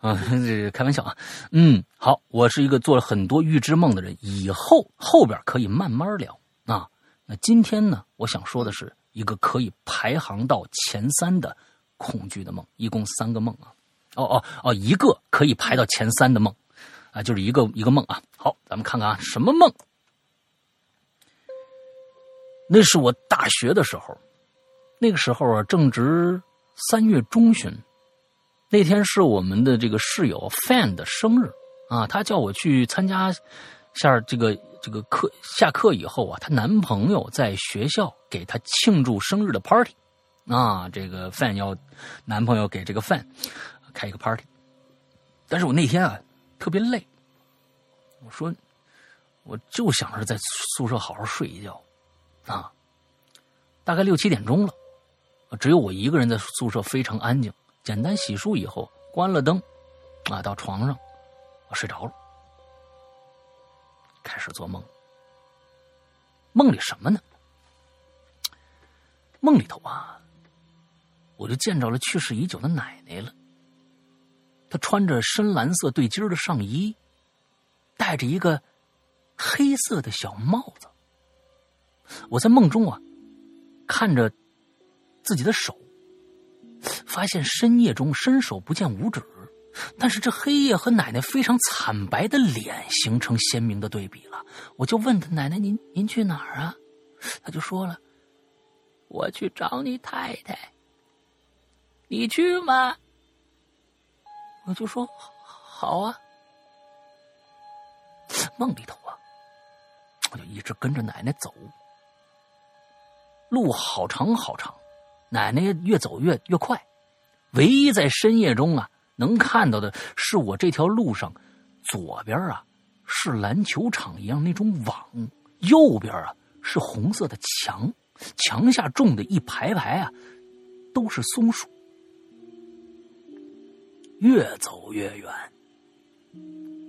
啊，这开玩笑啊。嗯，好，我是一个做了很多预知梦的人，以后后边可以慢慢聊啊。那今天呢，我想说的是一个可以排行到前三的恐惧的梦，一共三个梦啊。哦哦哦，一个可以排到前三的梦啊，就是一个一个梦啊。好，咱们看看啊，什么梦？那是我大学的时候，那个时候啊，正值。三月中旬，那天是我们的这个室友 Fan 的生日啊，她叫我去参加下这个这个课。下课以后啊，她男朋友在学校给她庆祝生日的 party 啊，这个 Fan 要男朋友给这个 Fan 开一个 party。但是我那天啊特别累，我说我就想着在宿舍好好睡一觉啊，大概六七点钟了。只有我一个人在宿舍，非常安静。简单洗漱以后，关了灯，啊，到床上，我睡着了，开始做梦。梦里什么呢？梦里头啊，我就见着了去世已久的奶奶了。她穿着深蓝色对襟的上衣，戴着一个黑色的小帽子。我在梦中啊，看着。自己的手，发现深夜中伸手不见五指，但是这黑夜和奶奶非常惨白的脸形成鲜明的对比了。我就问他：“奶奶，您您去哪儿啊？”他就说了：“我去找你太太。”你去吗？我就说：“好啊。”梦里头啊，我就一直跟着奶奶走，路好长好长。奶奶越走越越快，唯一在深夜中啊能看到的是我这条路上，左边啊是篮球场一样那种网，右边啊是红色的墙，墙下种的一排排啊都是松树。越走越远，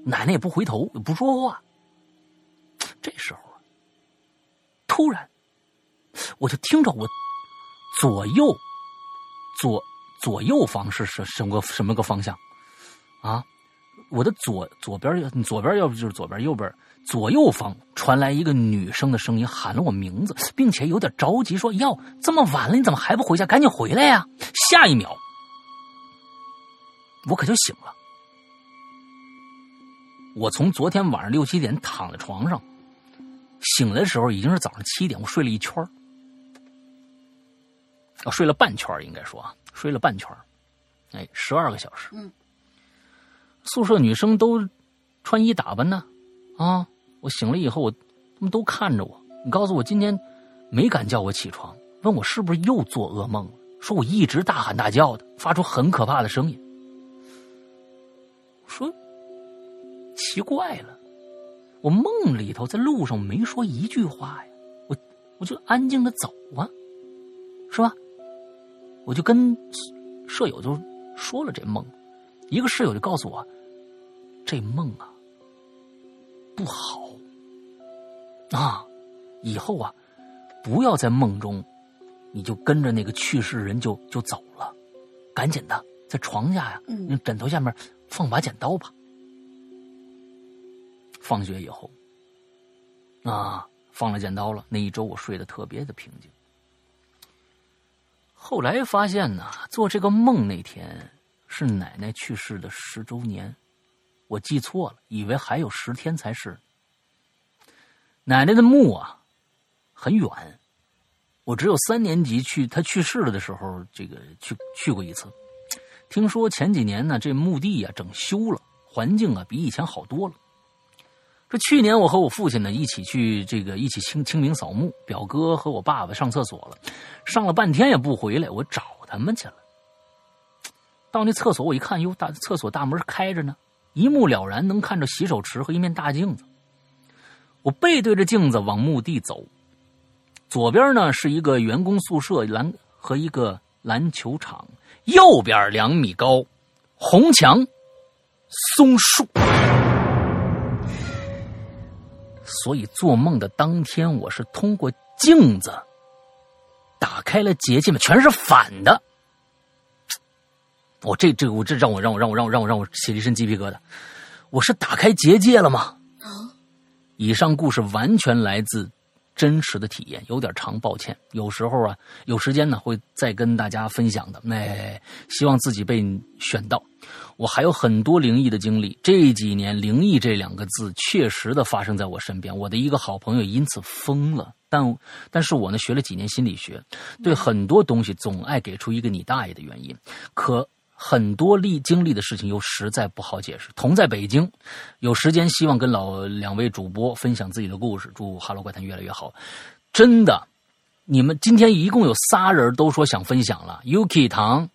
奶奶也不回头也不说话。这时候啊，突然我就听着我。左右，左左右方是什什么个什么个方向？啊，我的左左边左边要不就是左边，右边左右方传来一个女生的声音，喊了我名字，并且有点着急，说：“哟，这么晚了，你怎么还不回家？赶紧回来呀！”下一秒，我可就醒了。我从昨天晚上六七点躺在床上，醒来的时候已经是早上七点，我睡了一圈啊，睡了半圈应该说啊，睡了半圈哎，十二个小时。嗯，宿舍女生都穿衣打扮呢，啊，我醒了以后，我他们都看着我。你告诉我今天没敢叫我起床，问我是不是又做噩梦了？说我一直大喊大叫的，发出很可怕的声音。说奇怪了，我梦里头在路上没说一句话呀，我我就安静的走啊，是吧？我就跟舍友就说了这梦，一个室友就告诉我，这梦啊不好啊，以后啊不要在梦中，你就跟着那个去世人就就走了，赶紧的在床下呀，那枕头下面放把剪刀吧。放学以后啊，放了剪刀了，那一周我睡得特别的平静。后来发现呢，做这个梦那天是奶奶去世的十周年，我记错了，以为还有十天才是。奶奶的墓啊，很远，我只有三年级去她去世了的时候，这个去去过一次。听说前几年呢，这墓地啊整修了，环境啊比以前好多了。这去年我和我父亲呢一起去这个一起清清明扫墓，表哥和我爸爸上厕所了，上了半天也不回来，我找他们去了。到那厕所我一看，哟，大厕所大门开着呢，一目了然能看着洗手池和一面大镜子。我背对着镜子往墓地走，左边呢是一个员工宿舍篮和一个篮球场，右边两米高，红墙，松树。所以做梦的当天，我是通过镜子打开了结界嘛，全是反的。我这这我这让我让我让我让我让我让我起了一身鸡皮疙瘩。我是打开结界了吗？以上故事完全来自真实的体验，有点长，抱歉。有时候啊，有时间呢会再跟大家分享的。哎，希望自己被选到。我还有很多灵异的经历，这几年“灵异”这两个字确实的发生在我身边。我的一个好朋友因此疯了，但但是我呢学了几年心理学，对很多东西总爱给出一个你大爷的原因，可。很多历经历的事情又实在不好解释。同在北京，有时间希望跟老两位主播分享自己的故事。祝《哈喽怪谈》越来越好。真的，你们今天一共有仨人都说想分享了。Yuki 唐，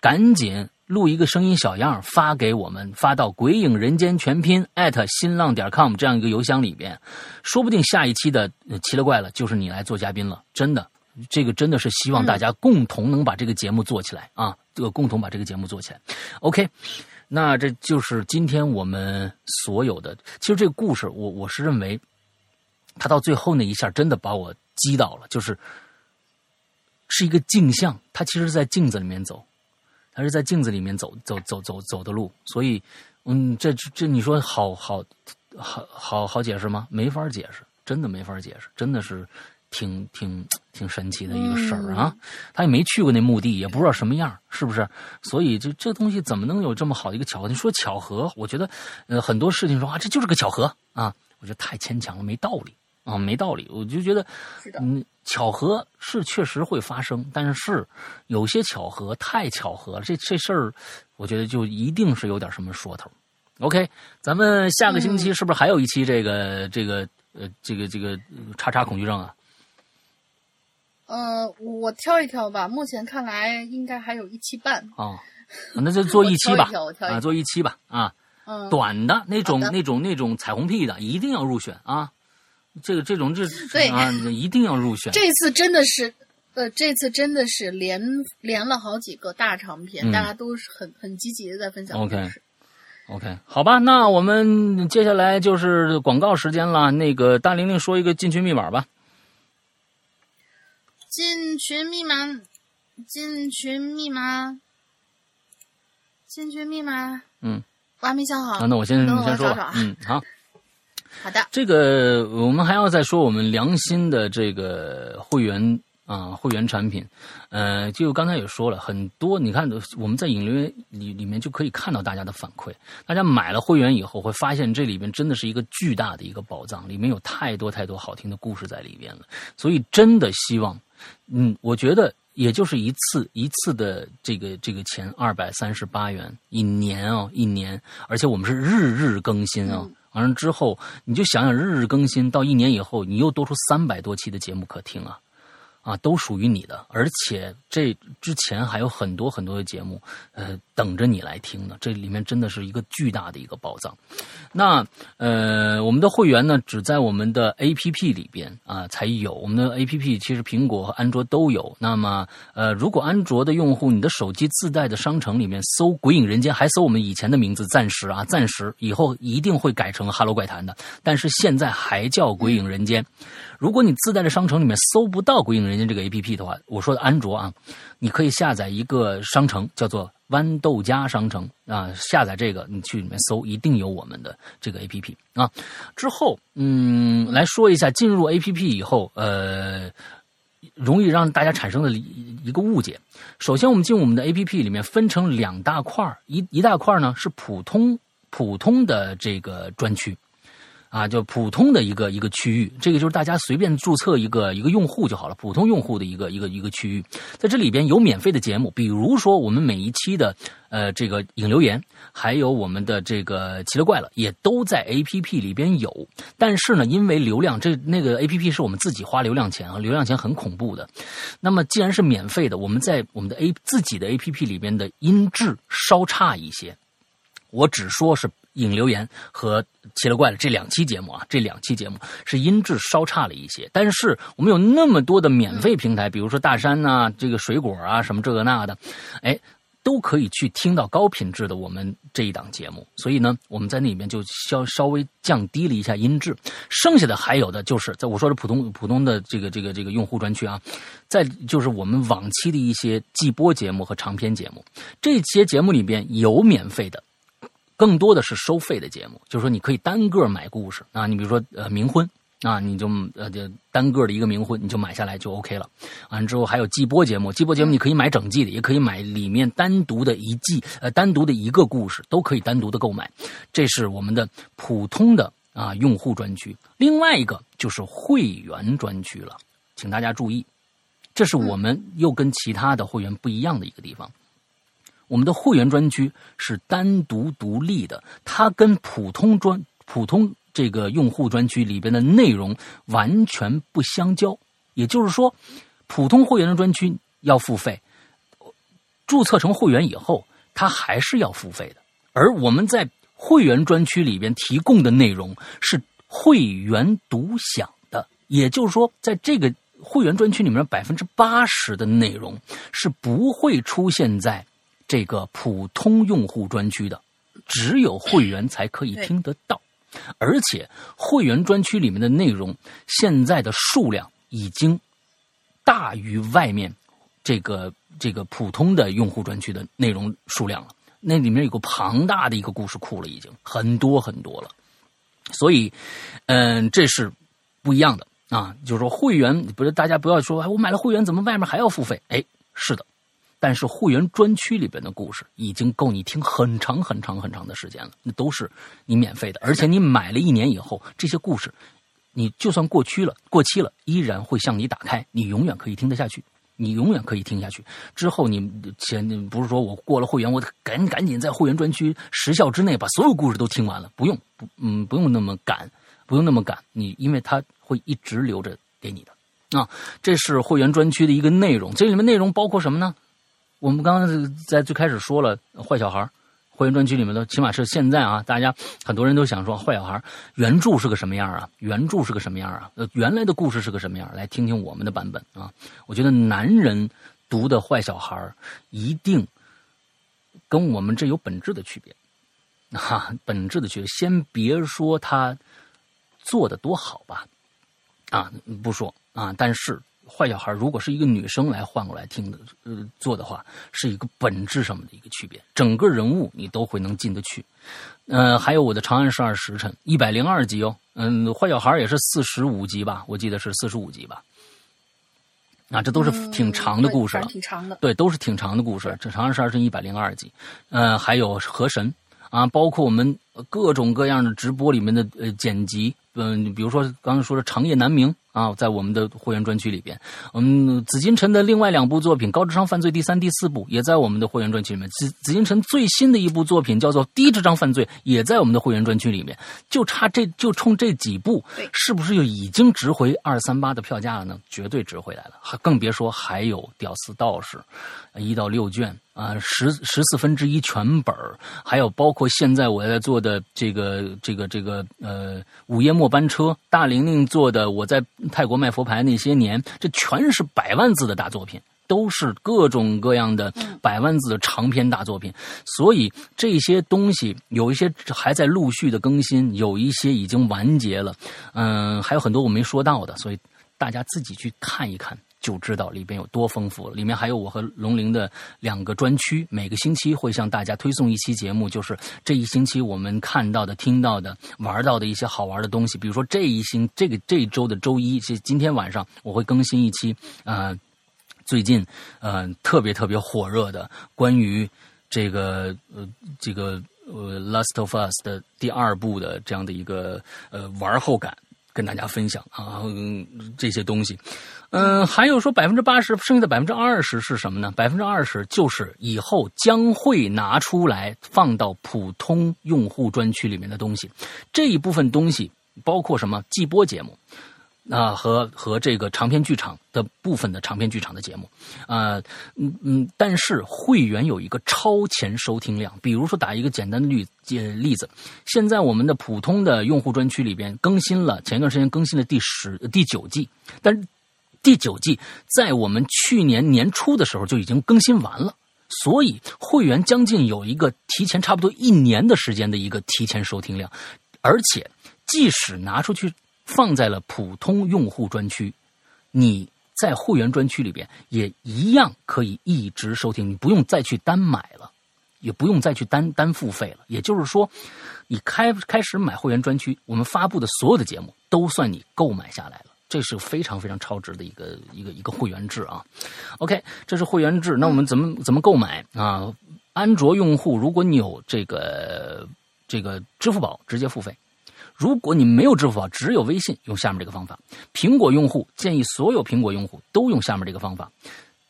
赶紧录一个声音小样发给我们，发到“鬼影人间全拼”艾特新浪点 com 这样一个邮箱里边，说不定下一期的奇了怪了就是你来做嘉宾了。真的。这个真的是希望大家共同能把这个节目做起来啊！这个共同把这个节目做起来。OK，那这就是今天我们所有的。其实这个故事，我我是认为，他到最后那一下真的把我击倒了，就是是一个镜像，他其实是在镜子里面走，他是在镜子里面走走走走走的路。所以，嗯，这这你说好好好好好解释吗？没法解释，真的没法解释，真的是。挺挺挺神奇的一个事儿啊！他也没去过那墓地，也不知道什么样，是不是？所以这这东西怎么能有这么好的一个巧合？你说巧合，我觉得呃很多事情说啊，这就是个巧合啊，我觉得太牵强了，没道理啊，没道理。我就觉得，嗯，巧合是确实会发生，但是有些巧合太巧合了，这这事儿，我觉得就一定是有点什么说头。OK，咱们下个星期是不是还有一期这个这个呃这个这个叉叉恐惧症啊？呃，我挑一挑吧。目前看来，应该还有一期半。哦，那就 做一期吧。啊，做一期吧。啊，嗯，短的那种、那种、那种彩虹屁的，一定要入选啊！这个、这种、这对啊，一定要入选。这次真的是，呃，这次真的是连连了好几个大长篇，大家都是很很积极的在分享故事。OK，好吧，那我们接下来就是广告时间了。那个大玲玲说一个进群密码吧。进群密码，进群密码，进群密码。嗯，我还没想好。那我先先说吧。嗯，好。好的。这个我们还要再说我们良心的这个会员啊，会员产品。呃，就刚才也说了很多，你看我们在引流里里面就可以看到大家的反馈。大家买了会员以后，会发现这里边真的是一个巨大的一个宝藏，里面有太多太多好听的故事在里边了。所以真的希望。嗯，我觉得也就是一次一次的这个这个钱二百三十八元一年哦，一年，而且我们是日日更新啊。完了之后，你就想想日日更新到一年以后，你又多出三百多期的节目可听啊。啊，都属于你的，而且这之前还有很多很多的节目，呃，等着你来听呢。这里面真的是一个巨大的一个宝藏。那呃，我们的会员呢，只在我们的 A P P 里边啊才有。我们的 A P P 其实苹果和安卓都有。那么呃，如果安卓的用户，你的手机自带的商城里面搜“鬼影人间”，还搜我们以前的名字，暂时啊，暂时，以后一定会改成“哈喽怪谈”的。但是现在还叫“鬼影人间”。如果你自带的商城里面搜不到“鬼影人间”这个 A P P 的话，我说的安卓啊，你可以下载一个商城，叫做豌豆荚商城啊。下载这个，你去里面搜，一定有我们的这个 A P P 啊。之后，嗯，来说一下进入 A P P 以后，呃，容易让大家产生的一个误解。首先，我们进我们的 A P P 里面分成两大块一一大块呢是普通普通的这个专区。啊，就普通的一个一个区域，这个就是大家随便注册一个一个用户就好了，普通用户的一个一个一个区域，在这里边有免费的节目，比如说我们每一期的呃这个引留言，还有我们的这个奇了怪了，也都在 A P P 里边有。但是呢，因为流量，这那个 A P P 是我们自己花流量钱啊，流量钱很恐怖的。那么既然是免费的，我们在我们的 A 自己的 A P P 里边的音质稍差一些，我只说是。引留言和奇了怪了这两期节目啊，这两期节目是音质稍差了一些，但是我们有那么多的免费平台，比如说大山呐，这个水果啊，什么这个那的，哎，都可以去听到高品质的我们这一档节目。所以呢，我们在那里面就稍稍微降低了一下音质。剩下的还有的就是在我说的普通普通的这个这个这个用户专区啊，在就是我们往期的一些季播节目和长篇节目，这些节目里边有免费的。更多的是收费的节目，就是说你可以单个买故事啊，你比如说呃冥婚啊，你就呃就单个的一个冥婚，你就买下来就 OK 了。完之后还有季播节目，季播节目你可以买整季的，也可以买里面单独的一季呃单独的一个故事，都可以单独的购买。这是我们的普通的啊用户专区。另外一个就是会员专区了，请大家注意，这是我们又跟其他的会员不一样的一个地方。我们的会员专区是单独独立的，它跟普通专普通这个用户专区里边的内容完全不相交。也就是说，普通会员的专区要付费，注册成会员以后，它还是要付费的。而我们在会员专区里边提供的内容是会员独享的，也就是说，在这个会员专区里面，百分之八十的内容是不会出现在。这个普通用户专区的，只有会员才可以听得到，而且会员专区里面的内容现在的数量已经大于外面这个这个普通的用户专区的内容数量了。那里面有个庞大的一个故事库了，已经很多很多了。所以，嗯，这是不一样的啊。就是说，会员不是大家不要说，哎我买了会员怎么外面还要付费？哎，是的。但是会员专区里边的故事已经够你听很长很长很长的时间了，那都是你免费的，而且你买了一年以后，这些故事，你就算过期了、过期了，依然会向你打开，你永远可以听得下去，你永远可以听下去。之后你前不是说我过了会员，我赶赶紧在会员专区时效之内把所有故事都听完了，不用不嗯不用那么赶，不用那么赶，你因为它会一直留着给你的啊。这是会员专区的一个内容，这里面内容包括什么呢？我们刚刚在最开始说了坏小孩会员专区里面的，起码是现在啊，大家很多人都想说坏小孩原著是个什么样啊？原著是个什么样啊？呃，原来的故事是个什么样？来听听我们的版本啊！我觉得男人读的坏小孩一定跟我们这有本质的区别，哈，本质的区别。先别说他做的多好吧，啊，不说啊，但是。坏小孩如果是一个女生来换过来听的，呃，做的话，是一个本质上的一个区别。整个人物你都会能进得去。呃，还有我的《长安十二时辰》一百零二集哦，嗯，坏小孩也是四十五集吧，我记得是四十五集吧。啊，这都是挺长的故事了，挺长的。对，都是挺长的故事。这《长安十二时辰》一百零二集，呃，还有河神啊，包括我们各种各样的直播里面的呃剪辑，嗯，比如说刚刚说的《长夜难明》。啊，在我们的会员专区里边，嗯，紫金陈的另外两部作品《高智商犯罪》第三、第四部也在我们的会员专区里面。紫紫金陈最新的一部作品叫做《低智商犯罪》，也在我们的会员专区里面。就差这就冲这几部，是不是就已经值回二三八的票价了呢？绝对值回来了，还更别说还有《屌丝道士》，一到六卷。啊，十十四分之一全本还有包括现在我在做的这个这个这个呃午夜末班车，大玲玲做的我在泰国卖佛牌那些年，这全是百万字的大作品，都是各种各样的百万字的长篇大作品。所以这些东西有一些还在陆续的更新，有一些已经完结了，嗯，还有很多我没说到的，所以大家自己去看一看。就知道里边有多丰富了。里面还有我和龙鳞的两个专区，每个星期会向大家推送一期节目，就是这一星期我们看到的、听到的、玩到的一些好玩的东西。比如说这一星这个这一周的周一，是今天晚上我会更新一期，呃，最近呃特别特别火热的关于这个呃这个呃《Last of Us》的第二部的这样的一个呃玩后感。跟大家分享啊，这些东西，嗯，还有说百分之八十，剩下的百分之二十是什么呢？百分之二十就是以后将会拿出来放到普通用户专区里面的东西。这一部分东西包括什么？季播节目。啊，和和这个长篇剧场的部分的长篇剧场的节目，啊，嗯嗯，但是会员有一个超前收听量，比如说打一个简单的例例子，现在我们的普通的用户专区里边更新了，前一段时间更新了第十第九季，但是第九季在我们去年年初的时候就已经更新完了，所以会员将近有一个提前差不多一年的时间的一个提前收听量，而且即使拿出去。放在了普通用户专区，你在会员专区里边也一样可以一直收听，你不用再去单买了，也不用再去单单付费了。也就是说，你开开始买会员专区，我们发布的所有的节目都算你购买下来了，这是非常非常超值的一个一个一个会员制啊。OK，这是会员制，那我们怎么怎么购买啊？安卓用户，如果你有这个这个支付宝，直接付费。如果你没有支付宝，只有微信，用下面这个方法。苹果用户建议所有苹果用户都用下面这个方法。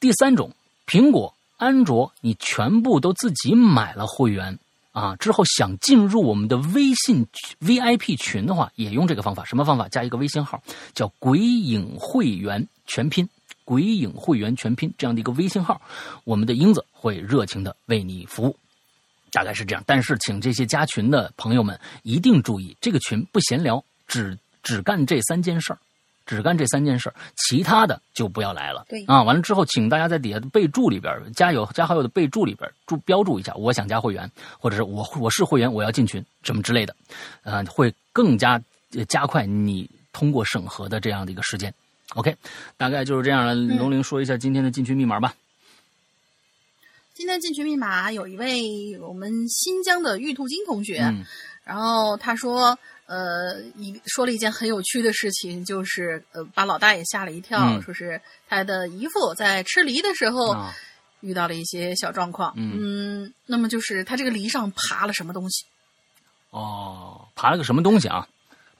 第三种，苹果、安卓，你全部都自己买了会员啊，之后想进入我们的微信 VIP 群的话，也用这个方法。什么方法？加一个微信号，叫“鬼影会员全拼”，“鬼影会员全拼”这样的一个微信号，我们的英子会热情的为你服务。大概是这样，但是请这些加群的朋友们一定注意，这个群不闲聊，只只干这三件事儿，只干这三件事儿，其他的就不要来了。对啊，完了之后，请大家在底下的备注里边加友加好友的备注里边注标注一下，我想加会员，或者是我我是会员，我要进群什么之类的，呃，会更加加快你通过审核的这样的一个时间。OK，大概就是这样了。龙玲说一下今天的进群密码吧。今天进群密码有一位我们新疆的玉兔金同学，然后他说，呃，一说了一件很有趣的事情，就是呃，把老大爷吓了一跳，说是他的姨父在吃梨的时候遇到了一些小状况，嗯，那么就是他这个梨上爬了什么东西？哦，爬了个什么东西啊？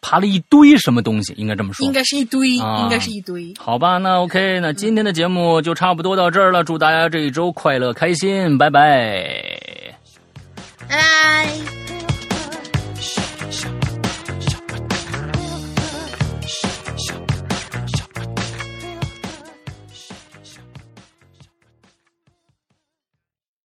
爬了一堆什么东西，应该这么说，应该是一堆，应该是一堆。好吧，那 OK，那今天的节目就差不多到这儿了。祝大家这一周快乐开心，拜拜，拜拜。